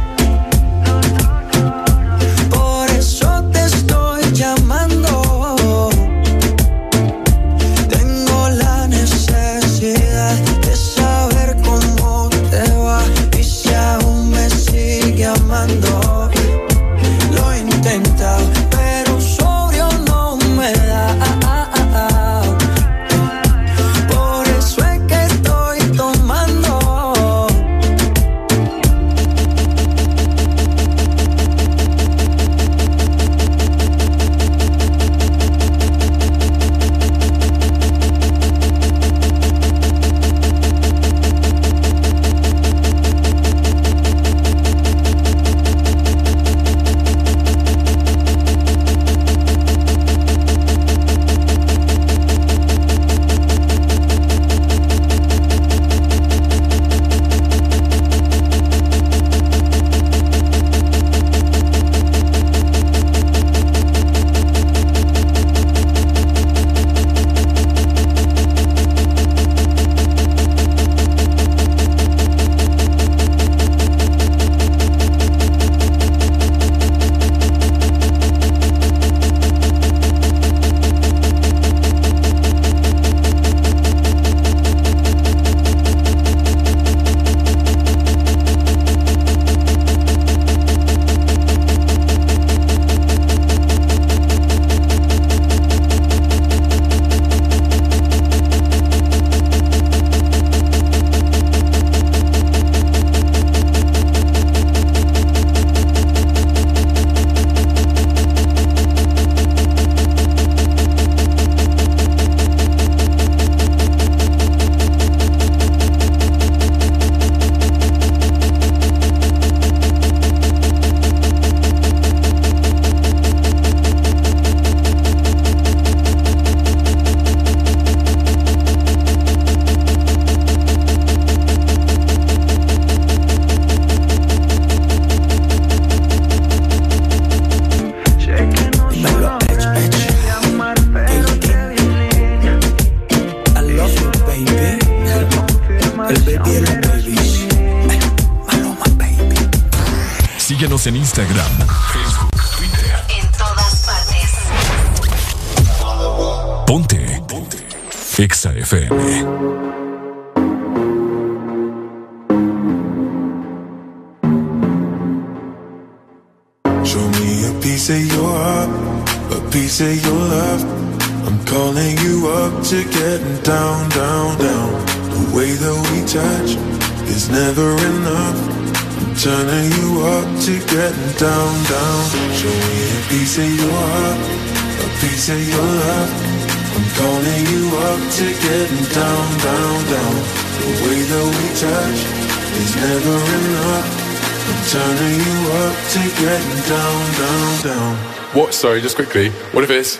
sorry, just quickly. What if it's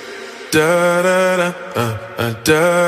da da da uh, uh, da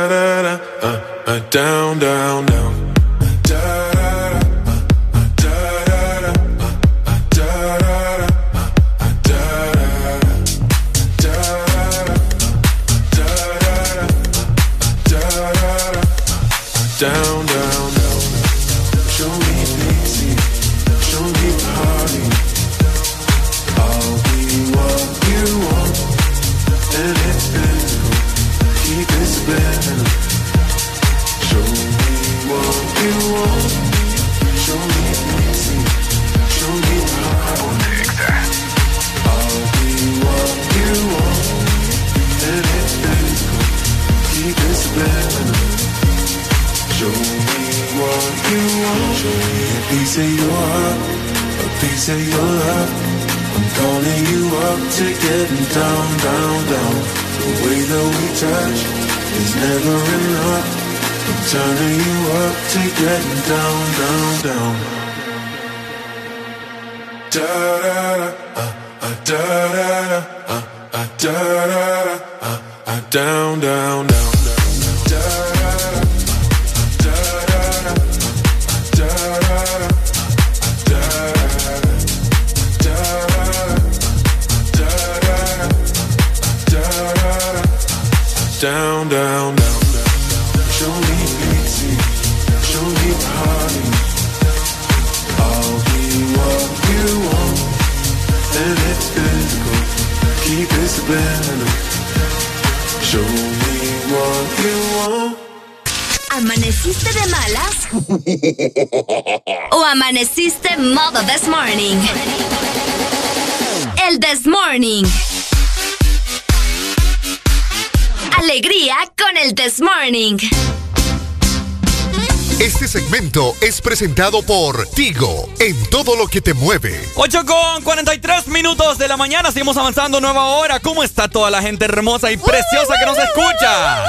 presentado por Tigo, en todo lo que te mueve. 8 con 43 minutos de la mañana, seguimos avanzando nueva hora. ¿Cómo está toda la gente hermosa y preciosa que nos escucha?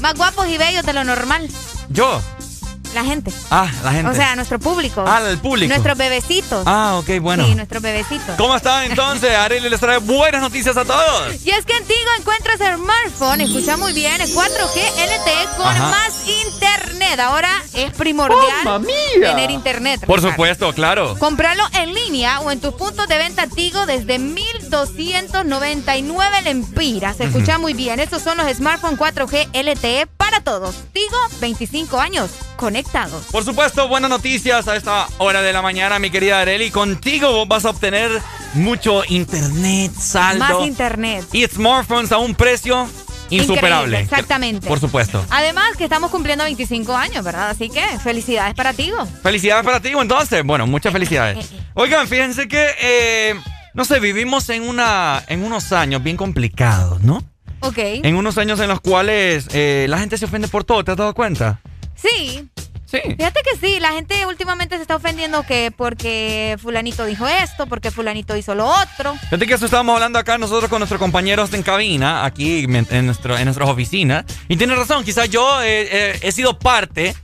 Más guapos y bellos de lo normal. Yo. La gente. Ah, la gente. O sea, nuestro público. Ah, el público. Nuestros bebecitos. Ah, ok, bueno. Sí, nuestros bebecitos. ¿Cómo están entonces? <laughs> Arely les trae buenas noticias a todos. Y es que en Tigo encuentras el smartphone, escucha muy bien, el 4G LTE con Ajá. más internet. Ahora es primordial tener internet. Por Ricardo. supuesto, claro. Comprarlo en línea o en tus puntos de venta Tigo desde 1299 lempiras. Escucha muy bien, estos son los smartphones 4G LTE para todos. Tigo, 25 años conectados. Por supuesto, buenas noticias a esta hora de la mañana, mi querida Arely. Contigo vos vas a obtener mucho internet, saldo. Más internet. y smartphones a un precio insuperable. Increíble, exactamente. Por supuesto. Además que estamos cumpliendo 25 años, ¿verdad? Así que felicidades para Tigo. Felicidades para ti, entonces. Bueno, muchas felicidades. Oigan, fíjense que, eh, no sé, vivimos en, una, en unos años bien complicados, ¿no? Ok. En unos años en los cuales eh, la gente se ofende por todo, ¿te has dado cuenta? Sí. Sí. Fíjate que sí, la gente últimamente se está ofendiendo que porque fulanito dijo esto, porque fulanito hizo lo otro. Fíjate que eso estábamos hablando acá nosotros con nuestros compañeros en cabina, aquí en, nuestro, en nuestras oficinas. Y tienes razón, quizás yo eh, eh, he sido parte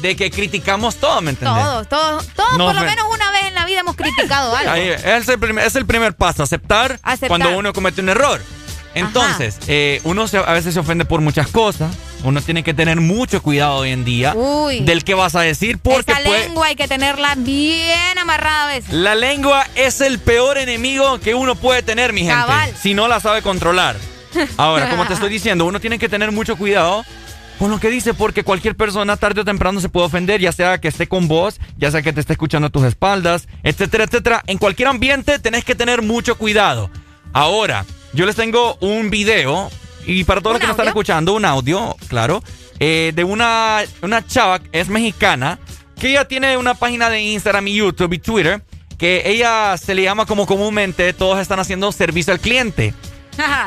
de que criticamos todo, ¿me entiendes? Todos, todos, todos No por lo menos una vez en la vida hemos criticado <laughs> algo. Ahí, es, el primer, es el primer paso, aceptar, Aceptar. cuando uno comete un error. Entonces, eh, uno se- a veces se ofende por muchas cosas. Uno tiene que tener mucho cuidado hoy en día Uy. del que vas a decir porque Esa puede- lengua hay que tenerla bien amarrada a veces. la lengua es el peor enemigo que uno puede tener, mi gente, Cabal. si no la sabe controlar. Ahora, como te estoy <laughs> diciendo, uno tiene que tener mucho cuidado con lo que dice porque cualquier persona tarde o temprano se puede ofender, ya sea que esté con vos, ya sea que te esté escuchando a tus espaldas, etcétera, etcétera. En cualquier ambiente tenés que tener mucho cuidado. Ahora, yo les tengo un video y para todos los que nos están escuchando, un audio, claro, eh, de una, una chava, es mexicana, que ella tiene una página de Instagram y YouTube y Twitter, que ella se le llama como comúnmente, todos están haciendo servicio al cliente.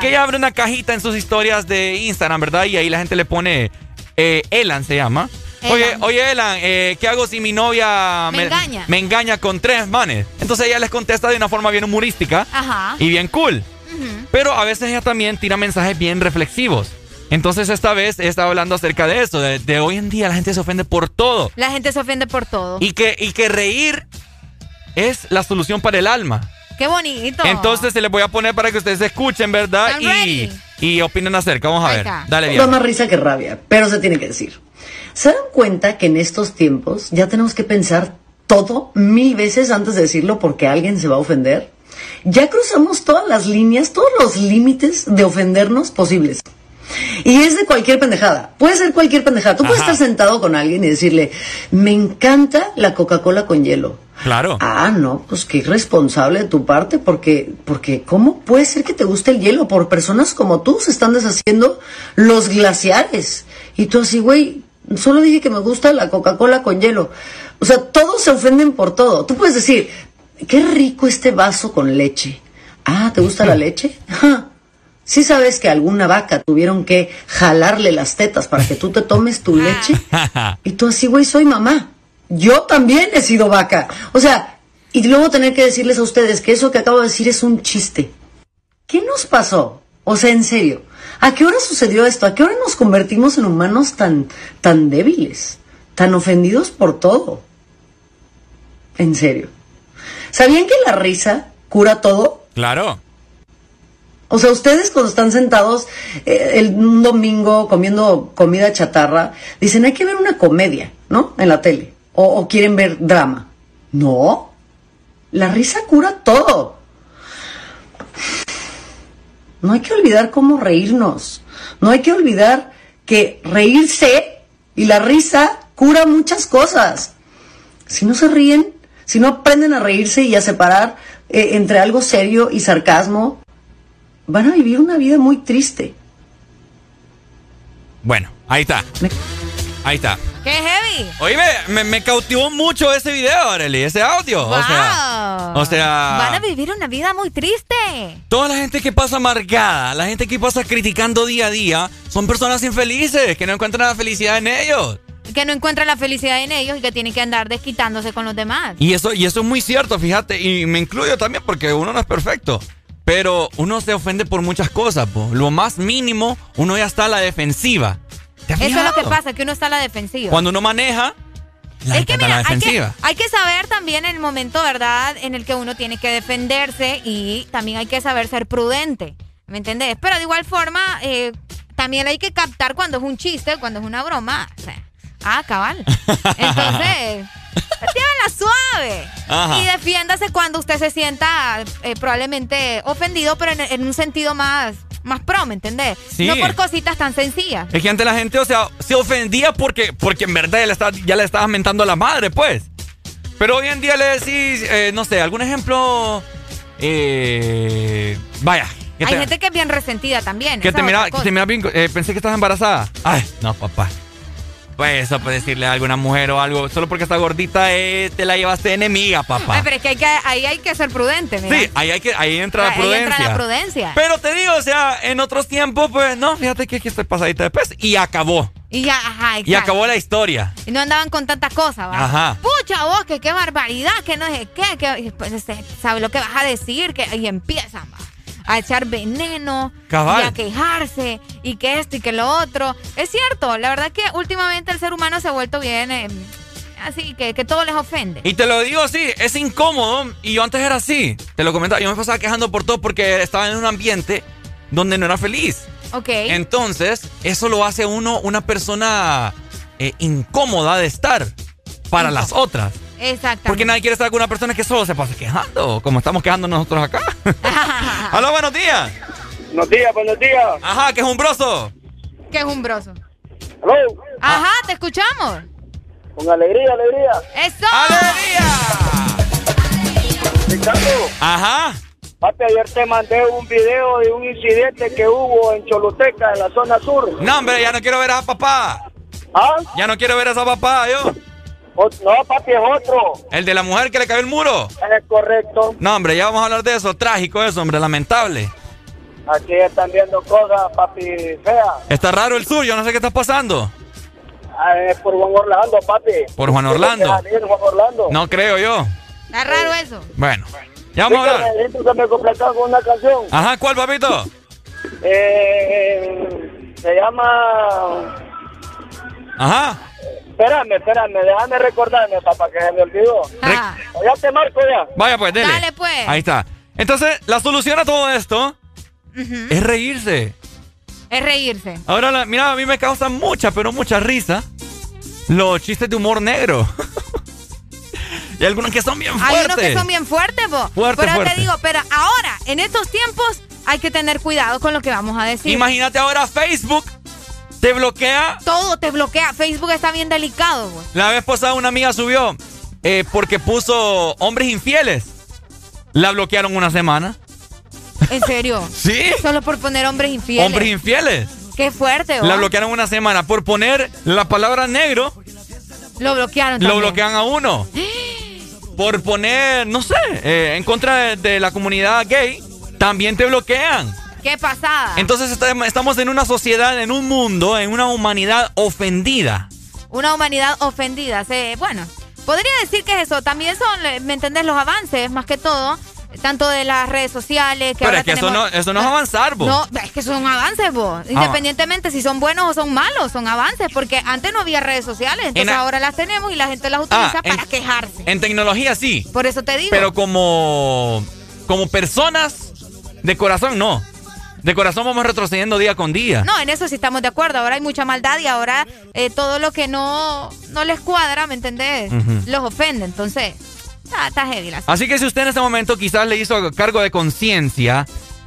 Que ella abre una cajita en sus historias de Instagram, ¿verdad? Y ahí la gente le pone, eh, Elan se llama. Oye, Elan. oye, Elan, eh, ¿qué hago si mi novia Me engaña. me engaña con tres manes? Entonces ella les contesta de una forma bien humorística Ajá. y bien cool. Pero a veces ella también tira mensajes bien reflexivos. Entonces esta vez estaba hablando acerca de eso, de, de hoy en día la gente se ofende por todo. La gente se ofende por todo. Y que, y que reír es la solución para el alma. Qué bonito. Entonces se les voy a poner para que ustedes escuchen, ¿verdad? Y, y opinen acerca. Vamos a ver. Dale Da bien. más risa que rabia, pero se tiene que decir. ¿Se dan cuenta que en estos tiempos ya tenemos que pensar todo mil veces antes de decirlo porque alguien se va a ofender? Ya cruzamos todas las líneas, todos los límites de ofendernos posibles. Y es de cualquier pendejada. Puede ser cualquier pendejada. Tú puedes estar sentado con alguien y decirle, me encanta la Coca-Cola con hielo. Claro. Ah, no, pues qué irresponsable de tu parte, porque, porque ¿cómo puede ser que te guste el hielo? Por personas como tú se están deshaciendo los glaciares. Y tú así, güey, solo dije que me gusta la Coca-Cola con hielo. O sea, todos se ofenden por todo. Tú puedes decir, qué rico este vaso con leche. Ah, ¿te gusta la <laughs> leche? Ja. <laughs> ¿Sí sabes que alguna vaca tuvieron que jalarle las tetas para que tú te tomes tu leche? <laughs> Y tú así, güey, soy mamá. Yo también he sido vaca. O sea, y luego tener que decirles a ustedes que eso que acabo de decir es un chiste. ¿Qué nos pasó? O sea, en serio, ¿a qué hora sucedió esto? ¿A qué hora nos convertimos en humanos tan, tan débiles? Tan ofendidos por todo. En serio. ¿Sabían que la risa cura todo? Claro. O sea, ustedes cuando están sentados eh, el, un domingo comiendo comida chatarra, dicen, hay que ver una comedia, ¿no? En la tele. O, o quieren ver drama. No. La risa cura todo. No hay que olvidar cómo reírnos. No hay que olvidar que reírse y la risa cura muchas cosas. Si no se ríen, si no aprenden a reírse y a separar eh, entre algo serio y sarcasmo, van a vivir una vida muy triste. Bueno, ahí está. Ahí está. ¡Qué heavy! Oye, me, me, me cautivó mucho ese video, Arely, ese audio. O sea, Wow. o sea- Van a vivir una vida muy triste. toda la gente que pasa amargada, la gente que pasa criticando día a día, son personas infelices, que no encuentran la felicidad en ellos. Que no encuentran la felicidad en ellos y que tienen que andar desquitándose con los demás. Y eso, y eso es muy cierto, fíjate, y me incluyo también porque uno no es perfecto. Pero uno se ofende por muchas cosas, po. Lo más mínimo, uno ya está a la defensiva. ¿Te has Eso es lo que pasa, que uno está a la defensiva. Cuando uno maneja, la es que mira, la hay que, hay que saber también el momento, ¿verdad?, en el que uno tiene que defenderse y también hay que saber ser prudente. ¿Me entendés? Pero de igual forma, eh, también hay que captar cuando es un chiste, cuando es una broma. O sea, ah, cabal. Entonces, <laughs> llévenla suave. Ajá. Y defiéndase cuando usted se sienta eh, probablemente ofendido, pero en, en un sentido más, más pro, ¿me entendés? Sí. No por cositas tan sencillas. Es que antes la gente, o sea, se ofendía porque, porque en verdad ya le, ya le estabas mentando a la madre, pues. Pero hoy en día le decís, eh, no sé, algún ejemplo. Eh, vaya. Hay te- gente que es bien resentida también. Que te mira, que te mira bien, eh, pensé que estabas embarazada. Ay, no, papá. Pues eso, pues decirle a alguna mujer o algo, solo porque está gordita, eh, te la llevaste de enemiga, Ay, papá. pero es que, hay que ahí hay que ser prudente, mira. Sí, ahí, hay que, ahí entra la Ahí prudencia. entra la prudencia. Pero te digo, o sea, en otros tiempos, pues no, fíjate que aquí estoy pasadita de pez. Y acabó. Y ya, ajá, Y acabó la historia. Y no andaban con tantas cosas, ¿va? Ajá. Pucha, vos, que qué barbaridad, que no sé qué, que pues, este, sabe lo que vas a decir, que y empiezan. A echar veneno Cabal. y a quejarse y que esto y que lo otro. Es cierto, la verdad que últimamente el ser humano se ha vuelto bien eh, así, que, que todo les ofende. Y te lo digo así, es incómodo. Y yo antes era así. Te lo comentaba. Yo me pasaba quejando por todo porque estaba en un ambiente donde no era feliz. Ok. Entonces, eso lo hace uno una persona eh, incómoda de estar para las otras. Exactamente. Porque nadie quiere estar con una persona que solo se pasa quejando, como estamos quejando nosotros acá. <laughs> Hola, buenos días. Buenos días, buenos días. Ajá, que es un broso. Que es un broso. Aló. Ajá, te escuchamos. Con alegría, alegría. ¡Eso! Ricardo. Ajá. Papi, ayer te mandé un video de un incidente que hubo en Choluteca, en la zona sur. No, hombre, ya no quiero ver a esa papá. ¿Ah? Ya no quiero ver a esa papá, yo. No, papi, es otro. El de la mujer que le cayó el muro. Es correcto. No, hombre, ya vamos a hablar de eso. Trágico eso, hombre, lamentable. Aquí están viendo cosas, papi, feas. Está raro el sur, yo no sé qué está pasando. Ah, Es por Juan Orlando, papi. Por Juan Orlando. Salir, Juan Orlando. No creo yo. Está raro eso. Bueno, ya vamos a hablar. Que me completas con una canción. Ajá, ¿cuál, papito? Eh, se llama... Ajá. Espérame, espérame, déjame recordarme, papá, que se me olvidó. Ya te marco ya. Vaya, pues, dele. Dale, pues. Ahí está. Entonces, la solución a todo esto es reírse. Es reírse. Ahora, la- mira, a mí me causa mucha, pero mucha risa los chistes de humor negro. <laughs> y algunos que son bien Hay fuertes. unos que son bien fuertes, vos. Fuerte, pero fuerte. te digo, pero ahora, en estos tiempos, hay que tener cuidado con lo que vamos a decir. Imagínate ahora Facebook te bloquea. Todo te bloquea. Facebook está bien delicado, vos. La vez pasada una amiga subió eh, porque puso hombres infieles. La bloquearon una semana. En serio. <laughs> ¿Sí? Solo por poner hombres infieles. Hombres infieles. Qué fuerte, vos. La bloquearon una semana por poner la palabra negro. Lo bloquearon Lo también. bloquean a uno. <gasps> Por poner, no sé, eh, en contra de, de la comunidad gay, también te bloquean. Qué pasada. Entonces está- estamos en una sociedad, en un mundo, en una humanidad ofendida. Una humanidad ofendida. Se, bueno, podría decir que es eso. También son, ¿me entendés? Los avances, más que todo, tanto de las redes sociales. Que Pero ahora es que eso no, eso no es avanzar, vos. No, es que son avances, vos. Independientemente si son buenos o son malos, son avances. Porque antes no había redes sociales, entonces En a- ahora las tenemos y la gente las utiliza Ah, en- para quejarse. En tecnología sí. Por eso te digo. Pero como, como personas de corazón, no. De corazón vamos retrocediendo día con día. No, en eso sí estamos de acuerdo. Ahora hay mucha maldad y ahora eh, todo lo que no, no les cuadra, ¿me entendés? Los ofende. Entonces, está, está heavy la Así que si usted en este momento quizás le hizo cargo de conciencia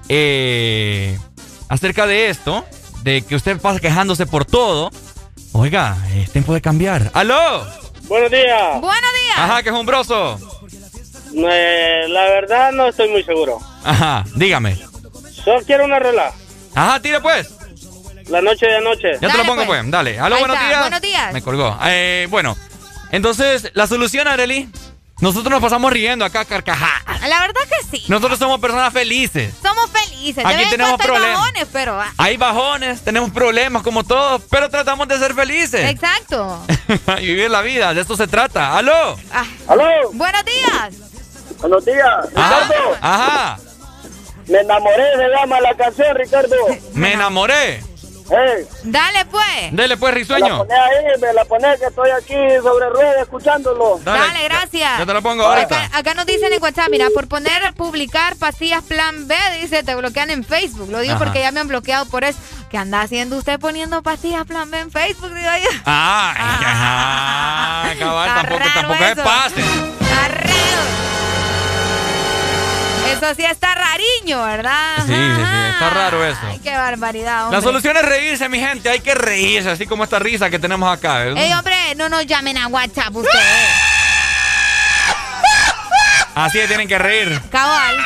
eh, acerca de esto, de que usted pasa quejándose por todo, oiga, es tiempo de cambiar. ¡Aló! Buenos días. Buenos días. Ajá, quejumbroso. Eh, la verdad no estoy muy seguro. Ajá, dígame. Solo quiero una rola. Ajá, tire pues. La noche de anoche. Ya te lo pongo pues. Dale. Aló, buenos está, días. buenos días. Me colgó. Eh, bueno, entonces, la solución, Arely, nosotros nos pasamos riendo acá, carcajadas. La verdad que sí. Nosotros somos personas felices. Somos felices. Aquí de tenemos cuando hay problemas. bajones, pero... ah, Hay bajones, tenemos problemas como todos, pero tratamos de ser felices. Exacto. <laughs> y vivir la vida, de esto se trata. ¡Aló! Ah, ¡Aló! Buenos días. Buenos días. Ajá. Ajá. Me enamoré, se llama la canción, Ricardo. Me enamoré. Hey, Dale pues. Dele pues, me la risueño. poné ahí, me la poné que estoy aquí sobre ruedas escuchándolo. Dale, gracias. Ya te lo pongo ahorita. Acá, acá nos dicen en WhatsApp, mira, por poner publicar pastillas plan B, dice, te bloquean en Facebook. Lo digo Ajá. porque ya me han bloqueado por eso. ¿Qué anda haciendo usted poniendo pastillas plan B en Facebook? Digo yo. Ajá, cabal, tampoco, tampoco es pase. Está raro. Eso sí está rariño, ¿verdad? Sí, sí, sí, está raro eso. Ay, qué barbaridad, hombre. La solución es reírse, mi gente. Hay que reírse, así como esta risa que tenemos acá. ¿eh? Ey, hombre, no nos llamen a WhatsApp ustedes. Así tienen que reír. Cabal.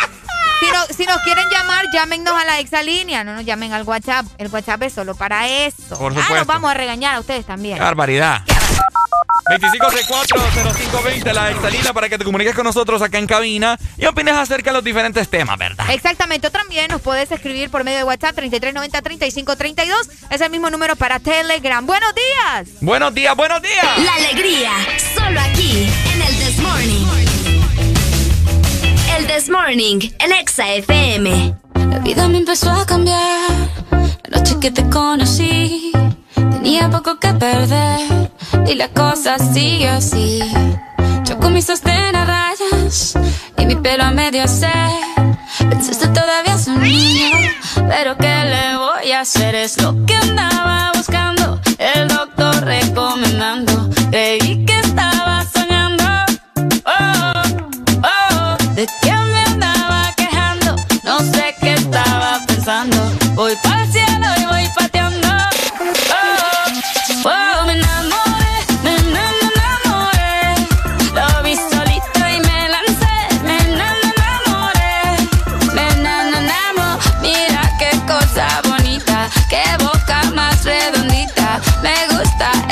Si, no- si nos quieren llamar, llámenos a la exalínea. No nos llamen al WhatsApp. El WhatsApp es solo para eso. Por Ah, nos supuesto. vamos a regañar a ustedes también. Qué barbaridad. 2564-0520, la exalina para que te comuniques con nosotros acá en cabina y opines acerca de los diferentes temas, ¿verdad? Exactamente. O también nos puedes escribir por medio de WhatsApp 3390-3532. Es el mismo número para Telegram. Buenos días. Buenos días, buenos días. La alegría, solo aquí, en el This Morning. El This Morning, en Exa FM. La vida me empezó a cambiar. La noche que te conocí, tenía poco que perder. Y la cosa sigue así. Yo con mi sostén a rayas y mi pelo a medio hacer. Pensaste todavía es un niño, pero ¿qué le voy a hacer? Es lo que andaba buscando, el doctor recomendando. Creí que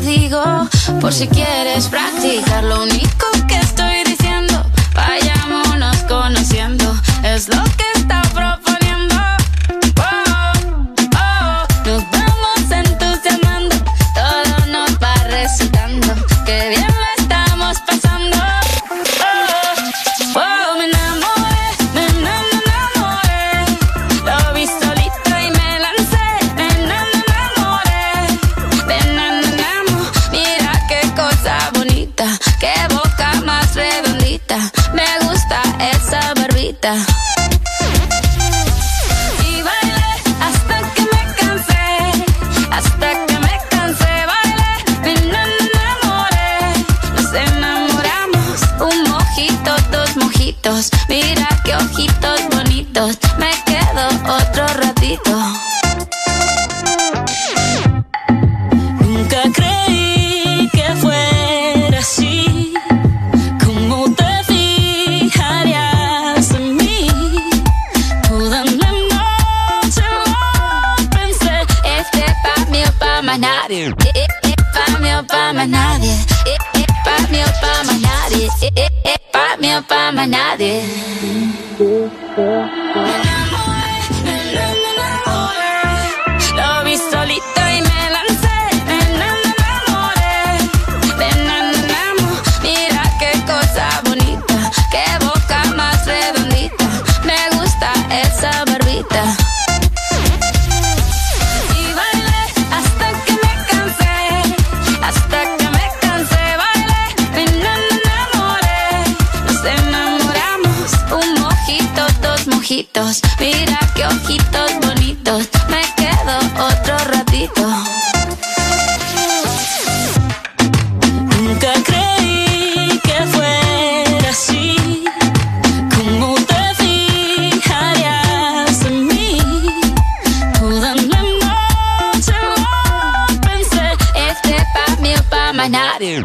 digo, por si quieres practicar. Lo único que estoy diciendo, vayámonos conociendo, es lo que está proponiendo. Oh, oh, nos vamos entusiasmando, todo nos va resultando, que bien Y bailé hasta que me cansé, hasta que me cansé, bailé, me enamoré, nos enamoramos, un mojito, dos mojitos, mira qué ojitos bonitos, me quedo otro ratito. nadie. Pa' mí o pa' más nadie. Pa' mí o pa' más nadie. Pa' mí o pa' más nadie. Mira qué ojitos bonitos. Me quedo otro ratito. Nunca creí que fuera así. Como te fijarías en mí. Toda la noche pensé. Este pa' mí o pa' más nadie.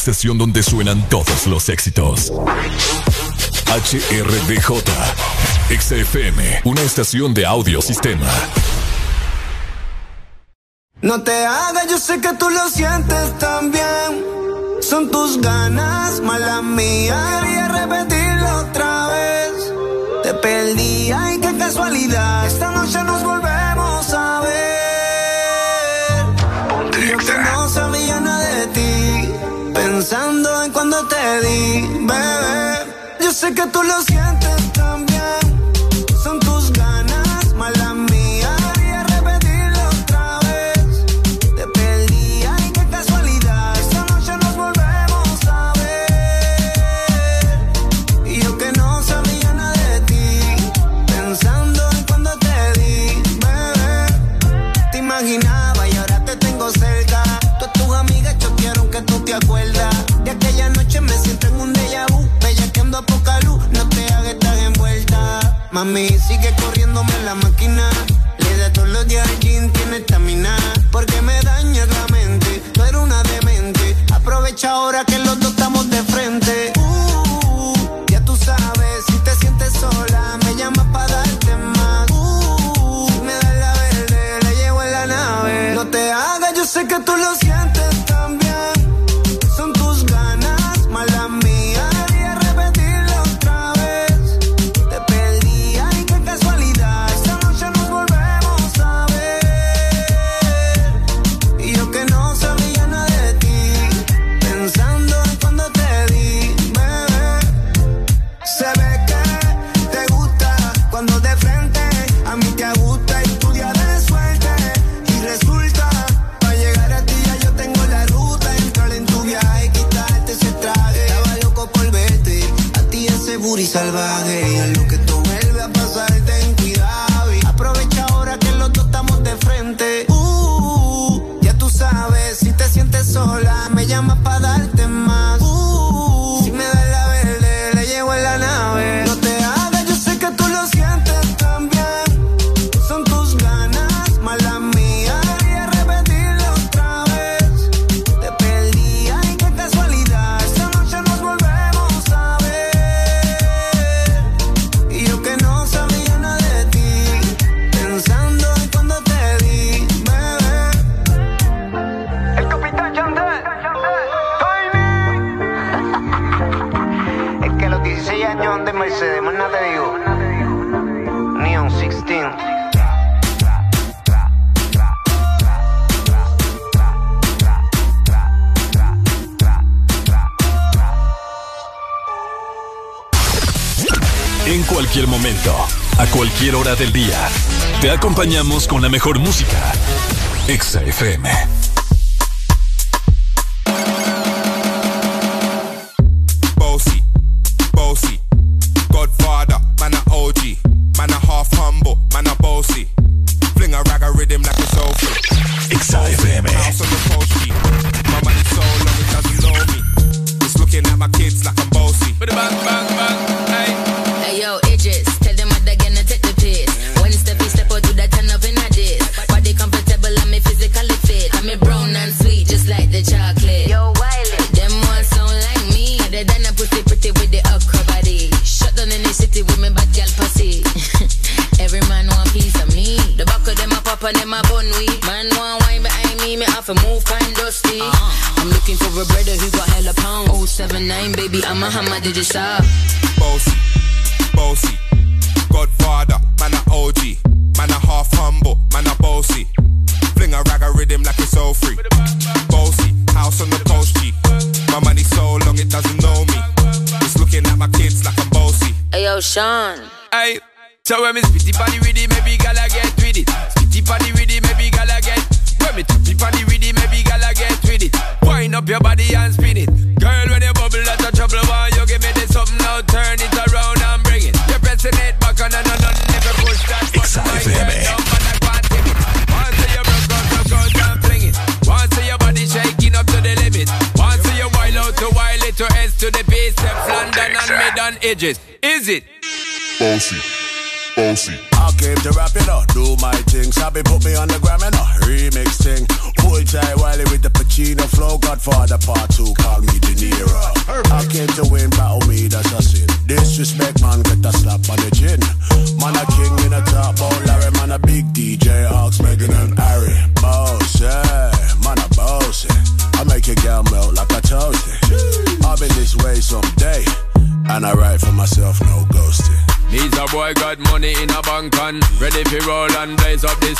estación donde suenan todos los éxitos. HRDJ, XFM, una estación de audio sistema. No te hagas, yo sé que tú lo sientes también. Son tus ganas, mala mía, y a repetirlo otra vez. Te perdí pedí, bebé. Yo sé que tú lo sientes. En cualquier momento, a cualquier hora del día, te acompañamos con la mejor música. Exa FM. Edges. Is it? Bossy, bossy. I came to rap it up,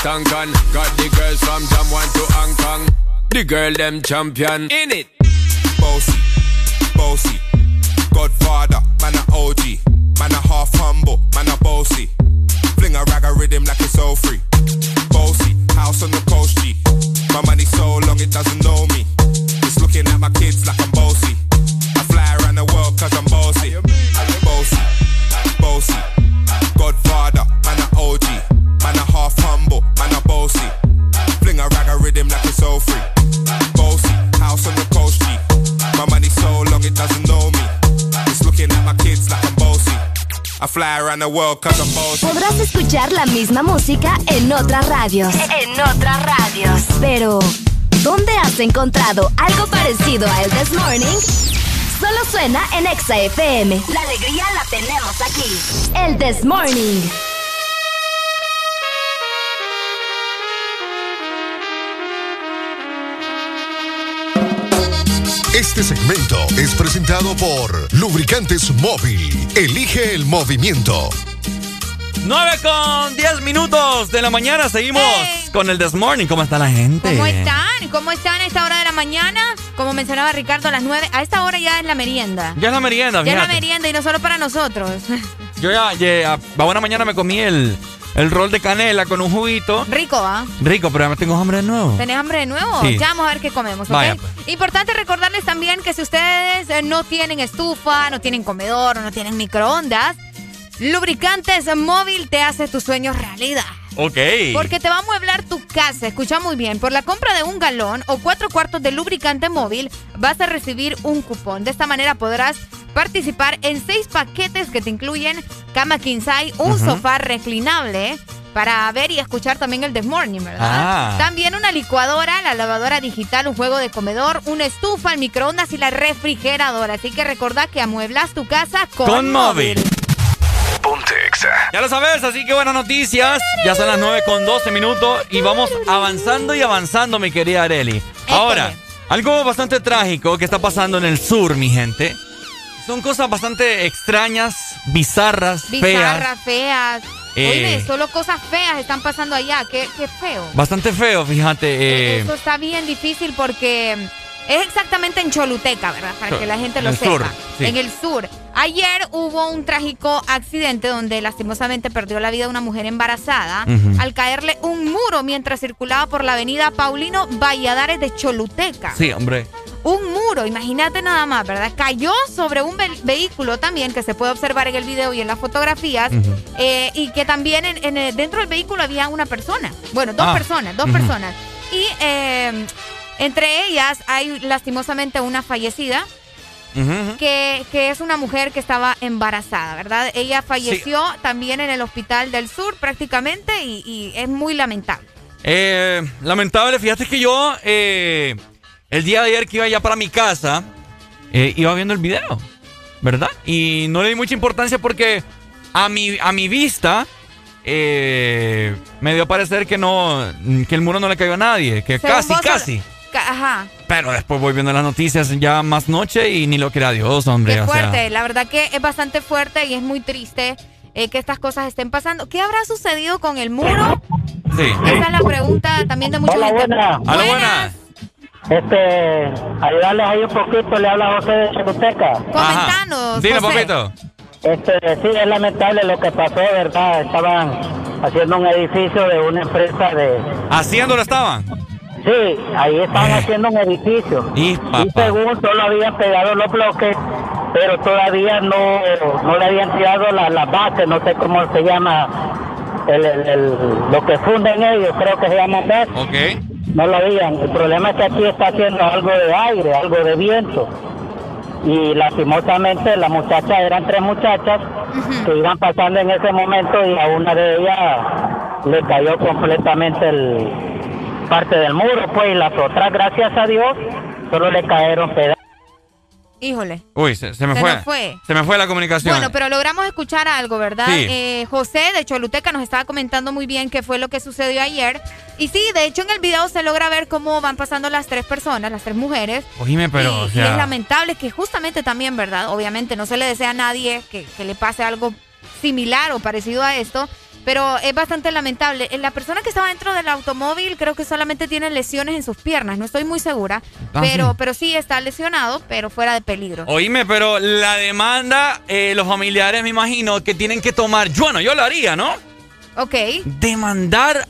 on Got the girls from Jamwan to Hong Kong. The girl them champion. In it Podrás escuchar la misma música en otras radios. En otras radios. Pero, ¿dónde has encontrado algo parecido a El This Morning? Solo suena en Exa FM. La alegría la tenemos aquí. El This Morning. Este segmento es presentado por Lubricantes Móvil. Elige el movimiento. 9 con 10 minutos de la mañana. Seguimos con el This Morning. ¿Cómo está la gente? ¿Cómo están? ¿Cómo están a esta hora de la mañana? Como mencionaba Ricardo, a las 9. A esta hora ya es la merienda. Ya es la merienda, Ya es la fíjate. merienda y no solo para nosotros. <laughs> Yo ya, ya, a buena mañana me comí el, el rol de canela con un juguito. Rico, ¿ah? Rico, pero me tengo hambre de nuevo. ¿Tenés hambre de nuevo? Sí. Ya vamos a ver qué comemos, ¿ok? Vaya, pues. Importante recordarles también que si ustedes eh, no tienen estufa, no tienen comedor o no tienen microondas, Lubricantes Móvil te hace tus sueños realidad. Ok. Porque te va a mueblar tu casa. Escucha muy bien. Por la compra de un galón o cuatro cuartos de lubricante móvil, vas a recibir un cupón. De esta manera podrás participar en seis paquetes que te incluyen cama king size, un sofá reclinable para ver y escuchar también el This Morning, ¿verdad? Ah. También una licuadora, la lavadora digital, un juego de comedor, una estufa, el microondas y la refrigeradora. Así que recordá que amueblas tu casa con, Con móvil. Ya lo sabes, así que buenas noticias. Ya son las 9 con 12 minutos y vamos avanzando y avanzando, mi querida Areli. Ahora, algo bastante trágico que está pasando en el sur, mi gente. Son cosas bastante extrañas, bizarras, feas. Bizarras, feas. Eh. Oye, solo cosas feas están pasando allá. Qué, qué feo. Bastante feo, fíjate. eh, Eso está bien difícil porque es exactamente en Choluteca, ¿verdad? Para que la gente En lo el sepa. sur, sí. En el sur. Ayer hubo un trágico accidente donde lastimosamente perdió la vida una mujer embarazada al caerle un muro mientras circulaba por la avenida Paulino Valladares de Choluteca. Sí, hombre. Un muro, imagínate nada más, ¿verdad? Cayó sobre un ve- vehículo también que se puede observar en el video y en las fotografías. Eh, y que también en- en el- dentro del vehículo había una persona. Bueno, dos Ah. personas, dos personas. Y eh, entre ellas hay lastimosamente una fallecida. Que, que es una mujer que estaba embarazada, ¿verdad? Ella falleció también en el hospital del sur prácticamente y, y es muy lamentable. Eh, lamentable, fíjate que yo eh, el día de ayer que iba ya para mi casa, eh, iba viendo el video, ¿verdad? Y no le di mucha importancia porque a mi, a mi vista eh, me dio a parecer que no, que el muro no le cayó a nadie, que Según casi, vos, casi. Ajá. Pero después voy viendo las noticias ya más noche y ni lo quiera Dios, hombre. Qué o sea. fuerte. La verdad que es bastante fuerte y es muy triste eh, que estas cosas estén pasando. ¿Qué habrá sucedido con el muro? Sí. Esa es la pregunta también de mucha Hola, gente. buena. Hola, buenas. Este, ayudarles ahí un poquito, le habla José de Choluteca. Comentanos, Dile, José. papito. Este, sí, es lamentable lo que pasó, ¿verdad? Estaban haciendo un edificio de una empresa de... ¿Haciéndolo estaban? Sí, ahí estaban haciendo un edificio. Y, según solo habían pegado los bloques, pero todavía no, no le habían tirado la, la base, no sé cómo se llama, el, el- el- lo que funden ellos, creo que se llama base. Ok. No lo habían. El problema es que aquí está haciendo algo de aire, algo de viento. Y lastimosamente las muchachas eran tres muchachas que iban pasando en ese momento y a una de ellas le cayó completamente el parte del muro, pues y las otras, gracias a Dios, solo le cayeron pedazos. Híjole. Uy, se, se me Se fue. Se me fue la comunicación. Bueno, pero logramos escuchar algo, ¿verdad? Sí. Eh, José de Choluteca nos estaba comentando muy bien qué fue lo que sucedió ayer. Y sí, de hecho en el video se logra ver cómo van pasando las tres personas, las tres mujeres. Oíme, pero, o y es lamentable que justamente también, ¿verdad? Obviamente no se le desea a nadie que, que le pase algo similar o parecido a esto, pero es bastante lamentable. Eh, La persona que estaba dentro del automóvil creo que solamente tiene lesiones en sus piernas, no estoy muy segura, Ah, pero, sí. pero sí está lesionado, pero fuera de peligro. Oíme, pero la demanda, eh, los familiares me imagino que tienen que tomar. Bueno, yo lo haría, ¿no? Ok. Demandar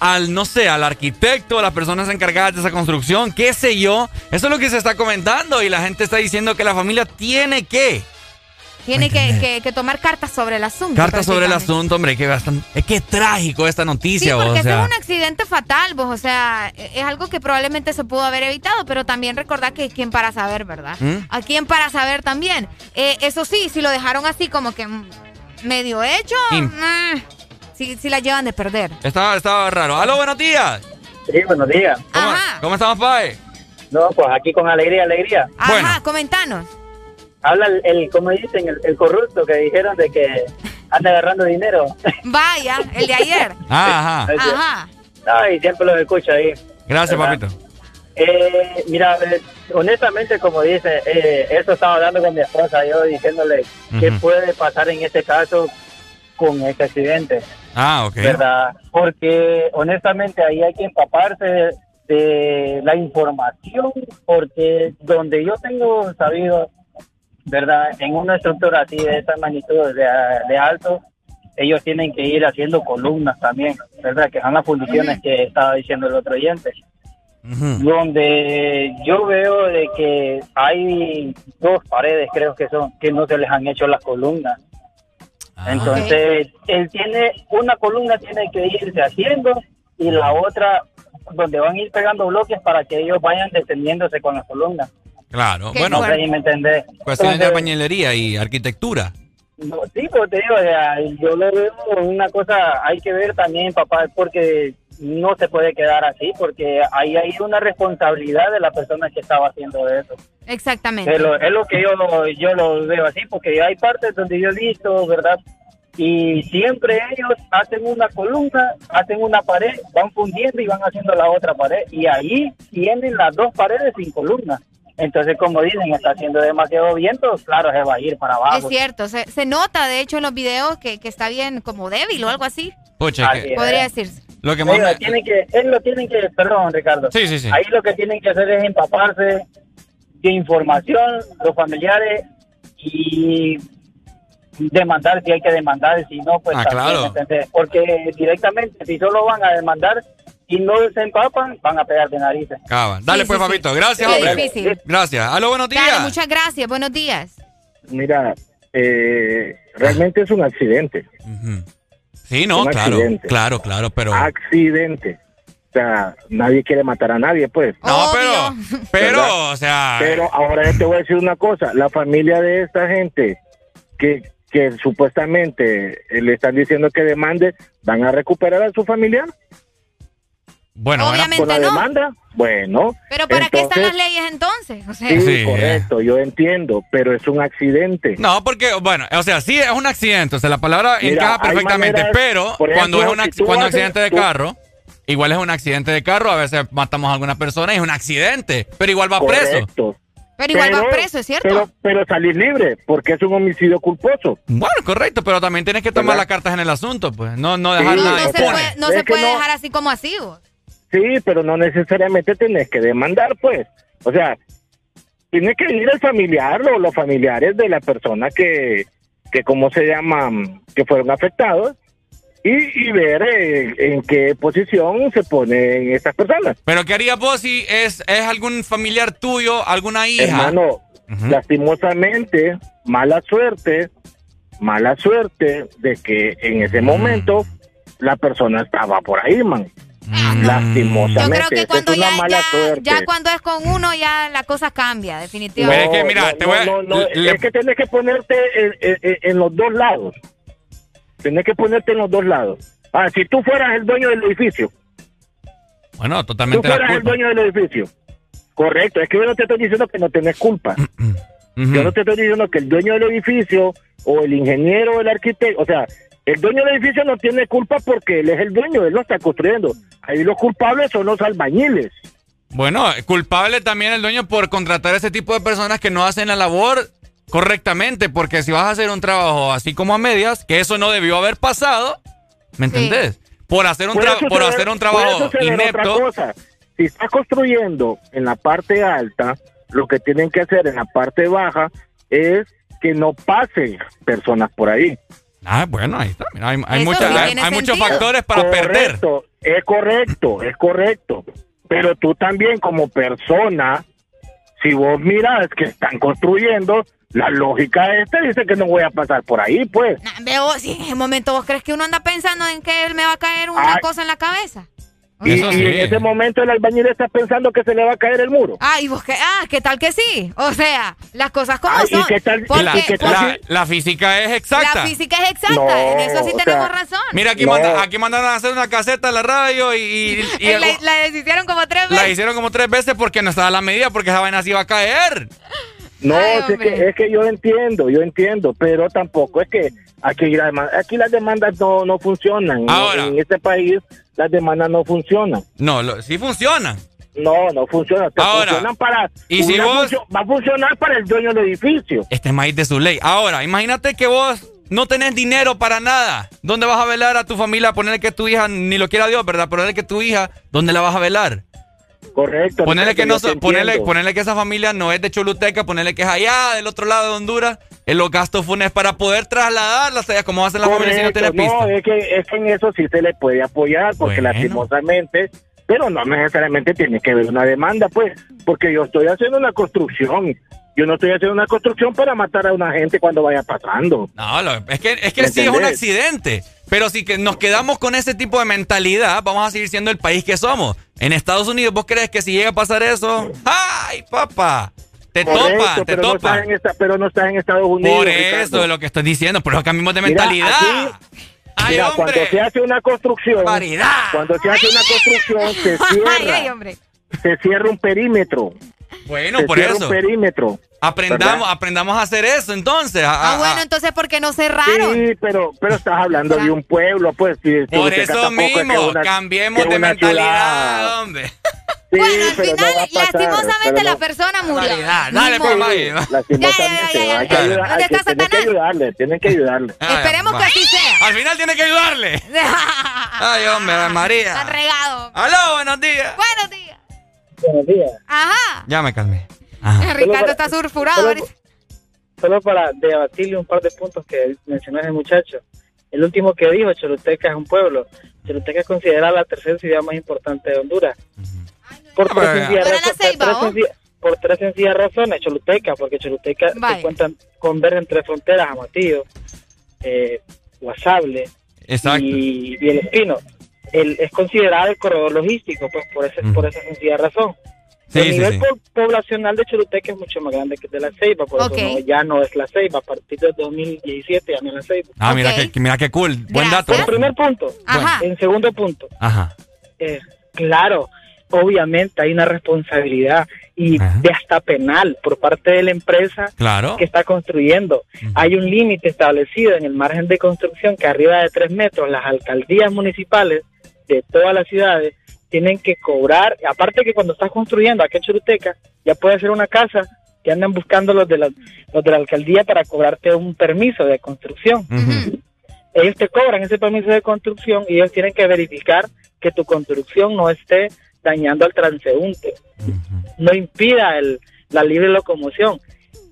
al, no sé, al arquitecto, a las personas encargadas de esa construcción, qué sé yo. Eso es lo que se está comentando y la gente está diciendo que la familia tiene que. Tiene que, que- que tomar cartas sobre el asunto. Carta sobre el asunto, hombre, que bastante, es que es trágico esta Sí, noticia, vos, porque o sea. es un accidente fatal, vos. O sea, es algo que probablemente se pudo haber evitado, pero también recordar que quién para saber, ¿verdad? ¿Mm? A quién para saber también. Eh, eso sí, si lo dejaron así como que medio hecho, Sí. mm, sí, sí la llevan de perder. Estaba, estaba raro. ¡Aló, buenos días! Sí, buenos días. ¿Cómo, ¿cómo estamos, Pae? No, pues aquí con alegría, alegría. Ajá, comentanos. Habla el, el como dicen, el, el corrupto que dijeron de que anda agarrando dinero. <laughs> Vaya, el de ayer. Ajá. Ajá. Ay, siempre lo escucho ahí. Gracias, ¿Verdad? papito. Eh, mira, honestamente, como dice, eh, eso estaba hablando con mi esposa, yo diciéndole qué Ujú. puede pasar en este caso con este accidente, Ah, ok. ¿verdad? Porque honestamente ahí hay que empaparse de la información, porque donde yo tengo sabido, ¿verdad? En una estructura así de esa magnitud de, de alto, ellos tienen que ir haciendo columnas también, ¿verdad? Que son las fundiciones que estaba diciendo el otro oyente donde yo veo de que hay dos paredes, creo que son, que no se les han hecho las columnas. Entonces, él tiene, una columna tiene que irse haciendo y la otra donde van a ir pegando bloques para que ellos vayan descendiéndose con las columnas. Claro. Qué Bueno, No sé si me entendés. cuestiones de Entonces, bañilería y arquitectura. no, sí, pues te digo, o sea, yo lo veo una cosa, hay que ver también, papá, porque no se puede quedar así, porque ahí hay una responsabilidad de la persona que estaba haciendo eso. Exactamente. Es lo, es lo que yo lo, yo lo veo así, porque hay partes donde yo he visto, ¿verdad? Y siempre ellos hacen una columna, hacen una pared, van fundiendo y van haciendo la otra pared. Y ahí tienen las dos paredes sin columna. Entonces, como dicen, está haciendo demasiado viento, claro, se va a ir para Es abajo. cierto, se, se nota de hecho en los videos que, que está bien como débil o algo así. Pucha, Así que- es. Podría decirse. lo que más Oiga, me- tienen que, él lo tienen que, perdón Ricardo, Sí, sí, sí. ahí lo que tienen que hacer es empaparse de información, los familiares y demandar si hay que demandar, si no, pues Ah, también, claro. Porque directamente, si solo van a demandar y no se empapan, van a pegar de narices. Cava. Dale, Sí, pues, sí, papito. Gracias, hombre. difícil. Gracias. Aló, buenos días. Dale, muchas gracias. Buenos días. Mira, eh, realmente es un accidente. Sí, no, Un claro. accidente. Claro, claro, pero. Accidente. O sea, nadie quiere matar a nadie, pues. No, pero. <laughs> Pero, ¿Verdad? o sea. Pero ahora yo te voy a decir una cosa. La familia de esta gente que, que supuestamente le están diciendo que demande, ¿van a recuperar a su familiar? Bueno, Obviamente ¿Con la no. demanda? Bueno. Pero ¿para qué están las entonces- leyes entonces? O sea, Sí, Sí, correcto, yo entiendo, pero es un accidente. No, porque, bueno, o sea, sí es un accidente, o sea, la palabra Mira, encaja perfectamente, maneras- pero por cuando es ejemplo, un, si cuando haces- accidente de tú- carro, Igual es un accidente de carro, a veces matamos a alguna persona y es un accidente, pero igual va preso. Correcto. Pero igual va preso, ¿es cierto? Pero, pero salir libre, porque es un homicidio culposo. Bueno, correcto, pero también tienes que tomar las cartas en el asunto, pues. No, no dejar Sí, nada No se puede, no se puede no- dejar así como así. vos. Sí, pero no necesariamente tenés que demandar, pues. O sea, tiene que ir el familiar o los familiares de la persona que, que ¿cómo se llama? Que fueron afectados y, y ver eh, en qué posición se ponen estas personas. Pero ¿qué harías vos si es, es algún familiar tuyo, alguna hija? Hermano, lastimosamente, mala suerte, mala suerte de que en ese momento la persona estaba por ahí, man. Lastimosamente. Yo creo que cuando es ya, cuando es con uno, ya la cosa cambia, No, definitivamente. no, no, no, es que tienes que ponerte en, en- en los dos lados. Tienes que ponerte en los dos lados. Ah, si tú fueras el dueño del edificio, Bueno, tú totalmente la fueras el dueño del edificio. Correcto, es que yo no te estoy diciendo que no tenés culpa. <clears throat> Yo no te estoy diciendo que el dueño del edificio o el ingeniero o el arquitecto, o sea, el dueño del edificio no tiene culpa porque él es el dueño, él lo está construyendo. Ahí los culpables son los albañiles. Bueno, culpable también el dueño por contratar ese tipo de personas que no hacen la labor correctamente, porque si vas a hacer un trabajo así como a medias, que eso no debió haber pasado, ¿me entendés? Por hacer un, Puede tra- por suceder- hacer un trabajo suceder otra inepto. cosa. Si estás construyendo en la parte alta, lo que tienen que hacer en la parte baja es que no pasen personas por ahí. Ah, bueno, ahí está. Mira, hay hay sí hay- muchos factores para perder. Es correcto, es correcto. Pero tú también como persona, si vos miras que están construyendo, la lógica esta dice que no voy a pasar por ahí, pues. Veo, si en ese momento vos crees que uno anda pensando en que él me va a caer una Ay. cosa en la cabeza. Y, y en ese momento el albañil está pensando que se le va a caer el muro. Ah, y vos qué, ah, ¿qué tal que sí? O sea, las cosas como Ay, ¿y son. qué tal- Porque La, la- la física es exacta. la física es exacta, No, en eso sí tenemos sea, razón. Mira, aquí, No. manda- aquí mandaron a hacer una caseta a la radio y, y- y <laughs> la, la deshicieron como tres veces. la hicieron como tres veces porque no estaba la medida, porque esa vaina se iba a caer. No, Ay, es, que, es que yo entiendo, yo entiendo, pero tampoco es que aquí, la dema- aquí las demandas no, no funcionan. Ahora. En este país las demandas no funcionan. No, lo- sí funciona. No, no funciona. Te Ahora, funcionan para. y si vos- va a funcionar para el dueño del edificio. Este es maíz de su ley. Ahora, imagínate que vos no tenés dinero para nada. ¿Dónde vas a velar a tu familia? Ponerle que tu hija, ni lo quiera Dios, ¿verdad? Ponerle que tu hija, ¿dónde la vas a velar? Correcto. Ponerle que, no, ponerle, ponerle que esa familia no es de Choluteca, ponerle que es allá, del otro lado de Honduras. En los gastos funes para poder trasladarla, o sea, ¿cómo hacen las familias si no tienen pista? no, es que, es que en eso sí se le puede apoyar, porque Bueno. lastimosamente, pero no necesariamente tiene que haber una demanda, pues, porque yo estoy haciendo una construcción. Yo no estoy haciendo una construcción para matar a una gente cuando vaya pasando. No, lo- es que, es que ¿Me sí es un accidente. Pero si que nos quedamos con ese tipo de mentalidad, vamos a seguir siendo el país que somos. En Estados Unidos, ¿vos crees que si llega a pasar eso? ¡Ay, papá! Te Correcto, topan, te pero no, topan. estás en esta, pero no estás en Estados Unidos. Por Ricardo. eso es lo que estoy diciendo, por eso cambiamos de Mira, mentalidad. aquí- ¡Ay, Mira, hombre! cuando se hace una construcción, cuando se hace una construcción, se <laughs> cierra, Ay, ay, hombre. se cierra un perímetro. Bueno, se por eso. un perímetro. Aprendamos, ¿verdad? aprendamos a hacer eso, entonces. a- Ah, bueno, entonces, ¿por qué no cerraron? Sí, pero, pero estás hablando de un pueblo, pues. si- si Por eso tampoco es que mismo, una- cambiemos de mentalidad, ciudad. hombre. Sí, bueno, al no final, lastimosamente, la persona murió. Dale, modo. pues, Maggie. Lastimosamente, Ya, ya, ya, hay que ya. ayudar- ¿Dónde hay que- está tienen que Satanás? ayudarle, tienen que ayudarle. Ay, Esperemos va. que así sea. Al final tiene que ayudarle. <laughs> Ay, hombre, María. Están regados. Aló, buenos días. Buenos días. Buenos días. Ajá. Ya me calmé. Ricardo está sulfurado solo- para debatirle un par de puntos que mencionó ese muchacho. El último que dijo, Choluteca es un pueblo. Choluteca es considerada la tercera ciudad más importante de Honduras. Por, Ah, tres sencillas por tres sencillas- por razones. Choluteca, porque Choluteca Vaya. se cuentan convergen tres fronteras, Amatillo, eh, Guasable y, y El Espino. El, es considerado el corredor logístico, pues por, ese, por esa sencilla razón. Sí, el sí, nivel sí. po- poblacional de Choluteca es mucho más grande que el de la Ceiba, por Ok. eso no- ya no es la Ceiba. A partir de 2017 ya no es la Ceiba. Ah, mira, Ok. que, mira qué cool. Buen dato. En primer punto. Ajá. En segundo punto, Ajá. eh, claro, obviamente hay una responsabilidad y de hasta penal por parte de la empresa Claro. que está construyendo. Hay un límite establecido en el margen de construcción que arriba de tres metros las alcaldías municipales de todas las ciudades tienen que cobrar, aparte que cuando estás construyendo aquí en Churuteca, ya puede ser una casa que andan buscando los de la, los de la alcaldía para cobrarte un permiso de construcción. Ellos te cobran ese permiso de construcción y ellos tienen que verificar que tu construcción no esté dañando al transeúnte, no impida el, la libre locomoción.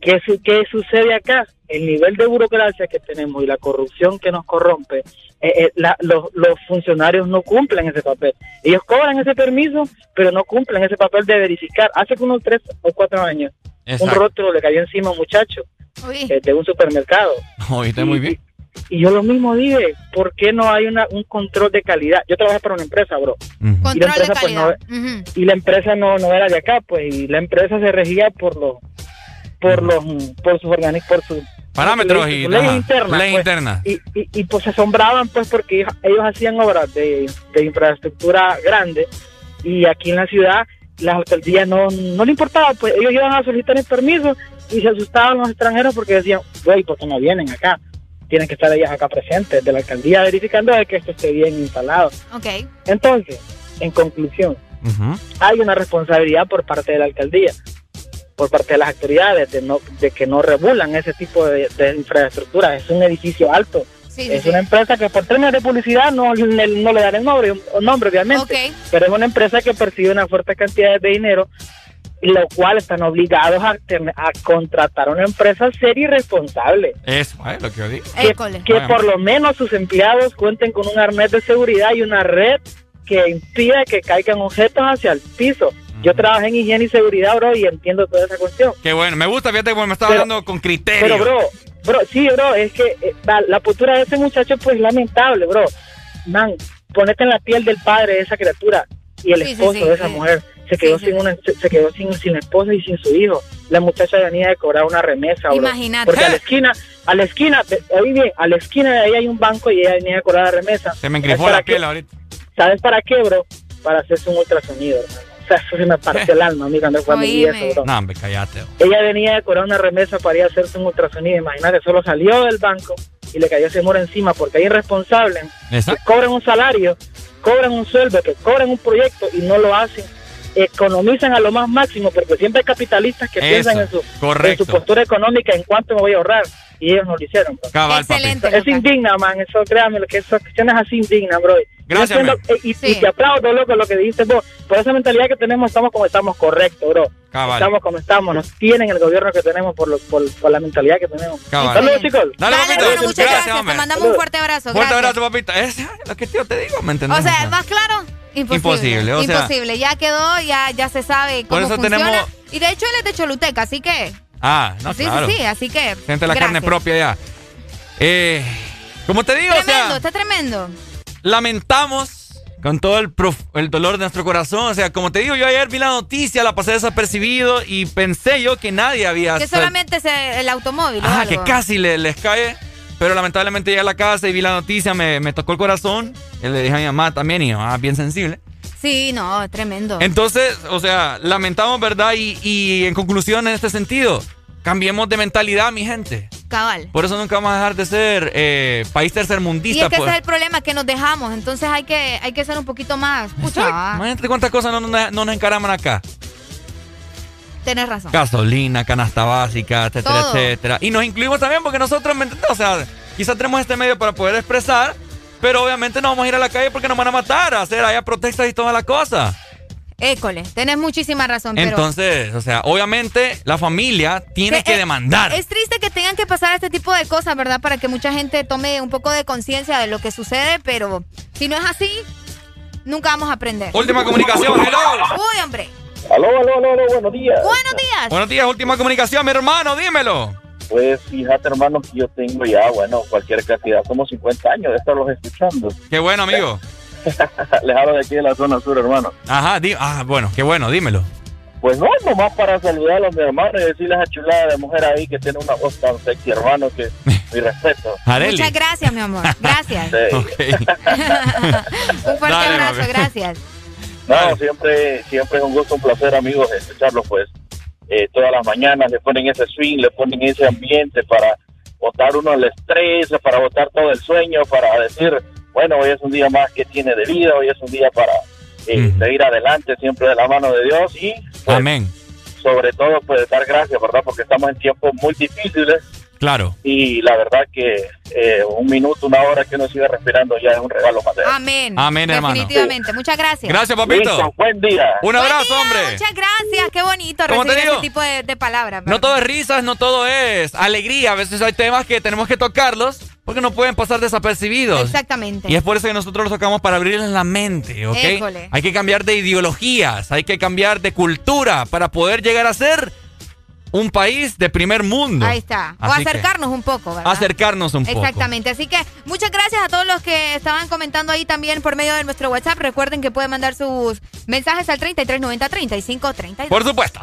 ¿Qué, su- ¿Qué sucede acá? El nivel de burocracia que tenemos y la corrupción que nos corrompe, eh, eh, la- los, los funcionarios no cumplen ese papel. Ellos cobran ese permiso, pero no cumplen ese papel de verificar. Hace unos tres o cuatro años, un rótulo le cayó encima a un muchacho eh, de un supermercado. <laughs> Oíste muy bien. Y yo lo mismo dije, ¿por qué no hay una, un control de calidad? Yo trabajé para una empresa, bro. Y la Control de empresa, pues, no, y la empresa no, no era de acá, pues, y la empresa se regía por los, por los, por sus organismos, por sus Parámetros leyes- y sus leyes ajá, internas, ley pues. interna. Y, y, y, pues se asombraban, pues, porque ellos, hacían obras de, de infraestructura grande y aquí en la ciudad las alcaldías no, no le importaba, pues ellos iban a solicitar el permiso y se asustaban los extranjeros porque decían, güey, ¿por qué no vienen acá? Tienen que estar ellas acá presentes de la alcaldía verificando de que esto esté bien instalado. Ok. Entonces, en conclusión, hay una responsabilidad por parte de la alcaldía, por parte de las autoridades, de, no, de que no regulan ese tipo de, de infraestructura. Es un edificio alto. Sí, es sí, una empresa que por términos de publicidad no, le- no le dan el nombre, el nombre obviamente, pero es una empresa que percibe una fuerte cantidad de dinero, y lo cual están obligados a, tener- a contratar una empresa seria y responsable Eso, es lo que yo digo. que, que por lo menos sus empleados cuenten con un arnés de seguridad y una red que impida que caigan objetos hacia el piso. Yo trabajé en higiene y seguridad, bro, y entiendo toda esa cuestión. Qué bueno, me gusta, fíjate, porque me estaba Pero- hablando con criterio. Pero, bro, bro, sí, bro, es que eh, la, la postura de ese muchacho, pues, lamentable, bro. Man, ponete en la piel del padre de esa criatura y el Sí, esposo sí, de esa sí. mujer. Se quedó sin una, se, se quedó sin, sin esposa y sin su hijo. La muchacha venía de cobrar una remesa, bro. Imagínate. Porque a la esquina, a la esquina, oí bien, a la esquina de ahí hay un banco y ella venía a cobrar la remesa. Se me ¿Sabes engrifó para la qué? piel ahorita. ¿Sabes para qué, bro? Para hacerse un ultrasonido, hermano. Eso se me partió el alma a mí cuando, cuando vi eso, bro. No, hombre, cállate. Ella venía a cobrar una remesa para ir a hacerse un ultrasonido. Imagínate, solo salió del banco y le cayó ese muro encima porque hay irresponsables que cobran un salario, cobran un sueldo, que cobran un proyecto y no lo hacen. Economizan a lo más máximo porque siempre hay capitalistas que Eso, piensan en su, correcto. en su postura económica, en cuánto me voy a ahorrar. Y ellos no lo hicieron. bro. Cabal. Excelente, Es indigna, man. Eso, créame, lo que esas cuestiones así indignas, bro. Gracias, y, te aplaudo, loco, lo que dijiste vos. Por esa mentalidad que tenemos, estamos como estamos, correcto, bro. Cabal. Estamos como estamos. Nos tienen el gobierno que tenemos por, lo- por, por la mentalidad que tenemos. Cabal. Saludos, chicos. Dale, Dale, papito. muchas gracias. hombre. Te mandamos un fuerte abrazo. Fuerte gracias. abrazo, papita. Es lo que yo te digo, ¿me entendés? O sea, más claro, imposible. Imposible, o sea- Imposible. Ya quedó, ya, ya se sabe Por cómo eso funciona. tenemos- Y de hecho él es de Choluteca, así que. Ah, no, sí, claro. sí, sí, así que. Siente la carne propia ya. Eh, como te digo, o Tremendo, sea, está tremendo. lamentamos con todo el, prof- el dolor de nuestro corazón. O sea, como te digo, yo ayer vi la noticia, la pasé desapercibido y pensé yo que nadie había... Que solamente es el automóvil. o Ah, algo. que casi le- les cae. Pero lamentablemente llegué a la casa y vi la noticia, me, me tocó el corazón. Y le dije a mi mamá también, y mi mamá bien sensible. Sí, no, tremendo. Entonces, o sea, lamentamos, ¿verdad? Y, y en conclusión, en este sentido, cambiemos de mentalidad, mi gente. Cabal. Por eso nunca vamos a dejar de ser eh, país Y tercermundista. es que pues. ese es el problema, que nos dejamos. Entonces hay que, hay que ser un poquito más. Pucha, Imagínate cuántas cosas no, nos- no nos encaraman acá. tenés razón. Gasolina, canasta básica, etcétera, Todo. etcétera. Y nos incluimos también porque nosotros. O sea, quizás tenemos este medio para poder expresar, pero obviamente no vamos a ir a la calle porque nos van a matar, a hacer allá protestas y toda la cosa. École, tenés muchísima razón, pero... Entonces, o sea, obviamente la familia tiene que eh, demandar. Es triste que tengan que pasar este tipo de cosas, ¿verdad? Para que mucha gente tome un poco de conciencia de lo que sucede, pero si no es así, nunca vamos a aprender. Última comunicación, hello. Uy, hombre. Aló, aló, aló, aló, buenos días. Buenos días. Buenos días, última comunicación, mi hermano, dímelo. Pues fíjate, hermano, que yo tengo ya, bueno, cualquier cantidad, como 50 años de estarlos escuchando. Qué bueno, amigo. <laughs> Les hablo de aquí de la zona sur, hermano. Ajá, di- ah, bueno, qué bueno, dímelo. Pues no, nomás para saludar a mis hermanos y decirles a chulada de mujer ahí que tiene una voz tan sexy, hermano, que <laughs> mi respeto. Areli. Muchas gracias, mi amor. Gracias. <laughs> Un fuerte Dale, abrazo, mami. gracias. No, siempre, siempre es un gusto, un placer, amigos, escucharlos, pues, eh, todas las mañanas, le ponen ese swing, le ponen ese ambiente para botar uno el estrés, para botar todo el sueño, para decir, bueno, hoy es un día más que tiene de vida, hoy es un día para eh, seguir adelante, siempre de la mano de Dios y pues, Amén. sobre todo pues dar gracias, ¿verdad? Porque estamos en tiempos muy difíciles Claro. y la verdad que eh, un minuto, una hora que uno siga respirando ya es un regalo más de Dios. Amén. Amén, hermano. Definitivamente. Muchas gracias. Gracias, papito. Listo, buen día. Un abrazo, hombre. Muchas gracias. Qué bonito ¿Cómo te recibir digo? ese tipo de, de palabras. No todo es risas, no todo es alegría. A veces hay temas que tenemos que tocarlos porque no pueden pasar desapercibidos. Exactamente. Y es por eso que nosotros los tocamos para abrirles la mente, ¿ok? École. Hay que cambiar de ideologías, hay que cambiar de cultura para poder llegar a ser un país de primer mundo. Ahí está. O Así que, acercarnos un poco, ¿verdad? acercarnos un poco. Exactamente. Así que muchas gracias a todos los que estaban comentando ahí también por medio de nuestro WhatsApp. Recuerden que pueden mandar sus mensajes al 3390 3532. Por supuesto.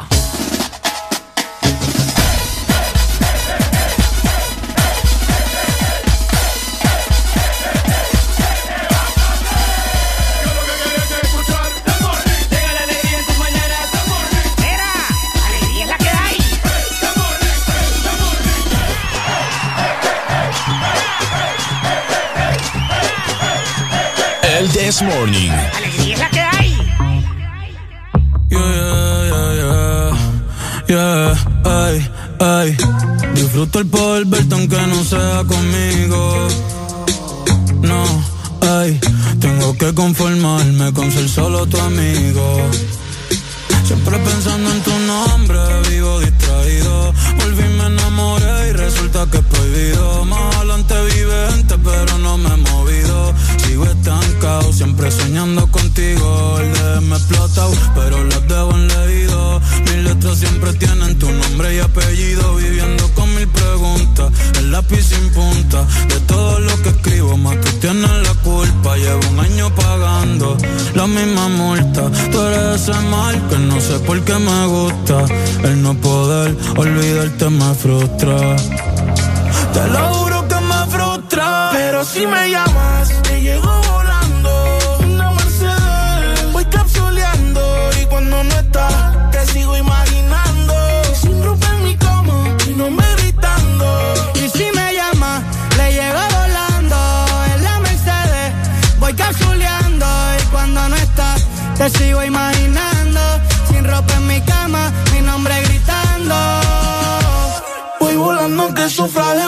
El This Morning. Alegría es la que hay. Yeah, yeah, yeah, yeah, ay, ay. Disfruto el poder verte aunque no sea conmigo. No, ay, tengo que conformarme con ser solo tu amigo. Siempre pensando en tu nombre, vivo distraído. Volví, me enamoré y resulta que es prohibido. Más adelante vive gente, pero no me he movido. Sigo estancado, siempre soñando contigo. El de me explotado, pero las debo en leído. Mis letras siempre tienen tu nombre y apellido. Viviendo con mil preguntas, el lápiz sin punta. De todo lo que escribo, más tú tienes la culpa. Llevo un año pagando la misma multa. Tú eres ese mal que no sé por qué me gusta. El no poder olvidarte me frustra. Te lo juro. Si me llamas, te llego volando. Una Mercedes, voy capsuleando. Y cuando no estás, te sigo imaginando. Sin ropa en mi cama, y no me gritando. Y si me llama, le llego volando en la Mercedes. Voy capsuleando y cuando no está, te sigo imaginando. Sin ropa en mi cama, mi nombre gritando. Voy volando que sufra de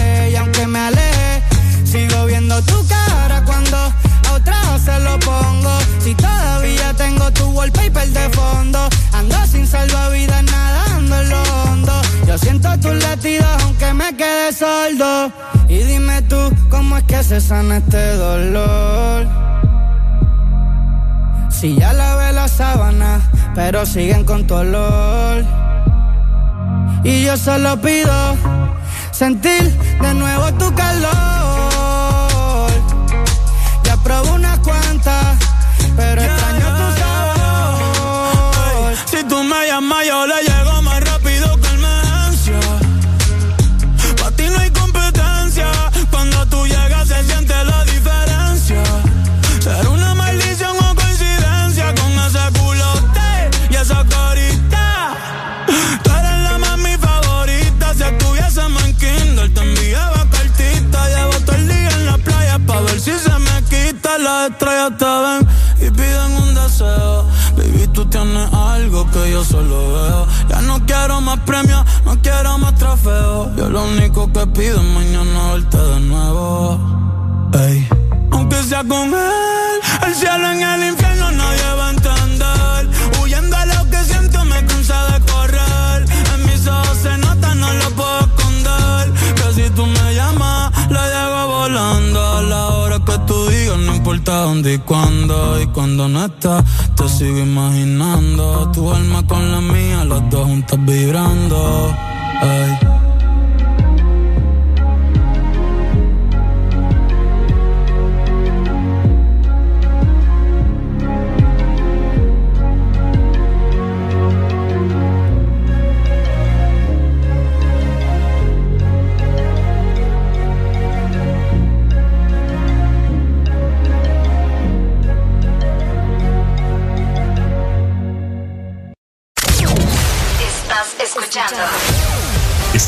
Aunque me aleje, sigo viendo tu cara cuando a otra se lo pongo. Si todavía tengo tu wallpaper de fondo, ando sin salvavidas nadando en lo hondo. Yo siento tus latidos aunque me quede sordo. Y dime tú, ¿cómo es que se sana este dolor? Si ya lavé la sábana, pero siguen con tu olor. Y yo solo pido sentir de nuevo tu calor. Ya probé unas cuantas, pero extraño tu sabor. Si tú me llamas, yo le llego Te ven y piden un deseo. Baby, tú tienes algo que yo solo veo. Ya no quiero más premios, no quiero más trofeos. Yo lo único que pido es mañana verte de nuevo. Ey. Aunque sea con él, El cielo en el infierno nadie va a entender. Huyendo a lo que siento me cansa de correr. En mis ojos se nota, no lo puedo esconder. Que si tú me dónde y cuándo. Y cuando no estás, te sigo imaginando. Tu alma con la mía, las dos juntas vibrando. Ay.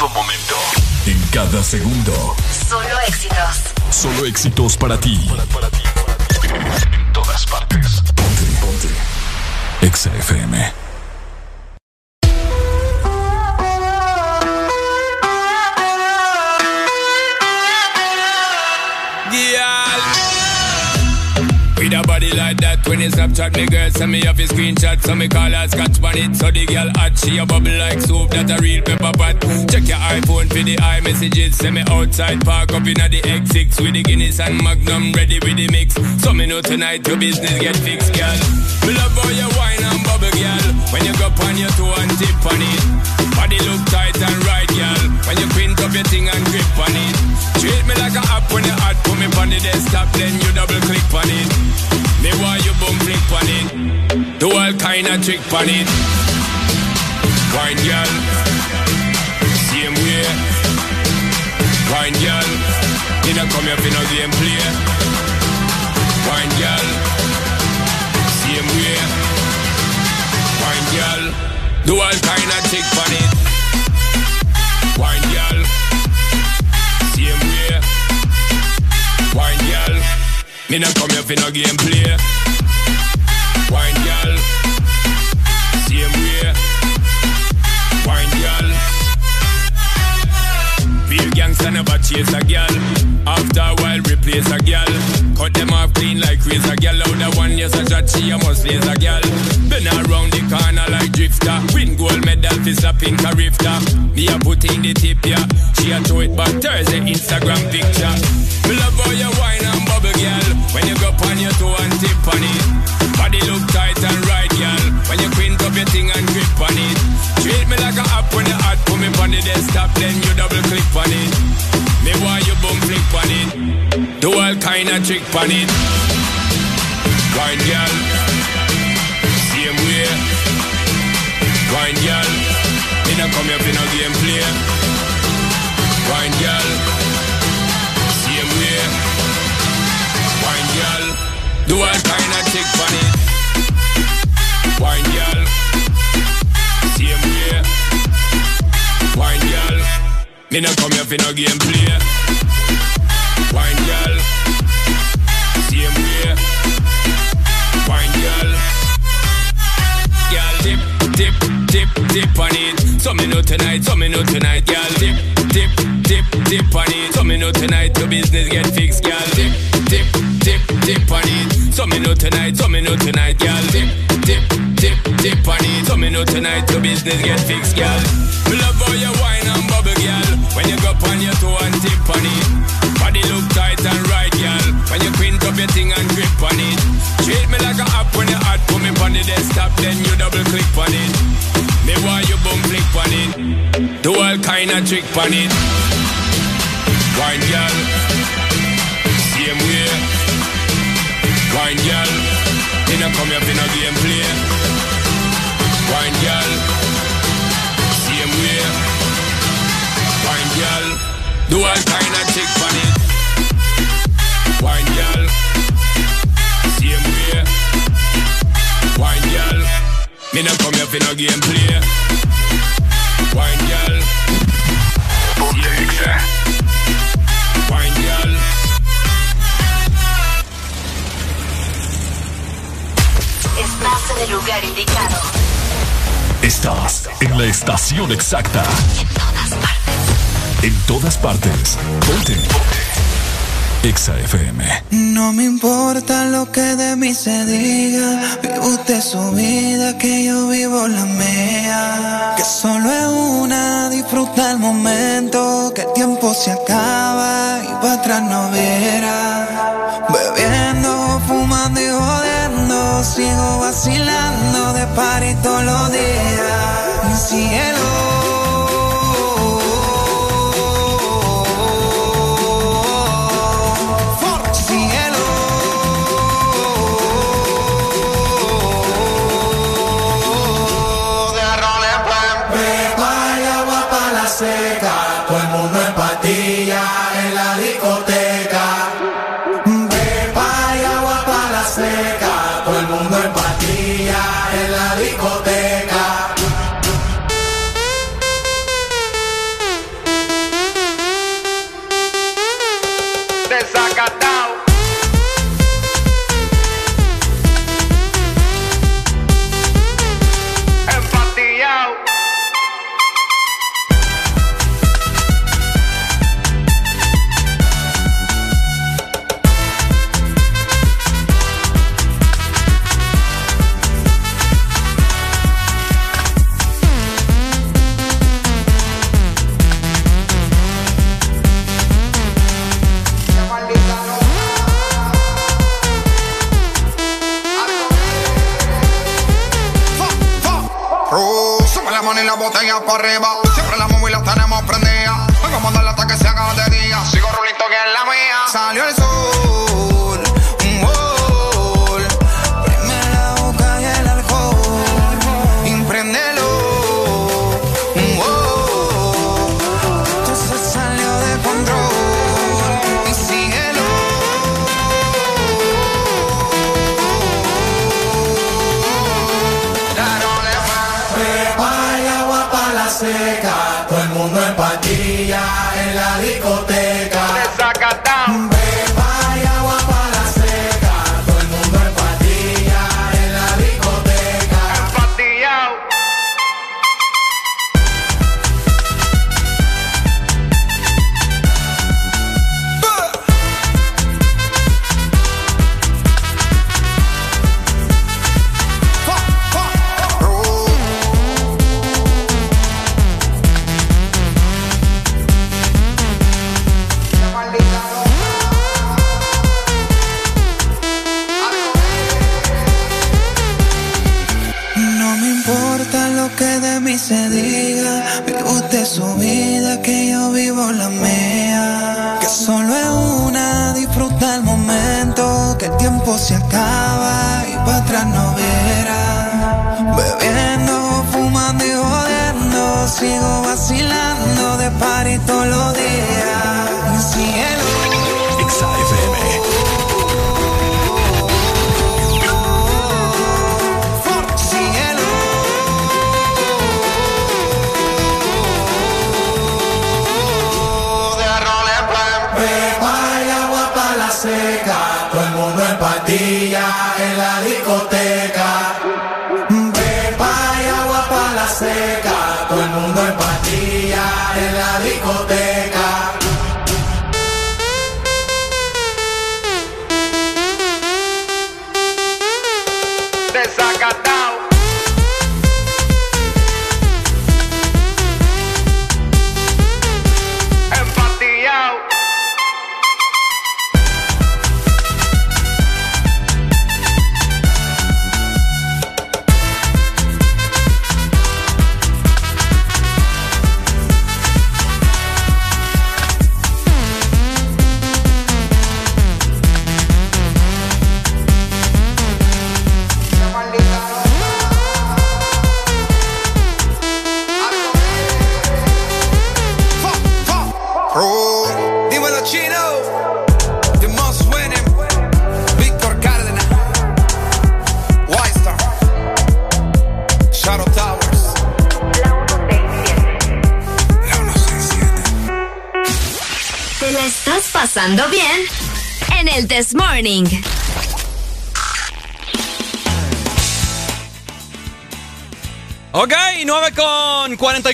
Todo momento. En cada segundo. Solo éxitos. Solo éxitos para ti. En todas partes. Ponte, ponte. EXA FM. Girl. With a body like that, when you Snapchat me girl, send me off a screenshot, so me call her scotch on it, so the girl hot, she a bubble like soup, that a real pepper pot. Check your iPhone for the iMessages, send me outside, park up inna the X6 with the Guinness and Magnum, ready with the mix. So me know tonight your business get fixed, girl. Me love how you wine and bubble, girl. When you go on your toe and tip on it, body look tight and right, girl. When you print up your thing and grip on it, treat me like a app when you hot, put me on the desktop, then you double click on it. Me want you boom flick on it. Do all kind of trick on it. Wine girl. Same way. Wine girl. You don't come here for no game play. Wine girl. Same way. Wine girl. Do all kind of trick on it. Wine girl. Same way. Wine girl. Me not come here for no game Gangster never chase a girl. After a while, replace a girl. Cut them off clean like razor girl. Out the one yes a shot, she a must raise a girl. Been around the corner like drifter. Win gold medal for slapping a rifter. Me a put in the tip yeah. She a throw it back Thursday Instagram picture. Me love how you wine and bubble girl. When you go on your toe and tip on it. Body look tight and click on it. Me want you boom flick on it. Do all kind of trick on it. Wine girl. Same way. Wine girl. Me not come here for no game play. Wine girl. Same way. Wine girl. Do all kind Me not come here for no game play. Wine girl. Same way. Wine girl. Girl, dip, dip, dip, dip on it. So me know tonight, so me know tonight, girl. Dip, dip, dip, dip on it. So me know tonight, your business get fixed, girl. Tip, tip, tip, tip on it. So me know tonight, so me know tonight, girl. Tip, tip, tip, tip on it. So me know tonight, your business get fixed, girl. Me love how you wine and. When you go on your toe and tip on it. Body look tight and right, girl. When you quint up your thing and grip on it. Treat me like a app when you hot. Put me on the desktop, then you double click on it. Me why you bum click on it. Do all kind of trick on it. Wine girl, same way. Wine girl, you know come here for no game play. Wine girl, do all kind of on it. Wine girl, same way. Wine girl, me no come here for no game play. Wine girl, same way. Wine girl. Estás en el lugar indicado. Estás en la estación exacta. En todas partes. Ponte. Exa FM. No me importa lo que de mí se diga. Vive usted su vida, que yo vivo la mía. Que solo es una, disfruta el momento. Que el tiempo se acaba y para atrás no viera. Bebiendo, fumando y jodiendo. Sigo vacilando de party todos los días. Cielo. forever.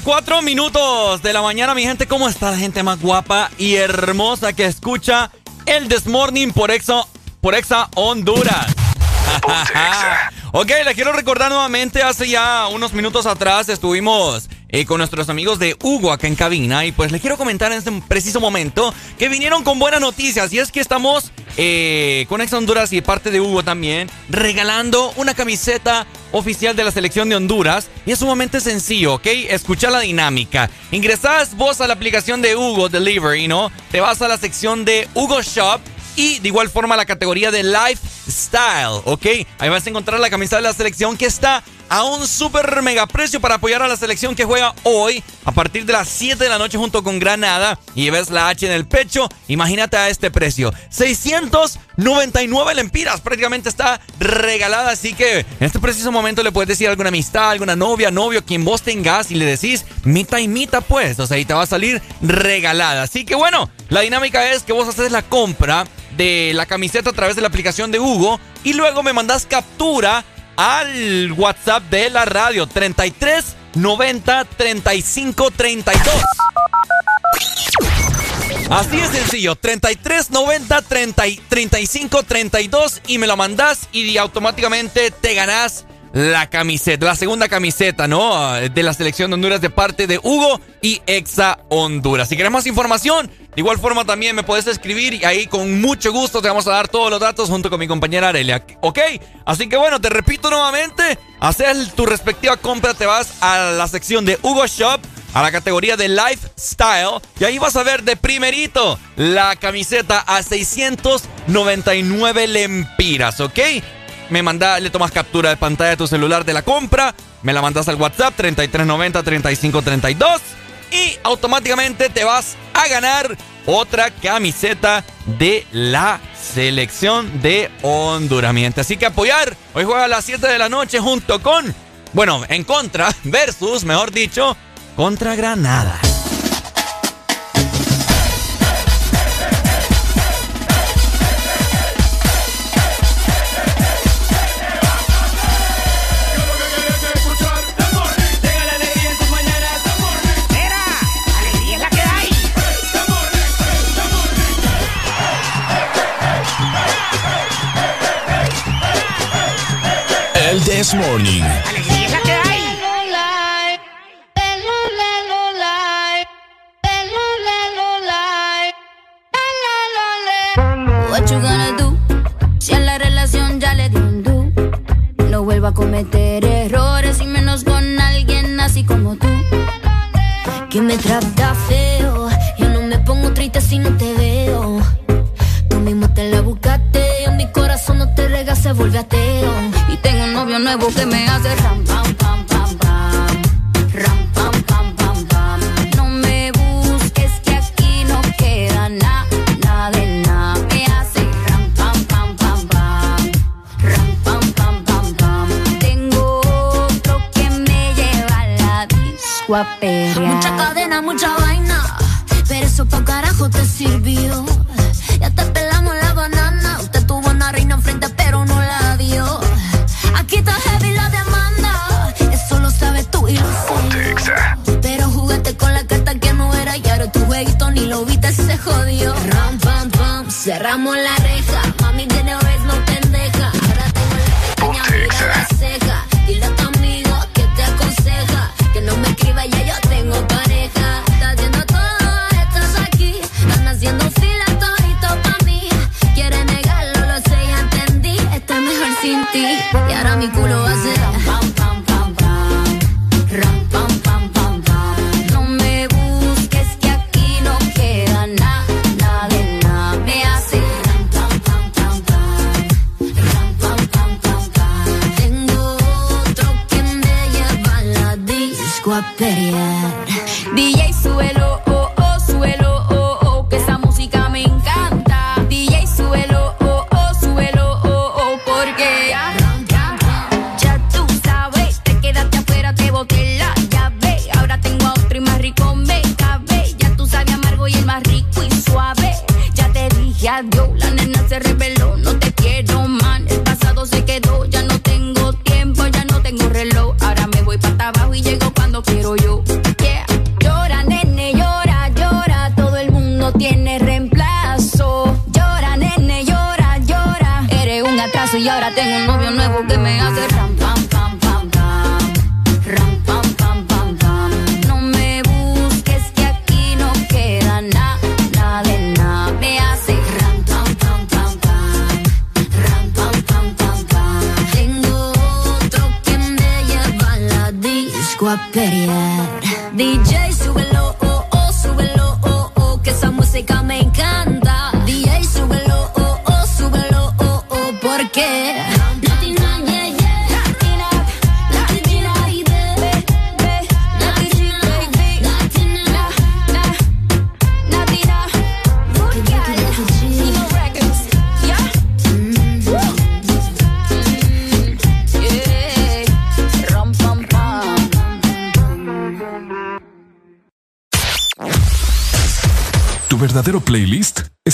4 minutos de la mañana, mi gente. ¿Cómo está la gente más guapa y hermosa que escucha el This Morning por Exa, por Exa Honduras? <laughs> ok, les quiero recordar nuevamente, hace ya unos minutos atrás estuvimos eh, con nuestros amigos de Hugo acá en cabina y pues les quiero comentar en este preciso momento que vinieron con buenas noticias y es que estamos eh, con Ex Honduras y parte de Hugo también regalando una camiseta oficial de la selección de Honduras. Y es sumamente sencillo, ¿ok? Escucha la dinámica. Ingresás vos a la aplicación de Hugo Delivery, ¿no? Te vas a la sección de Hugo Shop y de igual forma la categoría de Lifestyle, ¿ok? Ahí vas a encontrar la camisa de la selección que está a un super mega precio para apoyar a la selección que juega hoy a partir de las 7 de la noche junto con Granada y ves la H en el pecho. Imagínate a este precio. 699 lempiras prácticamente está regalada. Así que en este preciso momento le puedes decir a alguna amistad, alguna novia, novio, quien vos tengas y le decís mita y mita pues. O sea, y te va a salir regalada. Así que bueno, la dinámica es que vos haces la compra de la camiseta a través de la aplicación de Hugo y luego me mandas captura al WhatsApp de la radio 33 90 35 32. Así es sencillo, 33 90 30, 35 32 y me lo mandas y automáticamente te ganás la camiseta, la segunda camiseta, ¿no? De la selección de Honduras de parte de Hugo y Exa Honduras. Si querés más información, de igual forma también me puedes escribir y ahí con mucho gusto te vamos a dar todos los datos junto con mi compañera Arelia. ¿Ok? Así que bueno, te repito nuevamente, haces tu respectiva compra, te vas a la sección de Hugo Shop a la categoría de Lifestyle y ahí vas a ver de primerito la camiseta a 699 lempiras, ¿ok? me manda, le tomas captura de pantalla de tu celular de la compra, me la mandas al WhatsApp 3390 3532 y automáticamente te vas a ganar otra camiseta de la selección de Honduras. Así que apoyar, hoy juega a las 7 de la noche junto con, bueno, en contra, <laughs> versus, mejor dicho, contra Granada. This Morning. What you gonna do? Si en la relación ya le di un do. No vuelvo a cometer errores y menos con alguien así como tú. Que me trata feo. Yo no me pongo triste si no te veo. Tú mismo te la buscaste. En mi corazón no te rega, se vuelve ateo. Novio nuevo que me hace ram, pam, pam, pam, pam. Ram, pam, pam, pam, pam. No me busques que aquí no queda nada, nada de nada. Me hace ram, pam, pam, pam, pam. Ram, pam, pam, pam, pam. Tengo otro que me lleva a la disco a. Mucha cadena, mucha vaina. Pero eso pa' carajo te sirvió. Ya te pelamos ni lo viste, se jodió. Ram, pam, pam. Cerramos la reja. Mami tiene vez no pendeja. Ahora tengo la pequeña mira la ceja. Dile a tu amigo que te aconseja. Que no me escriba, ya yo tengo pareja. Estás haciendo todo, estás aquí. Están haciendo fila todito pa' mí. Quiere negarlo, lo sé, ya entendí. Estoy mejor sin ti. Y ahora mi culo hace ram, pam, adiós.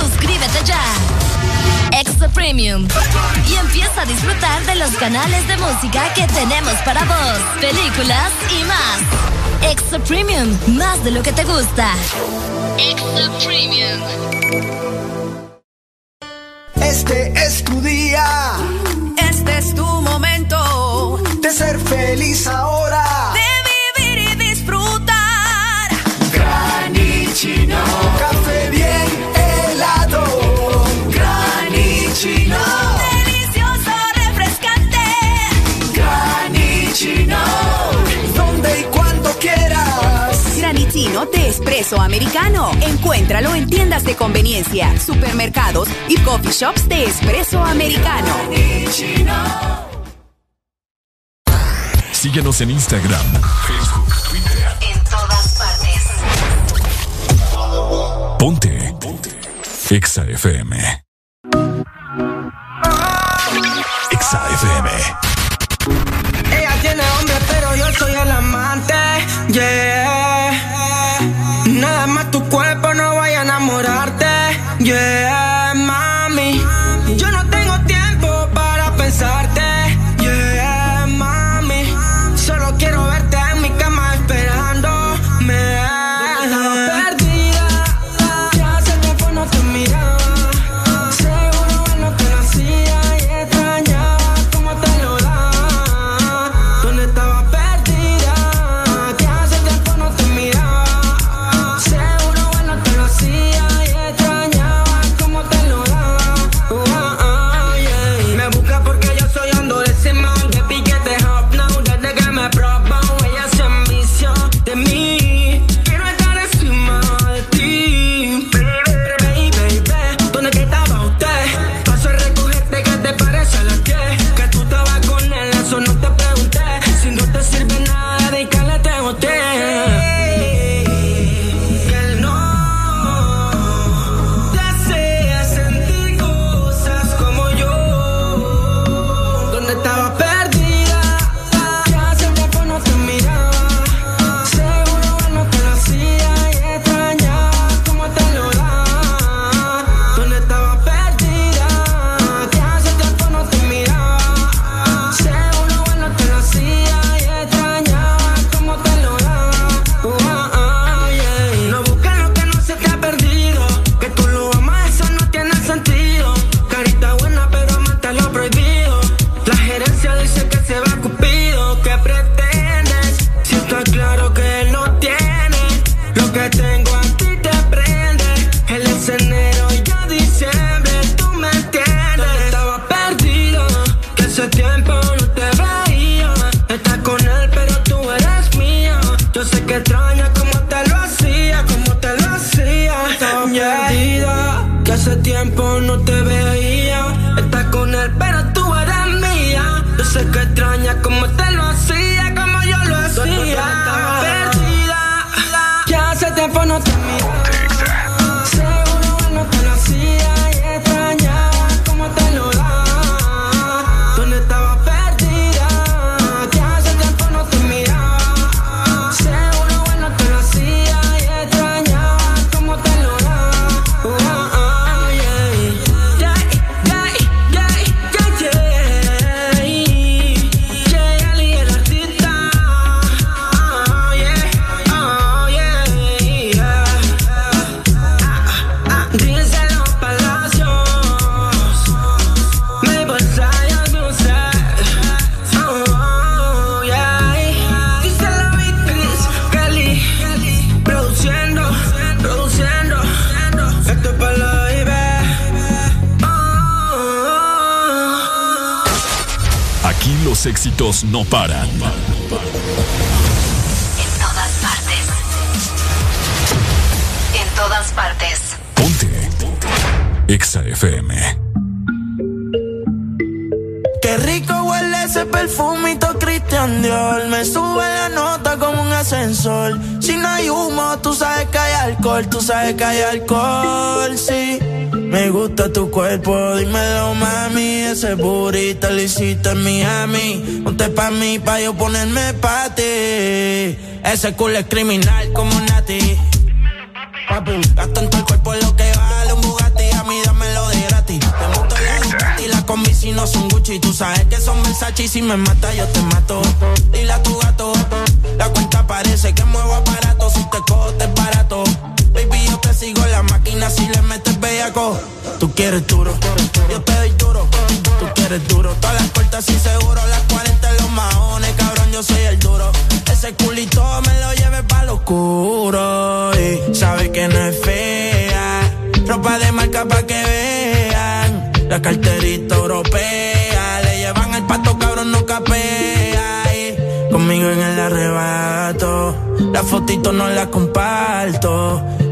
Suscríbete ya. Extra Premium. Y empieza a disfrutar de los canales de música que tenemos para vos, películas y más. Extra Premium, más de lo que te gusta. Extra Premium. Este es tu día. Este es tu momento de ser feliz ahora. Espresso americano. Encuéntralo en tiendas de conveniencia, supermercados y coffee shops de espresso americano. Síguenos en Instagram, Facebook, Twitter. En todas partes. Ponte. Ponte. Exa FM. Exa FM. Ella tiene hombre, pero yo soy el amante. Yeah. Más tu cuerpo no vaya a enamorarte. Yeah, éxitos no paran. En todas partes. En todas partes. Ponte. Exa FM. Qué rico huele ese perfumito Christian Dior. Me sube la nota como un ascensor. Si no hay humo, tú sabes que hay alcohol. Tú sabes que hay alcohol, sí. Me gusta tu cuerpo, dímelo mami. Ese burrito lo hiciste en Miami. Ponte pa' mí, pa' yo ponerme pa' ti. Ese culo es criminal como Nati. Papi, gasto en el cuerpo lo que vale un Bugatti. A mí dámelo de gratis. Te monto la y la combi si no son Gucci. Tú sabes que son Versace y si me mata yo te mato. Tú quieres duro, yo te doy duro. Tú quieres duro, todas las puertas y seguro. Las 40 en los maones, cabrón, yo soy el duro. Ese culito me lo lleve pa' lo oscuro. Y sabe que no es fea. Ropa de marca pa' que vean. La carterita europea. Le llevan el pato, cabrón, no capea. Y conmigo en el arrebato. La fotito no la comparto.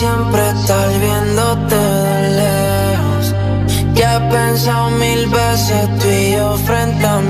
Siempre estar viéndote de lejos. Ya he pensado mil veces tú y yo frente a mi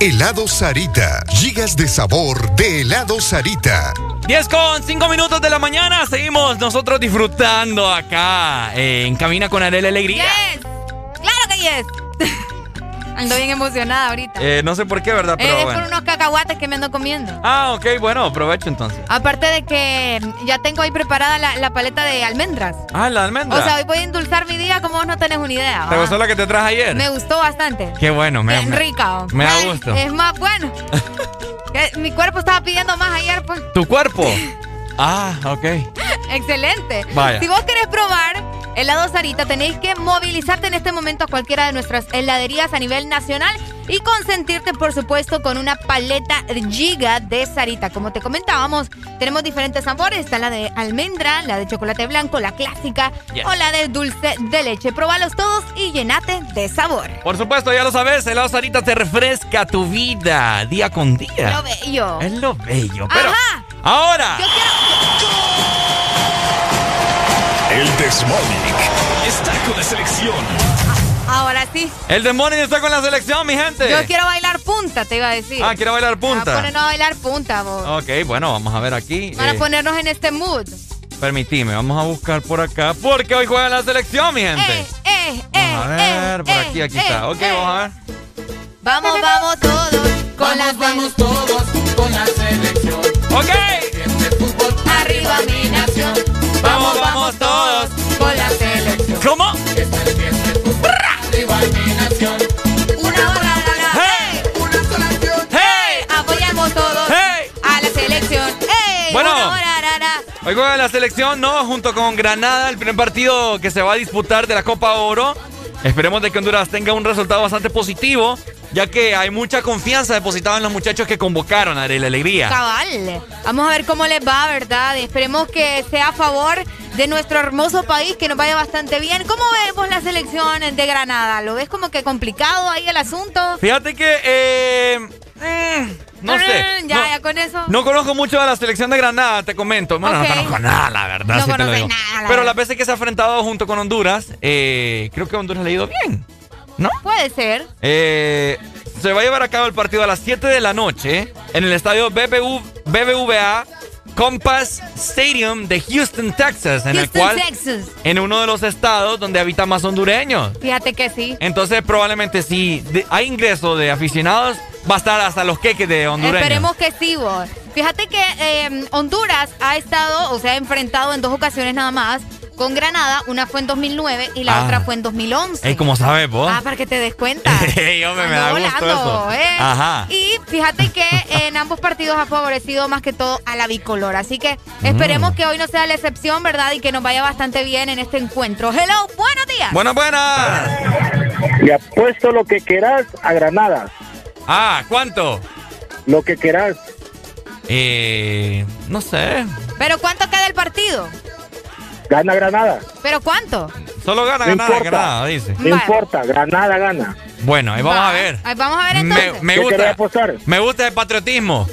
Helado Sarita. Gigas de sabor de helado Sarita. 10 con 5 minutos de la mañana. Seguimos nosotros disfrutando acá eh, en Camina con Arela Alegría. Yes. Claro que yes. Ando bien emocionada ahorita. Eh, no sé por qué, ¿verdad? Eh, Pero es bueno. por unos cacahuates que me ando comiendo. Ah, ok, bueno, aprovecho entonces. Aparte de que ya tengo ahí preparada la, la paleta de almendras. Ah, la almendra. O sea, hoy voy a endulzar mi día como vos no tenés una idea. ¿Te ¿va? gustó la que te traje ayer? Me gustó bastante. Qué bueno, me, Bien me- rica. me da gusto. Es más bueno. Que <laughs> mi cuerpo estaba pidiendo más ayer, pues. ¿Tu cuerpo? <laughs> Ah, ok. Excelente. Vaya. Si vos querés probar helado Sarita, tenéis que movilizarte en este momento a cualquiera de nuestras heladerías a nivel nacional y consentirte, por supuesto, con una paleta giga de Sarita. Como te comentábamos, tenemos diferentes sabores. Está la de almendra, la de chocolate blanco, la clásica Yes. o la de dulce de leche. Probalos todos y llenate de sabor. Por supuesto, ya lo sabes, el Sarita te refresca tu vida día con día. Lo bello. Es lo bello. Pero Ajá. ahora, Yo El Morning está con la selección. Ahora sí. el demonio está con la selección, mi gente. Yo quiero bailar punta, te iba a decir. Ah, quiero bailar Vamos a punta. ponernos a bailar punta, vos. Ok, bueno, vamos a ver aquí. Para eh, ponernos en este mood. Permitime, vamos a buscar por acá porque hoy juega la selección, mi gente. Eh, eh, eh, Vamos a ver, eh, por aquí, aquí eh, está. Ok, eh. vamos a ver. Vamos, vamos todos con la vamos todos con la selección. Ok. Arriba mi nación. Vamos, vamos todos con la selección. ¿Cómo? Arriba mi nación. Una hora, ¡Hey! Una sola acción. ¡Hey! Apoyamos todos ¡Hey! a la selección. ¡Ey! Bueno. Una hora. Hoy juega la selección, ¿no? Junto con Granada, el primer partido que se va a disputar de la Copa Oro. Esperemos de que Honduras tenga un resultado bastante positivo, ya que hay mucha confianza depositada en los muchachos que convocaron a la alegría. Cabal. Vamos a ver cómo les va, ¿verdad? Esperemos que sea a favor de nuestro hermoso país, que nos vaya bastante bien. ¿Cómo vemos la selección de Granada? ¿Lo ves como que complicado ahí el asunto? Fíjate que, eh, mm, no sé. Mm, Ya, no, ya con eso. no conozco mucho a la selección de Granada, te comento. Bueno, Ok. no conozco nada, la verdad. No sí te lo conoces digo. nada, la Pero verdad. las veces que se ha enfrentado junto con Honduras, eh, creo que Honduras le ha ido bien. ¿No? Puede ser. Eh, se va a llevar a cabo el partido a las 7 de la noche en el estadio BBV BBVA Compass Stadium de Houston, Texas, en el Houston, cual Texas. en uno de los estados donde habitan más hondureños. Fíjate que sí. Entonces probablemente si de- hay ingreso de aficionados va a estar hasta los queques de hondureños. Esperemos que sí, vos. Fíjate que eh, Honduras ha estado, o se ha enfrentado en dos ocasiones nada más con Granada. Una fue en 2009 y la Ah. otra fue en 2011. Ey, ¿cómo sabes vos? Ah, para que te des cuenta. <laughs> Hombre, me da gusto volando, eso. ¿eh? Ajá. Y fíjate que <laughs> en ambos partidos ha favorecido más que todo a la bicolor. Así que esperemos Mm. que hoy no sea la excepción, ¿verdad? Y que nos vaya bastante bien en este encuentro. Hello, buenos días. Buenas, buenas. Le apuesto lo que quieras a Granada. Ah, ¿cuánto? Lo que quieras. Eh, no sé. Pero ¿cuánto queda el partido? Gana Granada. ¿Pero cuánto? Solo gana, No gana, importa. Granada, dice. No Vale. importa, Granada gana. Bueno, ahí vamos Va. a ver. Ahí vamos a ver Me, entonces. me ¿Qué querés gusta. apostar? Me gusta el patriotismo.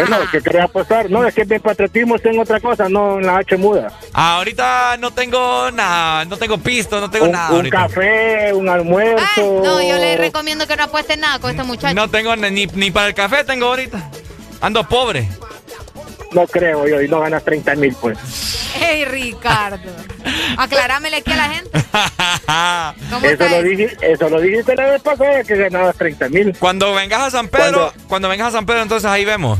Bueno. ¿qué querés apostar? No, es que mi patriotismo está en otra cosa, no en la H muda. Ahorita no tengo nada, no tengo pisto, no tengo Un, nada. un ahorita. café, un almuerzo. Ay, no, yo le recomiendo que no apueste nada con este muchacho. No tengo ni, ni para el café tengo ahorita. Ando pobre. No creo yo, y no ganas 30 mil, pues. Hey, Ricardo. <laughs> Aclarámele aquí a la gente. <laughs> ¿Cómo Eso lo, dije, eso lo dijiste la vez pasada, que ganabas 30 mil. Cuando vengas a San Pedro, Cuando- cuando vengas a San Pedro, entonces ahí vemos.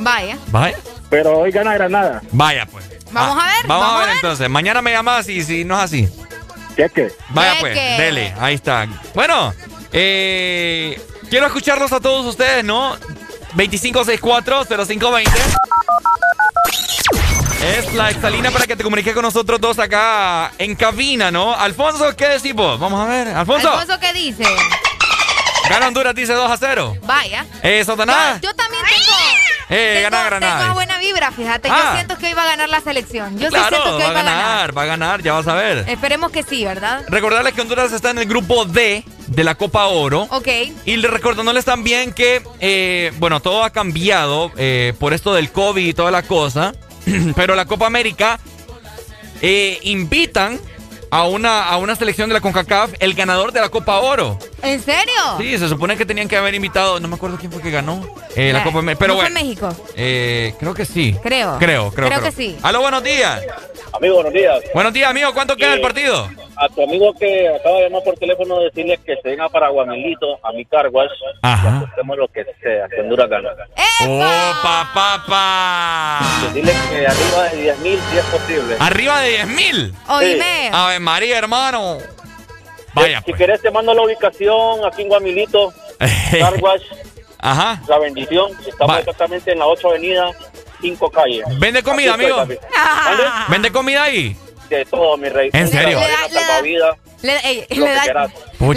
Vaya. Vaya. Pero hoy gana Granada. Vaya pues. Vamos a ver, Vamos, vamos a ver, a ver. entonces. Mañana me llamas y si no es así. Cheque. Vaya Cheque. pues, dele, ahí está. Bueno, eh, quiero escucharlos a todos ustedes, ¿no? 2564-0520. Es la exalina para que te comuniques con nosotros dos acá en cabina, ¿no? Alfonso, ¿qué decís vos? Vamos a ver. Alfonso, Alfonso, ¿qué dice? gana Honduras, dice 2 a 0. Vaya. Eh, Satanás. Yo, yo también tengo. Eh, tengo, gana Granada. tengo buena vibra, fíjate. Ah. Yo siento que hoy va a ganar la selección. Yo sí siento que va hoy a ganar, va a ganar, ya vas a ver. Esperemos que sí, ¿verdad? Recordarles que Honduras está en el grupo D de la Copa Oro. Ok. Y le recordándoles también que, eh, bueno, todo ha cambiado eh, por esto del COVID y toda la cosa. <clears throat> pero la Copa América eh, invitan a una, a una selección de la CONCACAF el ganador de la Copa Oro. ¿En serio? Sí, se supone que tenían que haber invitado, no me acuerdo quién fue que ganó eh, la Eh, Copa pero ¿no fue. México? eh, creo que sí. Creo. Creo, creo. Creo que sí. Aló, buenos días. Amigo, buenos días. Buenos días, amigo. ¿Cuánto queda el partido? A tu amigo que acaba de llamar por teléfono, decirle que se venga para Guamilito, a mi carguas, Ajá. hacemos lo que sea, que Honduras gana. ¡Oh, papá, papá! Decirle que arriba de 10 mil, si es posible. Arriba de 10 mil. Oíme. Ave María, hermano. Vaya, Si querés te mando la ubicación aquí en Guamilito, <laughs> Carwash, Ajá. La Bendición. Estamos exactamente en la 8 avenida, 5 calles. ¿Vende comida, amigo? ¿Mande? <laughs> ¿Vende comida ahí? De todo, mi rey. ¿En serio? Le da- Le, ey, da,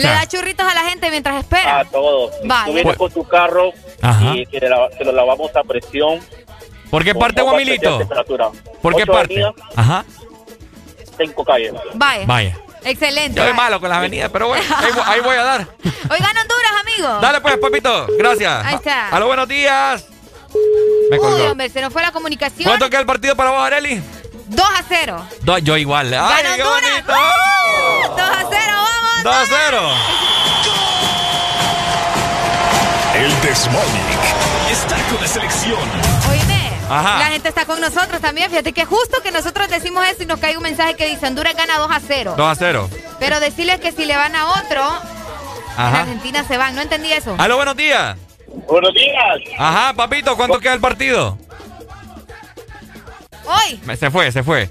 da churritos a la gente mientras espera. A todo. Vaya. Tú vienes con tu carro Ajá. y te, la- te lo lavamos a presión. ¿Por qué parte, Guamilito? ¿Por qué parte? Ajá. Cinco calles. Vaya. Vaya. Excelente. Yo soy malo con las avenidas, pero bueno, ahí, ahí voy a dar. Oigan, Honduras, amigo. Dale pues, papito. Gracias. Ahí está. A los buenos días. Me Uy, hombre, se nos fue la comunicación. ¿Cuánto queda el partido para vos, Areli? 2 a 0. Do- yo igual. ¡Ay, Gana qué Honduras. bonito! ¡Uh! 2 a 0, vamos. 2 a 0. El Desmonic está con la selección. Ajá. La gente está con nosotros también. Fíjate que justo que nosotros decimos eso y nos cae un mensaje que dice Honduras gana 2 a 0. 2 a 0. Pero decirles que si le van a otro, en Ajá. Argentina se van. No entendí eso. A los buenos días. Buenos días. Ajá, papito, ¿cuánto queda el partido? Hoy. Se fue, se fue.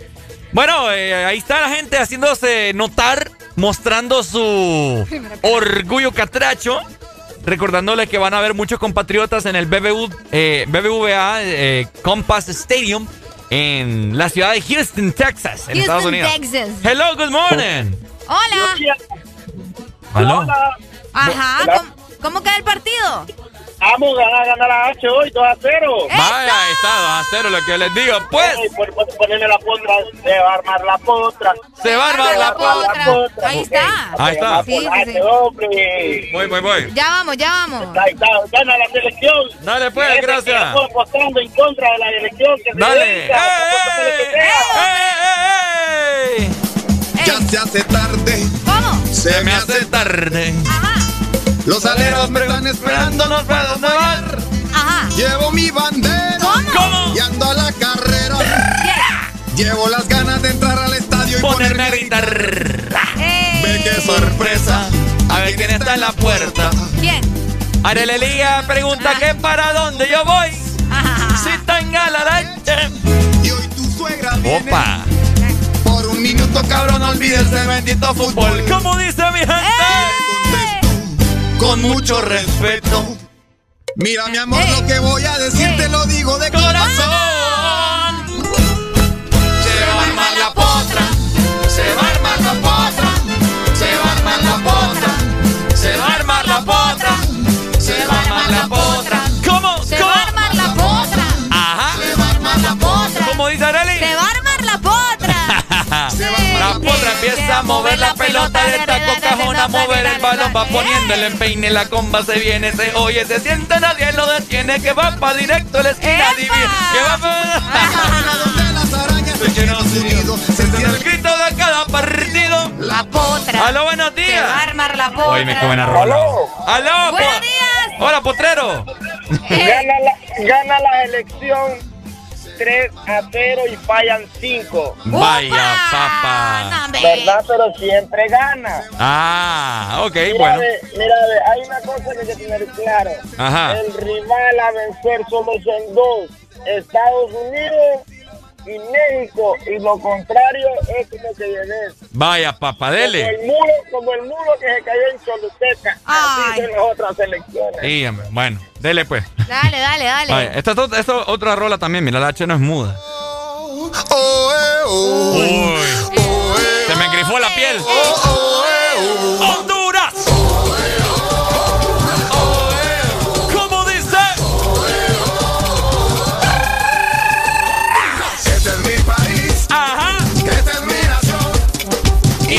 Bueno, eh, ahí está la gente haciéndose notar, mostrando su orgullo catracho. Recordándole que van a haber muchos compatriotas en el BBU, eh, BBVA eh, Compass Stadium en la ciudad de Houston, Texas, en Estados Houston, Unidos. Texas. Hello, good morning. Hola. Aló. Ajá. ¿Cómo, cómo queda el partido? Vamos a ganar, ganar la H hoy, 2 a 0. Vaya, ahí está, 2 a 0 lo que les digo. Pues, Ey, por, por ponerme la potra, se va a armar la potra. se va a armar la potra. Ahí está. Ahí está. Sí, sí, sí. hombre. Voy, voy, voy. Ya vamos, ya vamos. Ahí está, gana la selección. Dale, pues, Ese gracias. estamos apostando en contra de la elección. Que se Dale. venga, apóstale lo que sea. ¡Ey, ey, ey! Ya se hace tarde, ¿Cómo? se me hace tarde. Los aleros me están esperando, no puedo dónde van. Ajá. Llevo mi bandera ¿Cómo? y ando a la carrera. Llevo las ganas de entrar al estadio y Ponerme a gritar. Ve qué sorpresa. A ver quién está en la puerta. ¿Quién? Arelelía pregunta que para dónde yo voy. Si tenga la leche. Y hoy tu suegra viene. Opa. Por un minuto, cabrón, no olvides el bendito fútbol. ¿Cómo dice mi gente? Con mucho respeto. Mira, mi amor, lo que voy a decir te lo digo de corazón. A mover la pelota de taco cajón a mover el balón va poniendo el empeine la comba se viene se oye se siente nadie lo detiene que va pa directo la esquina divina que va Donde las arañas se pa el grito de cada partido. La potra. aló buenos Se va a días. armar la potra. Me buena rola. Aló. Buenos días. hola potrero. Gana la, gana la elección 3 a 0 y fallan 5. vaya papá. ¿Verdad? Pero siempre gana. ah ok Mira, bueno ve, mira, ve, hay una cosa que hay que tener claro. Ajá. El rival a vencer solo son dos. Estados Unidos y México. Y lo contrario es como que vienes. vaya papá Como dele el mulo, como el mulo que se cayó en Choluteca. Ay. Así son las otras elecciones. Sí, bueno dele pues Dale, dale, dale. Vaya, esta, esta es otra rola también mira la H no es muda Oh, eh, oh. Uy. Se me engrifó la piel. ¡Honduras!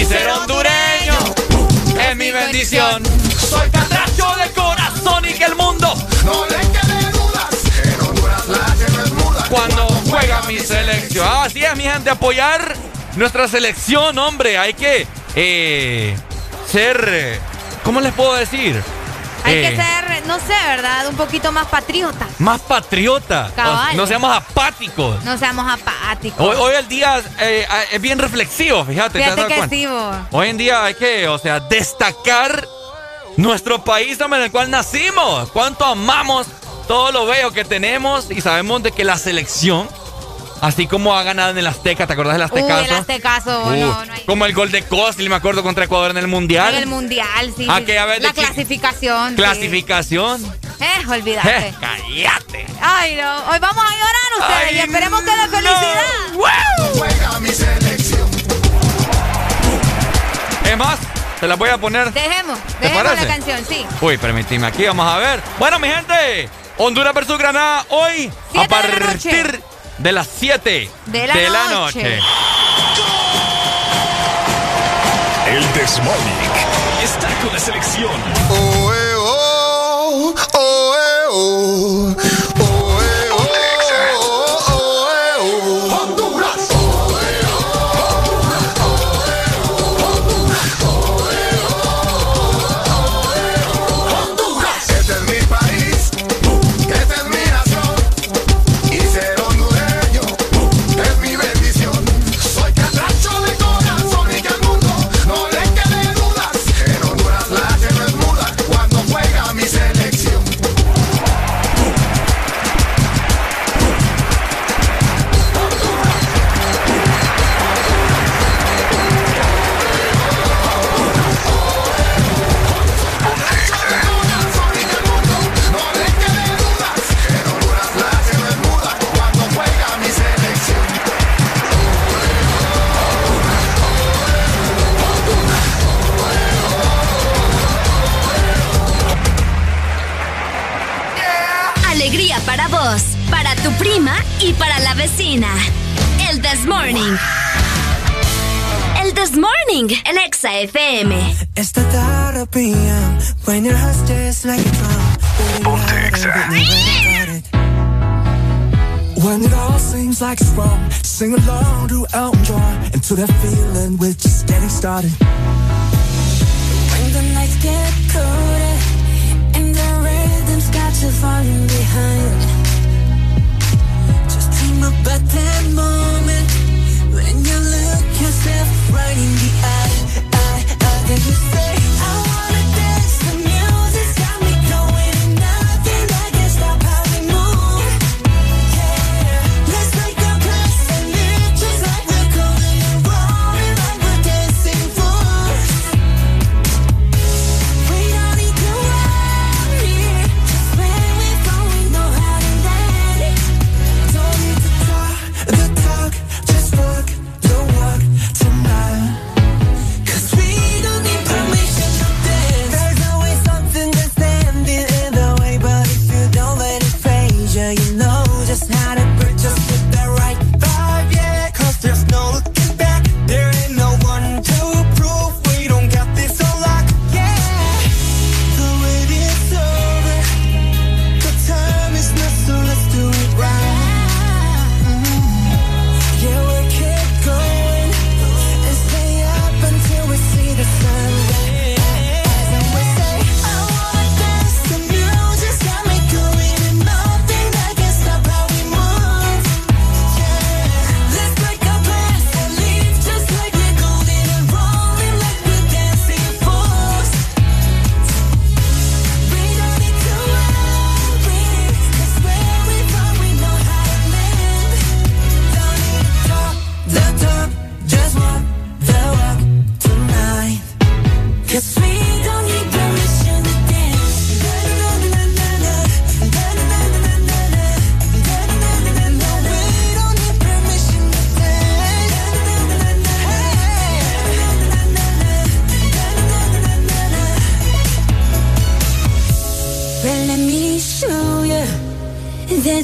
Y ser hondureño es mi bendición. Soy catracho de corazón y que el mundo No le quede dudas, en Honduras la no es muda. cuando juega juega mi selección. Así es, mi gente, apoyar nuestra selección, hombre. Hay que eh, ser, eh, ¿cómo les puedo decir? Hay que Eh, ser, no sé, ¿verdad? Un poquito más patriota. Más patriota. Cabal. No seamos apáticos. No seamos apáticos. Hoy, hoy el día eh, es bien reflexivo, fíjate. ¿te Fíjate que sí, vos. Hoy en día hay que, o sea, destacar nuestro país en el cual nacimos. Cuánto amamos todo lo bello que tenemos y sabemos de que la selección, así como ha ganado en el Azteca, ¿te acordás del Uy, Aztecaso? el Uh, no, no hay- Como el gol de Costil, me acuerdo, contra Ecuador en el Mundial. En el mundial, sí. Aquella sí. vez de La chi- clasificación. sí. Clasificación. Eh, olvídate. Eh, cállate. Ay, no. Hoy vamos a llorar ustedes Ay, y esperemos que de felicidad. Juega mi selección. Es más, te la voy a poner. Dejemos, ¿Te dejemos la canción, sí. Uy, permitime, aquí vamos a ver. Bueno, mi gente, Honduras versus Granada hoy a Siete la partir de las 7 De la noche. El Desmonic está con la selección. Oh, eh, oh, oh, eh, vecina. El This Morning. El This Morning, el Exa FM. It's the thought of PM when your heart's just like a drum. When it all seems like it's wrong, sing along to Elton John and to that feeling we're just getting started. When the nights get colder and the rhythm's got you falling behind. About that moment when you look yourself right in the eye. eye, eye, and you say,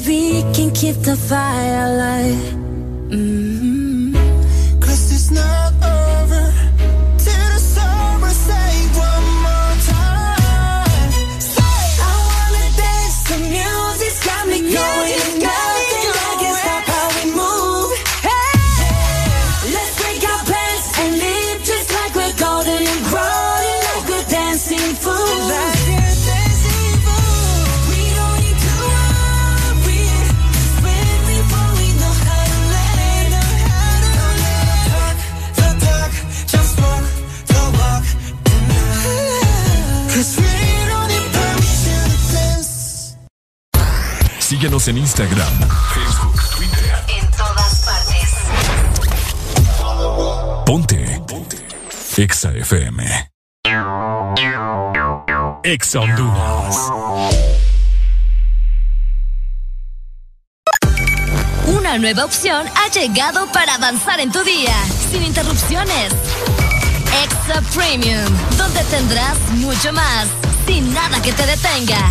we can keep the fire alive. Síguenos en Instagram, Facebook, Twitter. En todas partes. Ponte. Ponte. Exa FM. Exa Honduras. Una nueva opción ha llegado para avanzar en tu día, sin interrupciones. Extra Premium, donde tendrás mucho más, sin nada que te detenga.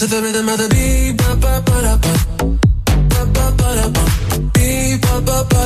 To the rhythm of the beat, ba ba ba da ba, ba ba ba ba, ba ba, ba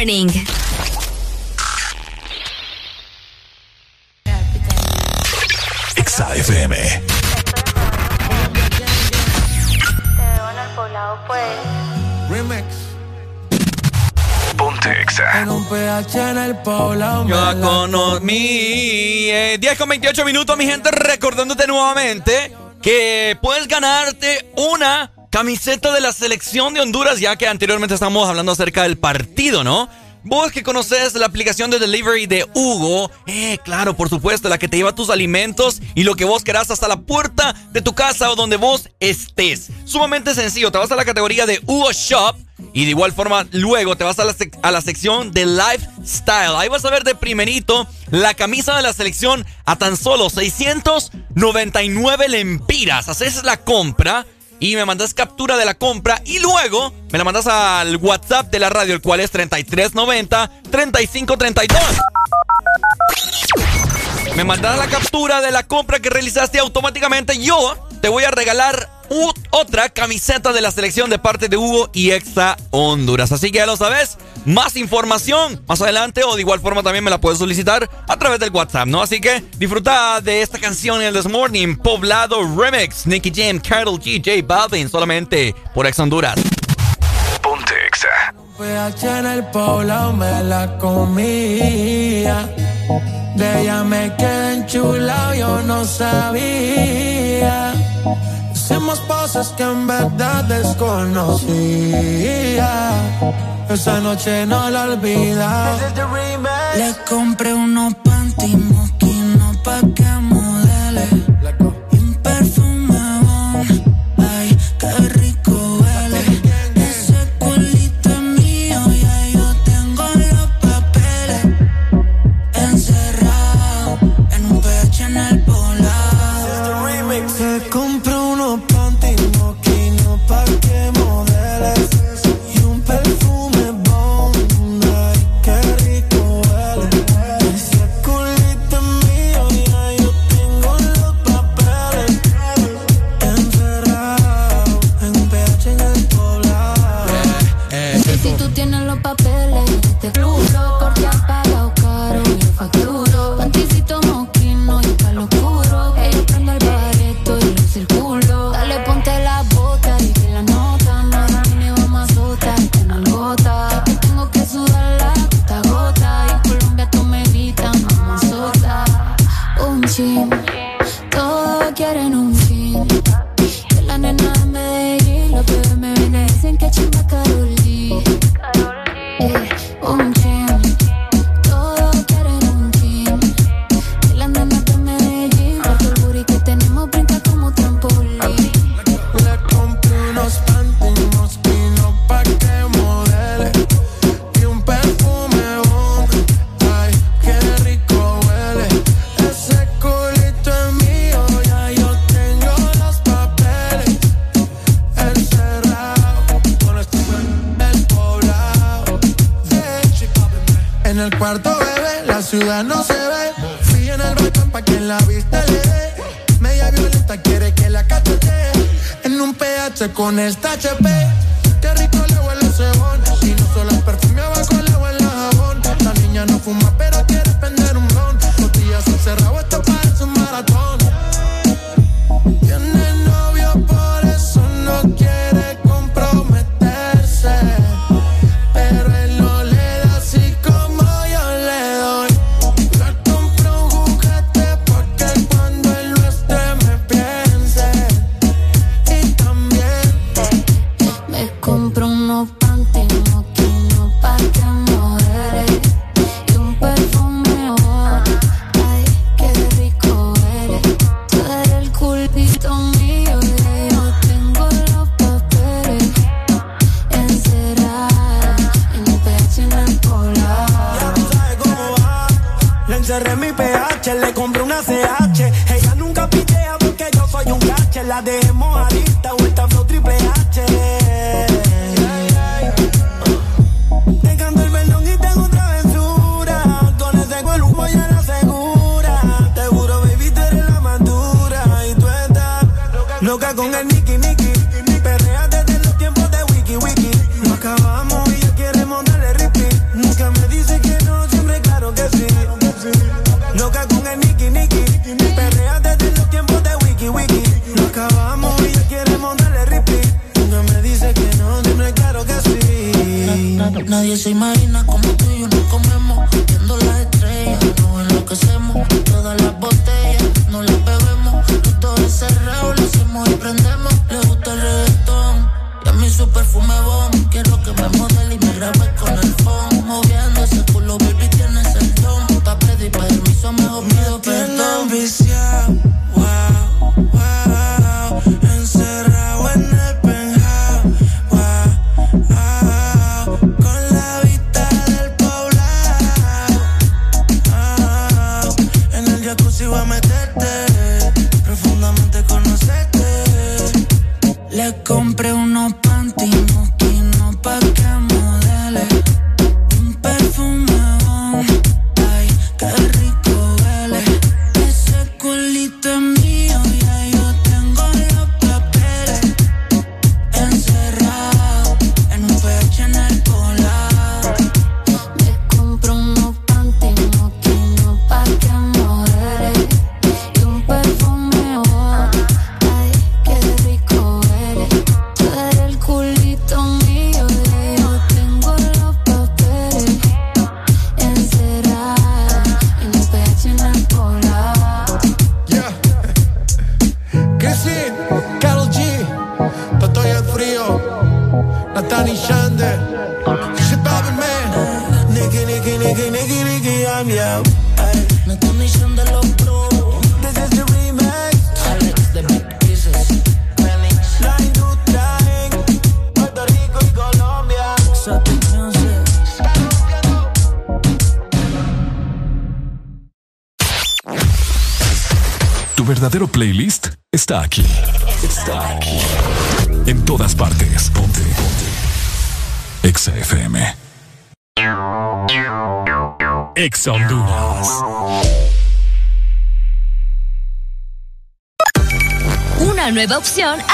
Morning. Exa FM. Remix. Ponte Exa. En un PH en el poblado. Yo con mi eh, 10 con 28 minutos, mi gente, recordándote nuevamente que puedes ganarte una camiseta de la selección de Honduras, ya que anteriormente estábamos hablando acerca del partido, ¿no? Vos que conoces la aplicación de delivery de Hugo, eh, claro, por supuesto, la que te lleva tus alimentos y lo que vos querás hasta la puerta de tu casa o donde vos estés. Sumamente sencillo, te vas a la categoría de Hugo Shop y de igual forma luego te vas a la, a la sección de Lifestyle. Ahí vas a ver de primerito la camisa de la selección a tan solo 699 lempiras. Haces la compra y me mandas captura de la compra y luego me la mandas al WhatsApp de la radio, el cual es 3390-3532. Me mandas la captura de la compra que realizaste automáticamente yo te voy a regalar otra camiseta de la selección de parte de Hugo y Exa Honduras. Así que ya lo sabes, más información más adelante o de igual forma también me la puedes solicitar a través del WhatsApp, ¿no? Así que disfruta de esta canción en el This Morning, Poblado Remix, Nicky Jam, Carol G, J Balvin, solamente por Exa Honduras. Ponte Exa. En el poblado me la comía. De ella me quedé enchulado, yo no sabía. Hacemos cosas que en verdad desconocía. Esa noche no la olvida. Le compré unos panty mosquinos pa' que con el THP la dejemos.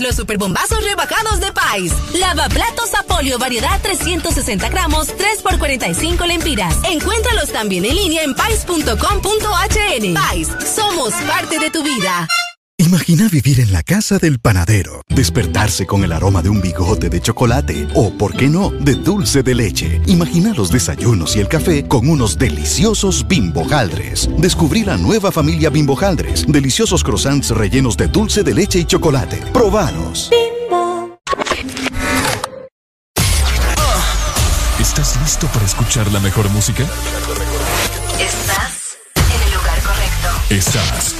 los superbombazos rebajados de Pais. Lavaplatos a polio, variedad 360 gramos, 3 por 45 lempiras. Encuéntralos también en línea en pais.com.hn. Pais, somos parte de tu vida. Imagina vivir en la casa del panadero, despertarse con el aroma de un bigote de chocolate o, por qué no, de dulce de leche. Imagina los desayunos y el café con unos deliciosos bimbojaldres. Descubrí la nueva familia bimbojaldres, deliciosos croissants rellenos de dulce de leche y chocolate. ¡Probanos! Bimbo. ¿Estás listo para escuchar la mejor música? Estás en el lugar correcto. Estás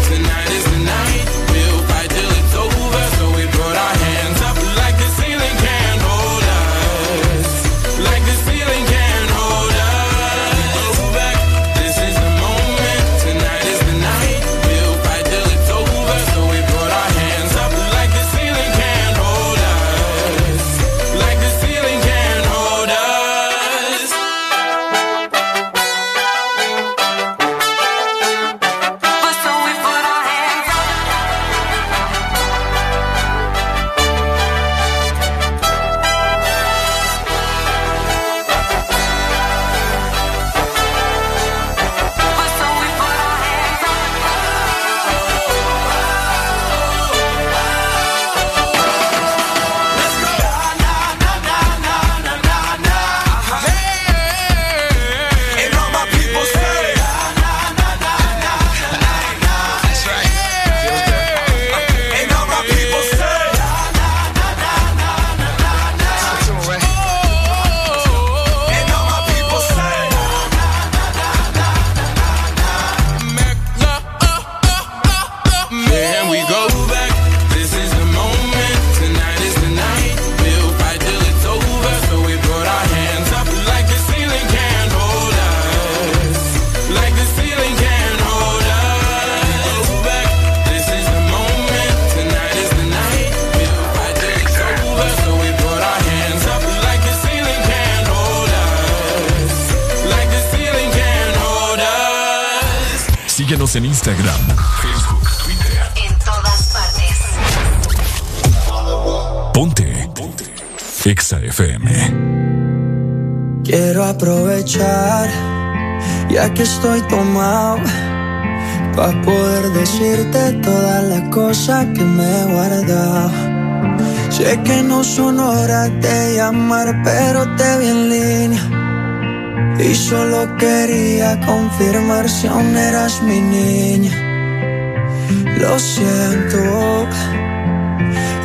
FM. Quiero aprovechar, ya que estoy tomado, para poder decirte toda la cosa que me he guardado. Sé que no son horas de llamar, pero te vi en línea. Y solo quería confirmar si aún eras mi niña. Lo siento.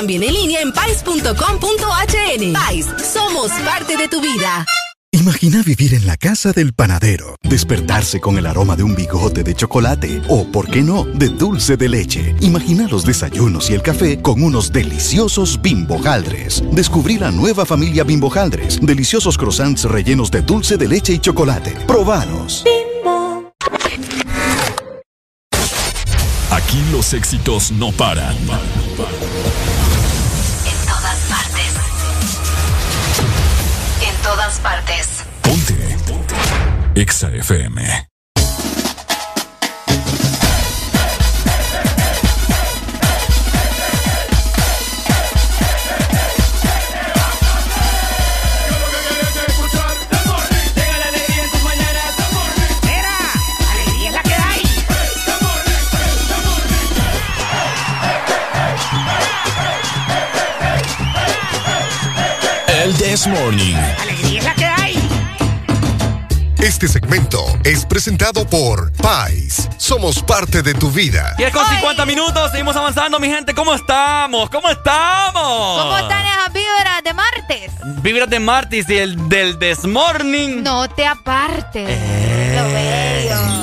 También en línea en pais.com.hn. Pais, somos parte de tu vida. Imagina vivir en la casa del panadero, despertarse con el aroma de un bigote de chocolate o, por qué no, de dulce de leche. Imagina los desayunos y el café con unos deliciosos bimbojaldres. Descubrí la nueva familia bimbojaldres, deliciosos croissants rellenos de dulce de leche y chocolate. Probanos. Aquí los éxitos no paran. Partes. Ponte. Ponte. Exa FM. alegría es la que hay. El This Morning. Este segmento es presentado por Pais. Somos parte de tu vida. 10 con 50 minutos, seguimos avanzando, mi gente. ¿Cómo estamos? ¿Cómo estamos? ¿Cómo están esas vibras de martes? Vibras de martes y el del Desmorning. No te apartes. Eh. Lo bello.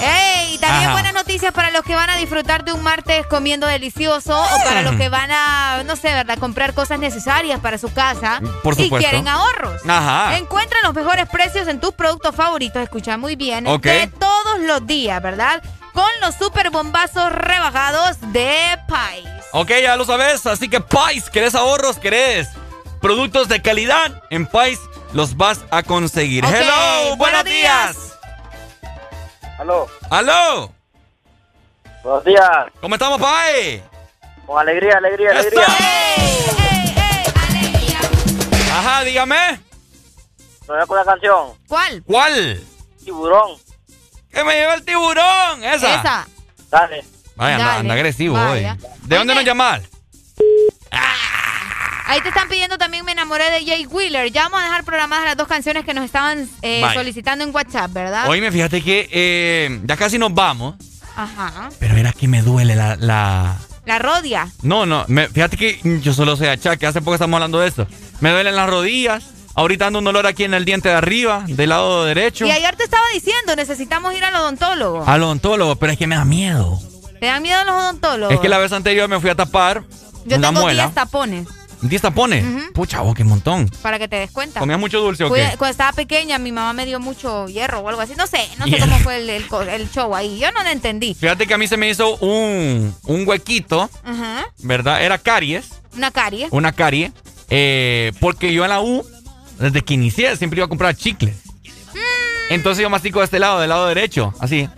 ¡Ey! También Ajá. buenas noticias para los que van a disfrutar de un martes comiendo delicioso o para los que van a, no sé, ¿verdad? Comprar cosas necesarias para su casa Por y supuesto. quieren ahorros. Ajá. Los mejores precios en tus productos favoritos, escucha muy bien, Ok. de todos los días, ¿verdad? Con los super bombazos rebajados de Pais. Ok, ya lo sabes. Así que Pais, ¿querés ahorros? ¿Querés productos de calidad? En Pais los vas a conseguir. Hello, buenos buenos días. Aló, Aló, buenos días. ¿cómo estamos, Pai? Con alegría, alegría, alegría. Ajá, dígame. ¿Me voy con la canción? ¿Cuál? ¿Cuál? Tiburón. ¿Qué me lleva el tiburón? Esa. Esa. Dale. Vaya, anda, Dale. anda agresivo hoy. ¿De dónde nos llamas? Ahí te están pidiendo también Me enamoré de Jay Wheeler. Ya vamos a dejar programadas las dos canciones que nos estaban eh, solicitando en WhatsApp, ¿verdad? Oíme, fíjate que eh, ya casi nos vamos. Ajá. Pero era que me duele la... la... La rodia. No, no, me- fíjate que yo solo sé achaque, hace poco estamos hablando de esto. Me duelen las rodillas, ahorita ando un dolor aquí en el diente de arriba, del lado derecho. Y ayer te estaba diciendo, necesitamos ir al odontólogo. Al odontólogo, pero es que me da miedo. ¿Te dan miedo los odontólogos? Es que la vez anterior me fui a tapar Yo una tengo muela. 10 tapones 10 tapones. Pucha, vos, qué montón. para que te des cuenta. ¿Comías mucho dulce o Cuida- qué? Cuando estaba pequeña, mi mamá me dio mucho hierro o algo así. No sé, no sé cómo fue el, el co- el show ahí. Yo no lo entendí. Fíjate que a mí se me hizo un, un huequito. ¿verdad? Era caries, Una carie. una carie, eh, porque yo en la U, desde que inicié, siempre iba a comprar chicles. Mm. Entonces yo mastico de este lado, del lado derecho, así.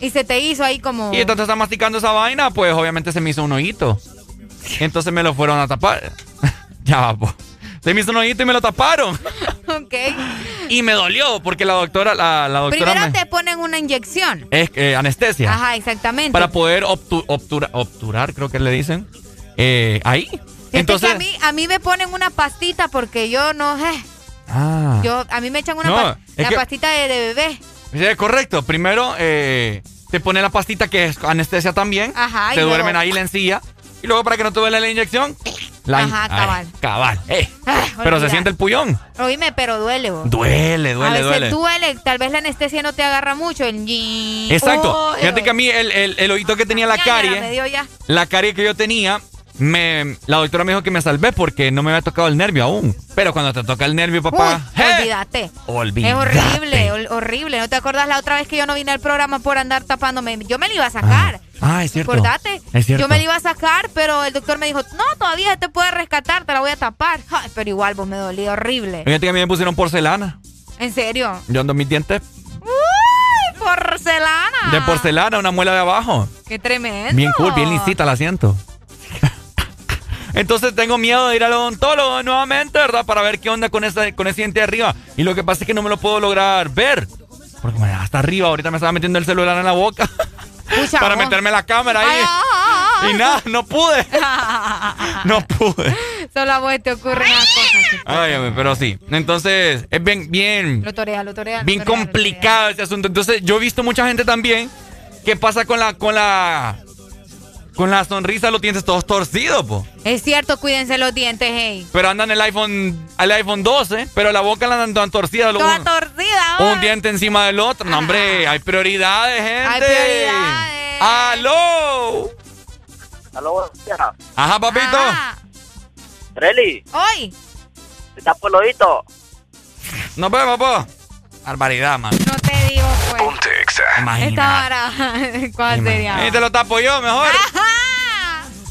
Y se te hizo ahí como. Y entonces está masticando esa vaina, pues obviamente se me hizo un hoyito. Entonces me lo fueron a tapar. <laughs> ya va, po. Se me hizo un hoyito y me lo taparon. <laughs> ok. Y me dolió porque la doctora, la, la doctora Primero me- te ponen una inyección. es eh, anestesia. Ajá, exactamente. Para poder obtu- obtura- obturar, creo que le dicen. eh, ahí. Entonces. que a mí, a mí me ponen una pastita porque yo no sé. Ah. Yo, a mí me echan una No, pa- la que- pastita de, de bebé. Sí, correcto. Primero eh, te ponen la pastita que es anestesia también. Ajá, Te luego- duermen ahí la encilla. Y luego para que no te duele la inyección. La in- Ajá, Ay, cabal. cabal. eh. Ah, Pero se siente el pullón. Oíme, pero duele, vos. Duele, a duele, veces duele. duele. Tal vez la anestesia no te agarra mucho. El. Exacto. Oh, Fíjate que a mí el, el, el oído que tenía la carie. La carie que yo tenía, me, la doctora me dijo que me salvé porque no me había tocado el nervio aún. Pero cuando te toca el nervio, papá, Uy, ¡eh! olvídate. olvídate. Es horrible, hor- horrible. ¿No te acuerdas la otra vez que yo no vine al programa por andar tapándome? Yo me la iba a sacar. Ah, es cierto. Acordate. Es cierto. Yo me la iba a sacar, pero el doctor me dijo, no, todavía te puede rescatar, te la voy a tapar. Ay, pero igual vos me dolía horrible. Fíjate que a mí me pusieron porcelana. ¿En serio? Yo ando mis dientes ¡Uy, porcelana! de porcelana, una muela de abajo. ¡Qué tremendo! Bien cool, bien lisita la siento. Entonces tengo miedo de ir al odontólogo nuevamente, ¿verdad? Para ver qué onda con, esa, con ese diente de arriba. Y lo que pasa es que no me lo puedo lograr ver. Porque me hasta arriba, ahorita me estaba metiendo el celular en la boca. Pucha, <laughs> para vos. meterme la cámara ahí. Ay, Y nada, no pude. <laughs> No pude. Solo a vos te ocurren las cosas. Ay, pero sí. Entonces, es bien, bien, Lo torea, lo torea. lo bien lo complicado ese asunto. Entonces, yo he visto mucha gente también que pasa con la, con la, con la sonrisa, los dientes todos torcidos, po. Es cierto, cuídense los dientes, hey. Pero andan el iPhone, el iPhone 12, pero la boca la andan tan torcida. lo- Toda torcida, un vos. diente encima del otro. No, hombre, hay prioridades, gente. Hay prioridades. ¡Aló! Aló. Ajá, papito. Relly, Hoy. ¿está por el oído? Nos vemos, po. Barbaridad, man. No te digo, Esta <laughs> Imagínate. vara. ¿Cuál sería? Ahí te lo tapo yo, mejor. <laughs>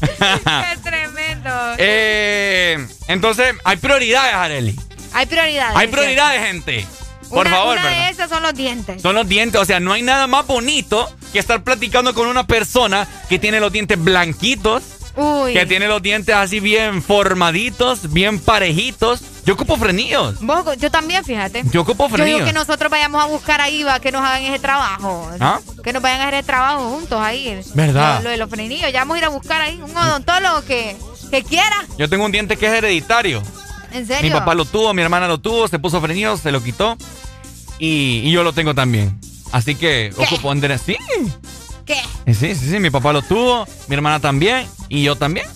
<laughs> ¡Qué tremendo! Eh, entonces, hay prioridades, Areli. Hay prioridades. Hay es prioridades, gente. Por Una- favor, Una ¿verdad? de esas son los dientes. Son los dientes, o sea, no hay nada más bonito que estar platicando con una persona que tiene los dientes blanquitos, Uy. que tiene los dientes así bien formaditos, bien parejitos. Yo ocupo frenillos. Vos- yo también, fíjate. Yo ocupo Yo digo frenillos. que nosotros vayamos a buscar a Iva que nos hagan ese trabajo. ¿Ah? Que nos vayan a hacer el trabajo juntos ahí. ¿Verdad? Lo, lo de los frenillos. Ya vamos a ir a buscar ahí un odontólogo que, que quiera. Yo tengo un diente que es hereditario. ¿En serio? Mi papá lo tuvo, mi hermana lo tuvo, se puso frenillos, se lo quitó. Y, y yo lo tengo también. Así que ocupo andar Sí. ¿Qué? Sí, sí, sí. Mi papá lo tuvo, mi hermana también. Y yo también.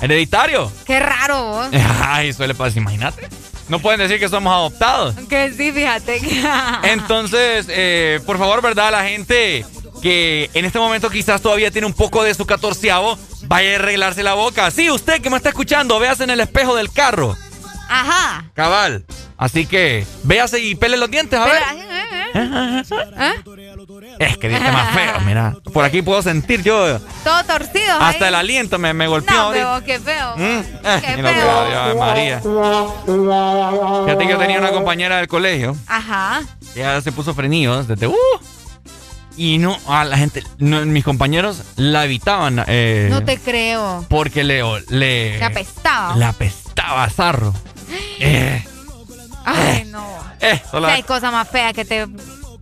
Hereditario. Qué raro vos. <laughs> Ay, suele pasar, imagínate. No pueden decir que somos adoptados. Que sí, fíjate. <laughs> Entonces, eh, por favor, ¿verdad? La gente que en este momento quizás todavía tiene un poco de su catorceavo, vaya a arreglarse la boca. Sí, usted que me está escuchando, véase en el espejo del carro. Ajá. Cabal. Así que, véase y pele los dientes, a ver. ¿Eh? Es que diente más feo, mira. Por aquí puedo sentir yo. Todo torcido. Hasta ahí. el aliento me, me golpeó No, pero qué feo. Mm, eh, Qué feo. María. Fíjate que yo tenía una compañera del colegio. Ajá. Ella se puso frenillos desde. ¡Uh! Y no, a la gente, no, mis compañeros la evitaban. eh, No te creo. Porque le, le, Te apestaba. le apestaba zarro. <gasps> Eh, Ay, no. eh, solo, Si hay cosa más fea que te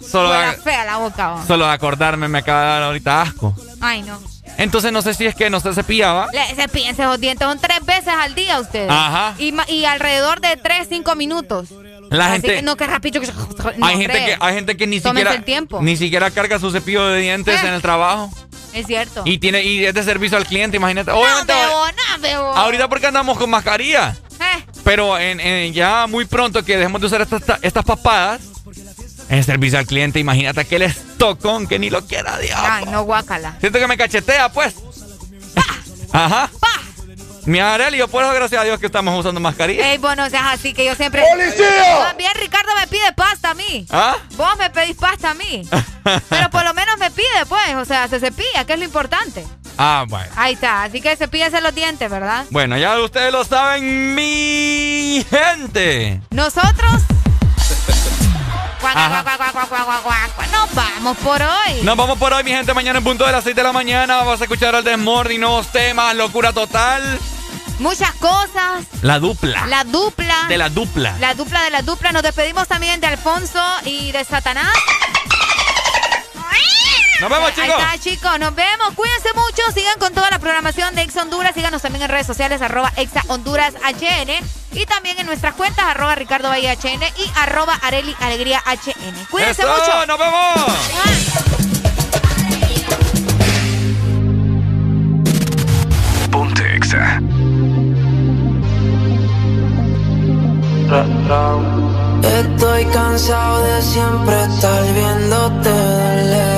solo, fea la boca. solo de acordarme me acaba de dar ahorita asco. Ay, no. Entonces no sé si es que no se cepillaba. Le, cepíllense los dientes. Son tres veces al día ustedes. Ajá. Y, alrededor de tres, cinco minutos. La Así gente. que no, que rápido. que- <laughs> no, hay, gente que, hay gente que ni Tómense siquiera. el tiempo. Ni siquiera carga su cepillo de dientes Eh. en el trabajo. Es cierto. Y tiene y es de servicio al cliente, imagínate. no, bebo, no, bebo. ahorita porque andamos con mascarilla. Eh, Pero en, en- ya muy pronto que dejemos de usar estas, estas papadas, en servicio al cliente, imagínate aquel estocón que ni lo quiera Dios. Ay, no, guácala. Siento que me cachetea, pues. Ajá. Mi Aurelio, por eso gracias a Dios que estamos usando mascarilla. Ey, vos no seas así que yo siempre. ¡Policía! Bien, Ricardo me pide pasta a mí. ¿Ah? Vos me pedís pasta a mí. <laughs> Pero por lo menos me pide, pues. O sea, se cepilla, que es lo importante. Ah, bueno. Ahí está, así que cepíllese los dientes, ¿verdad? Bueno, ya ustedes lo saben, mi gente. Nosotros... <laughs> Nos vamos por hoy. Nos vamos por hoy, mi gente. Mañana en punto de las 6 de la mañana vamos a escuchar el desmorning, nuevos temas, locura total. Muchas cosas. La dupla. La dupla. De la dupla. La dupla de la dupla. Nos despedimos también de Alfonso y de Satanás. Nos vemos, chicos. Ahí está, chicos. Nos vemos. Cuídense mucho. Sigan con toda la programación de Ex Honduras. Síganos también en redes sociales, arroba Exa Honduras HN. Y también en nuestras cuentas, arroba Ricardo Bahía HN y arroba Areli Alegría HN. Cuídense mucho. ¡Nos vemos! Ponte Exa. Estoy cansado de siempre estar viéndote doler.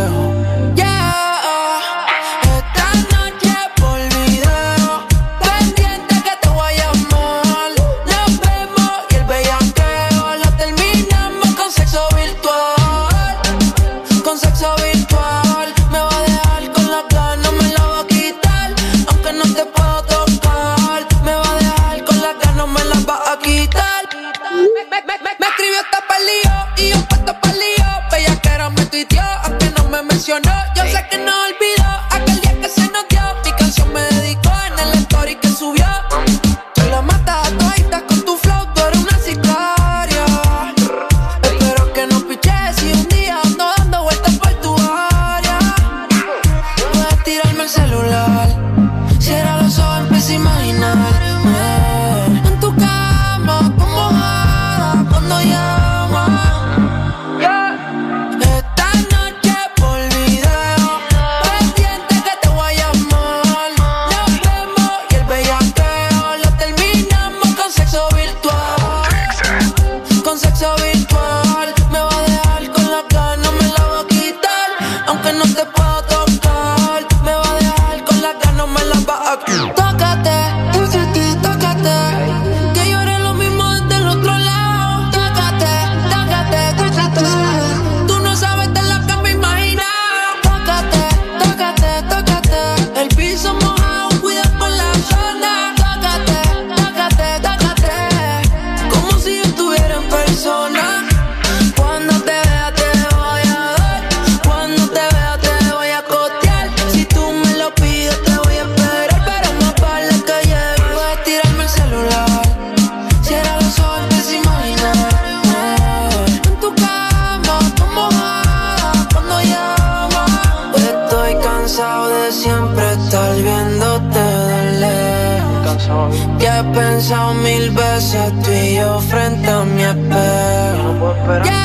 but I'm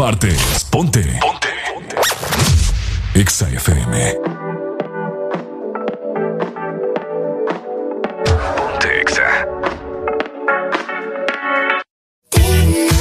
partes. Ponte. Ponte. Ponte. Exa FM.